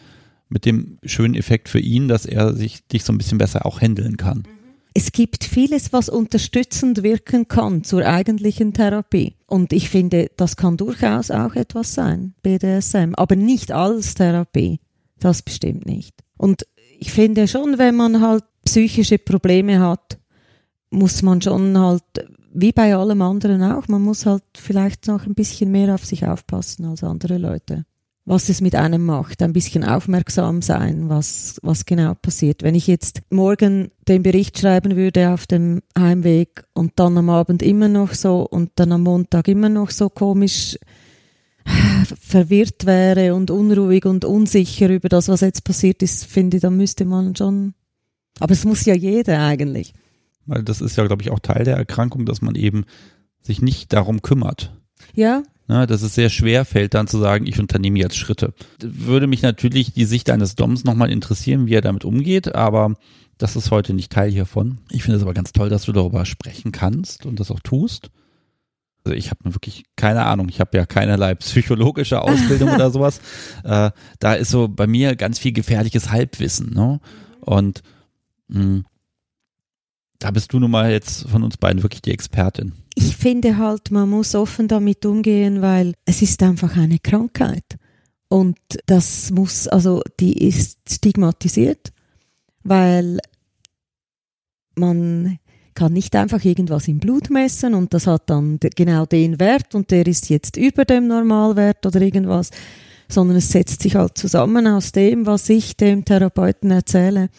mit dem schönen Effekt für ihn, dass er sich dich so ein bisschen besser auch handeln kann. Es gibt vieles, was unterstützend wirken kann zur eigentlichen Therapie. Und ich finde, das kann durchaus auch etwas sein, BDSM, aber nicht als Therapie. Das bestimmt nicht. Und ich finde schon, wenn man halt psychische Probleme hat, muss man schon halt, wie bei allem anderen auch, man muss halt vielleicht noch ein bisschen mehr auf sich aufpassen als andere Leute was es mit einem macht, ein bisschen aufmerksam sein, was, was genau passiert. Wenn ich jetzt morgen den Bericht schreiben würde auf dem Heimweg und dann am Abend immer noch so und dann am Montag immer noch so komisch verwirrt wäre und unruhig und unsicher über das, was jetzt passiert ist, finde ich, dann müsste man schon. Aber es muss ja jeder eigentlich. Weil das ist ja, glaube ich, auch Teil der Erkrankung, dass man eben sich nicht darum kümmert. Ja, Ne, dass es sehr schwer fällt, dann zu sagen, ich unternehme jetzt Schritte. Würde mich natürlich die Sicht eines Doms nochmal interessieren, wie er damit umgeht, aber das ist heute nicht Teil hiervon. Ich finde es aber ganz toll, dass du darüber sprechen kannst und das auch tust. Also ich habe wirklich keine Ahnung, ich habe ja keinerlei psychologische Ausbildung oder sowas. Äh, da ist so bei mir ganz viel gefährliches Halbwissen. Ne? Und mh, hm, da bist du nun mal jetzt von uns beiden wirklich die Expertin ich finde halt, man muss offen damit umgehen, weil es ist einfach eine Krankheit. Und das muss, also die ist stigmatisiert, weil man kann nicht einfach irgendwas im Blut messen und das hat dann genau den Wert und der ist jetzt über dem Normalwert oder irgendwas, sondern es setzt sich halt zusammen aus dem, was ich dem Therapeuten erzähle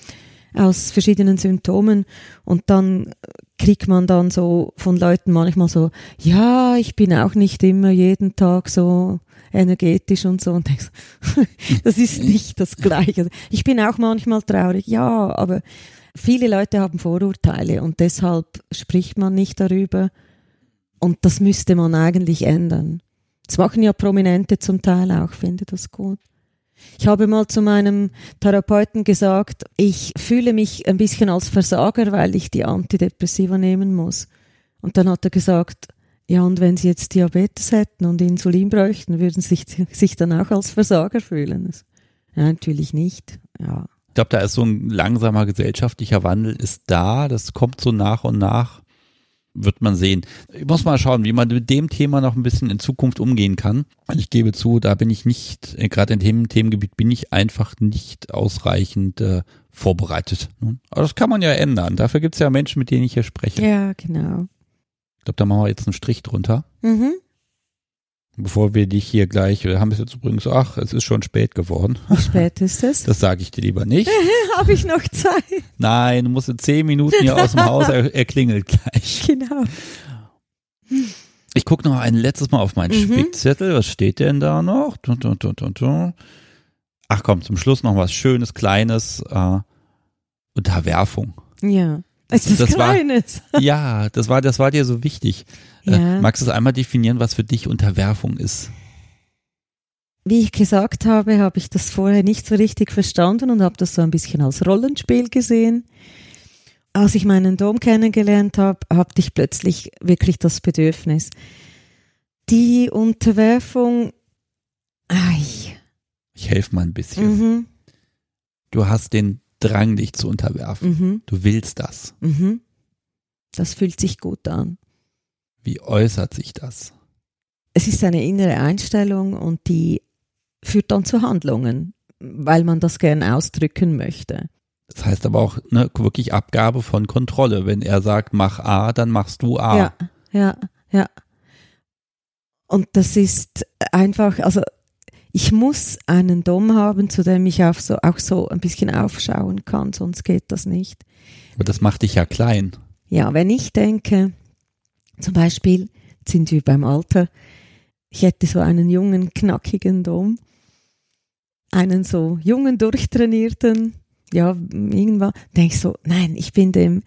aus verschiedenen Symptomen und dann kriegt man dann so von Leuten manchmal so, ja, ich bin auch nicht immer jeden Tag so energetisch und so und denkst, das ist nicht das Gleiche. Ich bin auch manchmal traurig, ja, aber viele Leute haben Vorurteile und deshalb spricht man nicht darüber und das müsste man eigentlich ändern. Das machen ja Prominente zum Teil auch, finde das gut. Ich habe mal zu meinem Therapeuten gesagt, ich fühle mich ein bisschen als Versager, weil ich die Antidepressiva nehmen muss. Und dann hat er gesagt, ja, und wenn Sie jetzt Diabetes hätten und Insulin bräuchten, würden Sie sich, sich dann auch als Versager fühlen? Ja, natürlich nicht. Ja. Ich glaube, da ist so ein langsamer gesellschaftlicher Wandel ist da. Das kommt so nach und nach wird man sehen. Ich muss mal schauen, wie man mit dem Thema noch ein bisschen in Zukunft umgehen kann. Ich gebe zu, da bin ich nicht, äh, gerade in dem Themengebiet bin ich einfach nicht ausreichend äh, vorbereitet. Aber das kann man ja ändern. Dafür gibt es ja Menschen, mit denen ich hier spreche. Ja, genau. Ich glaube, da machen wir jetzt einen Strich drunter. Mhm. Bevor wir dich hier gleich, wir haben es jetzt übrigens, ach, es ist schon spät geworden. Wie spät ist es? Das sage ich dir lieber nicht. Habe ich noch Zeit? Nein, du musst in zehn Minuten hier aus dem Haus, er, er klingelt gleich. Genau. Ich gucke noch ein letztes Mal auf meinen Mhm. Spickzettel. Was steht denn da noch? Du, du, du, du, du. Ach komm, zum Schluss noch was Schönes, Kleines. Äh, Unterwerfung. Ja. Es ist Das war- Kleines. Ja, das war, das war dir so wichtig. Ja. Äh, magst du es einmal definieren, was für dich Unterwerfung ist? Wie ich gesagt habe, habe ich das vorher nicht so richtig verstanden und habe das so ein bisschen als Rollenspiel gesehen. Als ich meinen Dom kennengelernt habe, hatte ich plötzlich wirklich das Bedürfnis. Die Unterwerfung, ei, Ich helfe mal ein bisschen. mhm, Du hast den Drang, dich zu unterwerfen. mhm, Du willst das. mhm. Das fühlt sich gut an. Wie äußert sich das? Es ist eine innere Einstellung und die führt dann zu Handlungen, weil man das gern ausdrücken möchte. Das heißt aber auch ne, wirklich Abgabe von Kontrolle. Wenn er sagt, mach A, dann machst du A. Ja, ja, ja. Und das ist einfach, also ich muss einen Dom haben, zu dem ich auch so, auch so ein bisschen aufschauen kann, sonst geht das nicht. Aber das macht dich ja klein. Ja, wenn ich denke, zum Beispiel sind wir beim Alter, ich hätte so einen jungen, knackigen Dom, einen so jungen, durchtrainierten, ja, irgendwann, denke ich so, nein, ich bin dem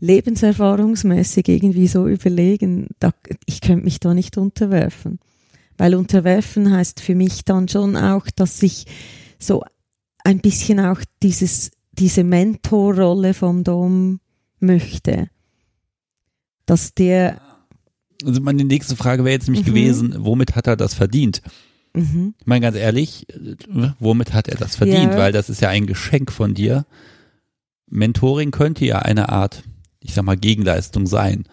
lebenserfahrungsmäßig irgendwie so überlegen, da, ich könnte mich da nicht unterwerfen. Weil unterwerfen heißt für mich dann schon auch, dass ich so ein bisschen auch dieses, diese Mentorrolle vom Dom möchte. Dass der, Also meine nächste Frage wäre jetzt nämlich Mhm. gewesen, womit hat er das verdient? mhm, Ich meine ganz ehrlich, womit hat er das verdient? Ja. Weil das ist ja ein Geschenk von dir. Mentoring könnte ja eine Art, ich sag mal, Gegenleistung sein.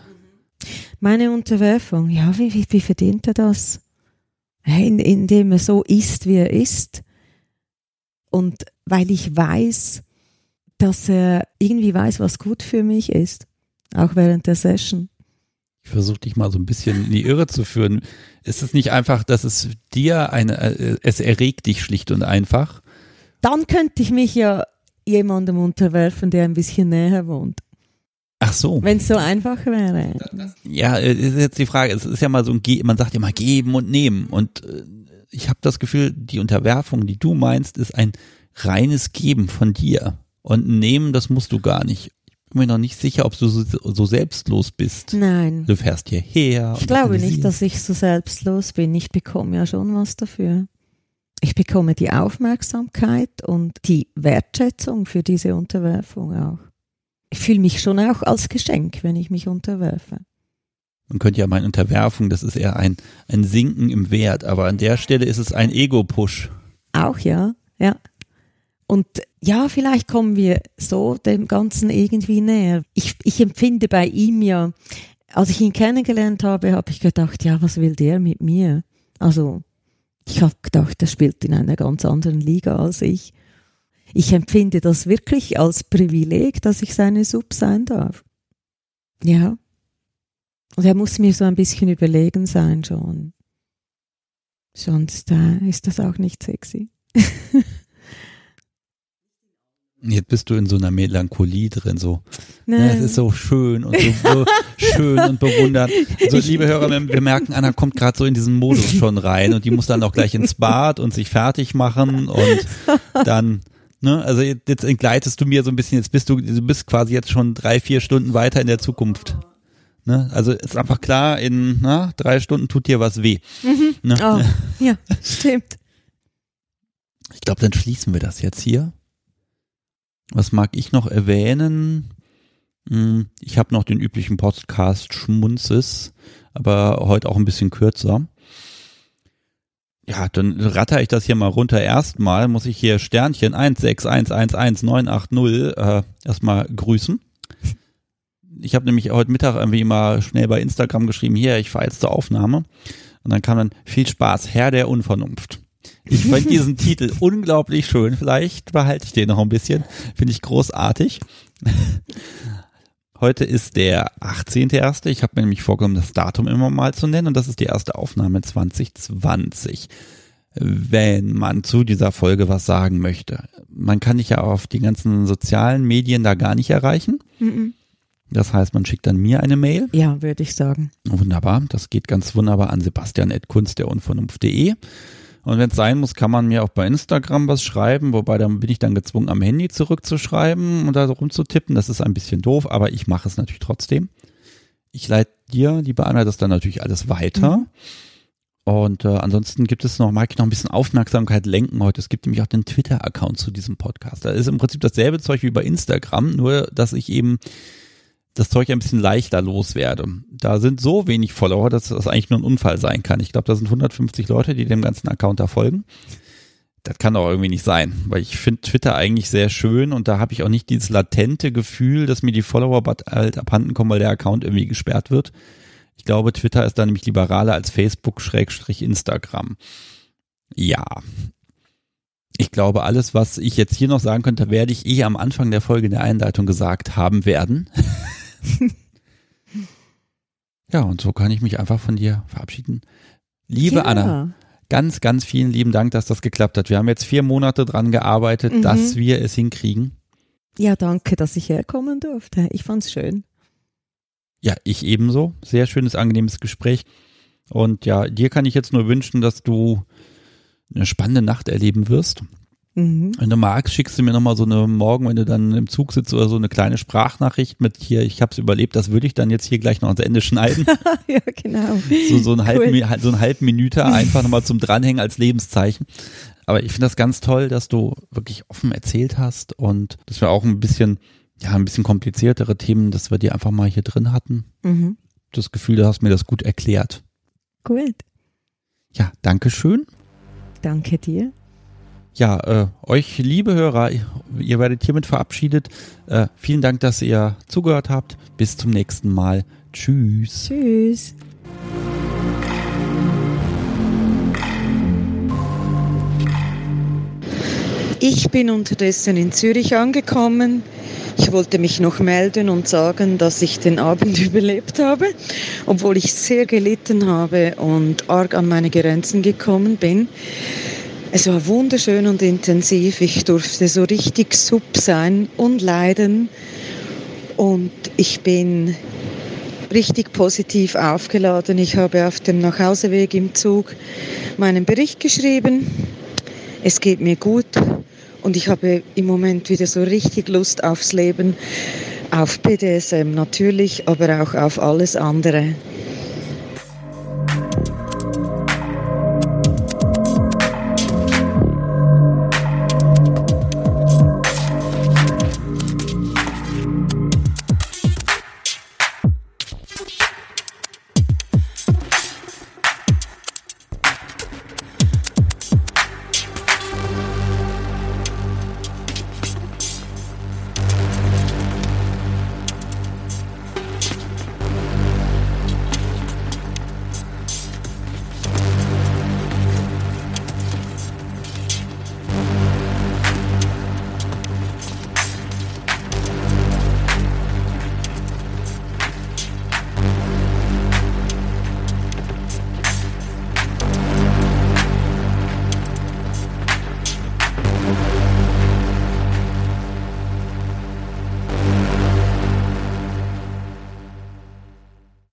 meine Unterwerfung, ja, wie, wie, wie verdient er das? In, indem er so ist, wie er ist. Und weil ich weiß, dass er irgendwie weiß, was gut für mich ist. Auch während der Session. Ich versuche dich mal so ein bisschen in die Irre zu führen. Ist es nicht einfach, dass es dir eine, äh, es erregt dich schlicht und einfach? Dann könnte ich mich ja jemandem unterwerfen, der ein bisschen näher wohnt. Ach so. Wenn es so einfach wäre. Ja, ist jetzt die Frage. Es ist ja mal so ein, Ge man sagt ja mal geben und nehmen. Und äh, ich habe das Gefühl, die Unterwerfung, die du meinst, ist ein reines Geben von dir. Und nehmen, das musst du gar nicht. Ich bin mir noch nicht sicher, ob du so, so selbstlos bist. Nein. Du fährst hierher. Ich glaube nicht, dass ich so selbstlos bin. Ich bekomme ja schon was dafür. Ich bekomme die Aufmerksamkeit und die Wertschätzung für diese Unterwerfung auch. Ich fühle mich schon auch als Geschenk, wenn ich mich unterwerfe. Man könnte ja meinen, Unterwerfung, das ist eher ein, ein Sinken im Wert. Aber an der Stelle ist es ein Ego-Push. Auch ja, ja. Und ja, vielleicht kommen wir so dem Ganzen irgendwie näher. Ich, ich empfinde bei ihm ja, als ich ihn kennengelernt habe, habe ich gedacht, ja, was will der mit mir? Also, ich habe gedacht, er spielt in einer ganz anderen Liga als ich. Ich empfinde das wirklich als Privileg, dass ich seine Sub sein darf. Ja. Und er muss mir so ein bisschen überlegen sein schon. Sonst äh, ist das auch nicht sexy. Jetzt bist du in so einer Melancholie drin, so. Ja, Nein. es ist so schön und so, schön und bewundernd. So, liebe Hörer, wir merken, Anna kommt gerade so in diesen Modus schon rein und die muss dann auch gleich ins Bad und sich fertig machen und dann, ne, also jetzt jetzt entgleitest du mir so ein bisschen, jetzt bist du, du bist quasi jetzt schon drei, vier Stunden weiter in der Zukunft. Ne? Also ist einfach klar, in na, drei Stunden tut dir was weh. Ne? Oh, ja, stimmt. Ich glaube, dann schließen wir das jetzt hier. Was mag ich noch erwähnen? Hm, Ich habe noch den üblichen Podcast Schmunzes, aber heute auch ein bisschen kürzer. Ja, dann ratter ich das hier mal runter. Erstmal muss ich hier Sternchen 161111980 äh, erstmal grüßen. Ich habe nämlich heute Mittag irgendwie mal schnell bei Instagram geschrieben, hier, ich fahre jetzt zur Aufnahme. Und dann kam dann viel Spaß, Herr der Unvernunft. Ich fand diesen Titel unglaublich schön. Vielleicht behalte ich den noch ein bisschen. Finde ich großartig. Heute ist der 18.1. Ich habe mir nämlich vorgenommen, das Datum immer mal zu nennen und das ist die erste Aufnahme 2020. Wenn man zu dieser Folge was sagen möchte. Man kann dich ja auf die ganzen sozialen Medien da gar nicht erreichen. Mhm. Das heißt, man schickt dann mir eine Mail. Ja, würde ich sagen. Wunderbar. Das geht ganz wunderbar an sebastian.kunstderunvernunft.de. Und wenn es sein muss, kann man mir auch bei Instagram was schreiben, wobei dann bin ich dann gezwungen, am Handy zurückzuschreiben und da rumzutippen. Das ist ein bisschen doof, aber ich mache es natürlich trotzdem. Ich leite dir, liebe Anna, das dann natürlich alles weiter. Mhm. Und äh, ansonsten gibt es noch, mag ich noch ein bisschen Aufmerksamkeit lenken heute. Es gibt nämlich auch den Twitter-Account zu diesem Podcast. Da ist im Prinzip dasselbe Zeug wie bei Instagram, nur dass ich eben das Zeug ein bisschen leichter loswerde. Da sind so wenig Follower, dass das eigentlich nur ein Unfall sein kann. Ich glaube, da sind 150 Leute, die dem ganzen Account da folgen. Das kann doch irgendwie nicht sein, weil ich finde Twitter eigentlich sehr schön und da habe ich auch nicht dieses latente Gefühl, dass mir die Follower halt abhanden kommen, weil der Account irgendwie gesperrt wird. Ich glaube, Twitter ist da nämlich liberaler als Facebook Schrägstrich Instagram. Ja. Ich glaube, alles, was ich jetzt hier noch sagen könnte, werde ich eh am Anfang der Folge in der Einleitung gesagt haben werden. ja, und so kann ich mich einfach von dir verabschieden. Liebe ja. Anna, ganz, ganz vielen lieben Dank, dass das geklappt hat. Wir haben jetzt vier Monate dran gearbeitet, mhm. dass wir es hinkriegen. Ja, danke, dass ich herkommen durfte. Ich fand's schön. Ja, ich ebenso. Sehr schönes, angenehmes Gespräch. Und ja, dir kann ich jetzt nur wünschen, dass du eine spannende Nacht erleben wirst. Mhm. Wenn du magst, schickst du mir nochmal so eine Morgen, wenn du dann im Zug sitzt oder so eine kleine Sprachnachricht mit hier, ich habe es überlebt, das würde ich dann jetzt hier gleich noch ans Ende schneiden. ja, genau. So, so, ein cool. halb, so ein halb Minute einfach nochmal zum Dranhängen als Lebenszeichen. Aber ich finde das ganz toll, dass du wirklich offen erzählt hast und dass wir auch ein bisschen, ja, ein bisschen kompliziertere Themen, dass wir die einfach mal hier drin hatten. Mhm. Das Gefühl, du hast mir das gut erklärt. Gut. Ja, danke schön. Danke dir. Ja, äh, euch liebe Hörer, ihr werdet hiermit verabschiedet. Äh, vielen Dank, dass ihr zugehört habt. Bis zum nächsten Mal. Tschüss. Tschüss. Ich bin unterdessen in Zürich angekommen. Ich wollte mich noch melden und sagen, dass ich den Abend überlebt habe, obwohl ich sehr gelitten habe und arg an meine Grenzen gekommen bin. Es war wunderschön und intensiv. Ich durfte so richtig sub sein und leiden. Und ich bin richtig positiv aufgeladen. Ich habe auf dem Nachhauseweg im Zug meinen Bericht geschrieben. Es geht mir gut und ich habe im Moment wieder so richtig Lust aufs Leben, auf BDSM natürlich, aber auch auf alles andere.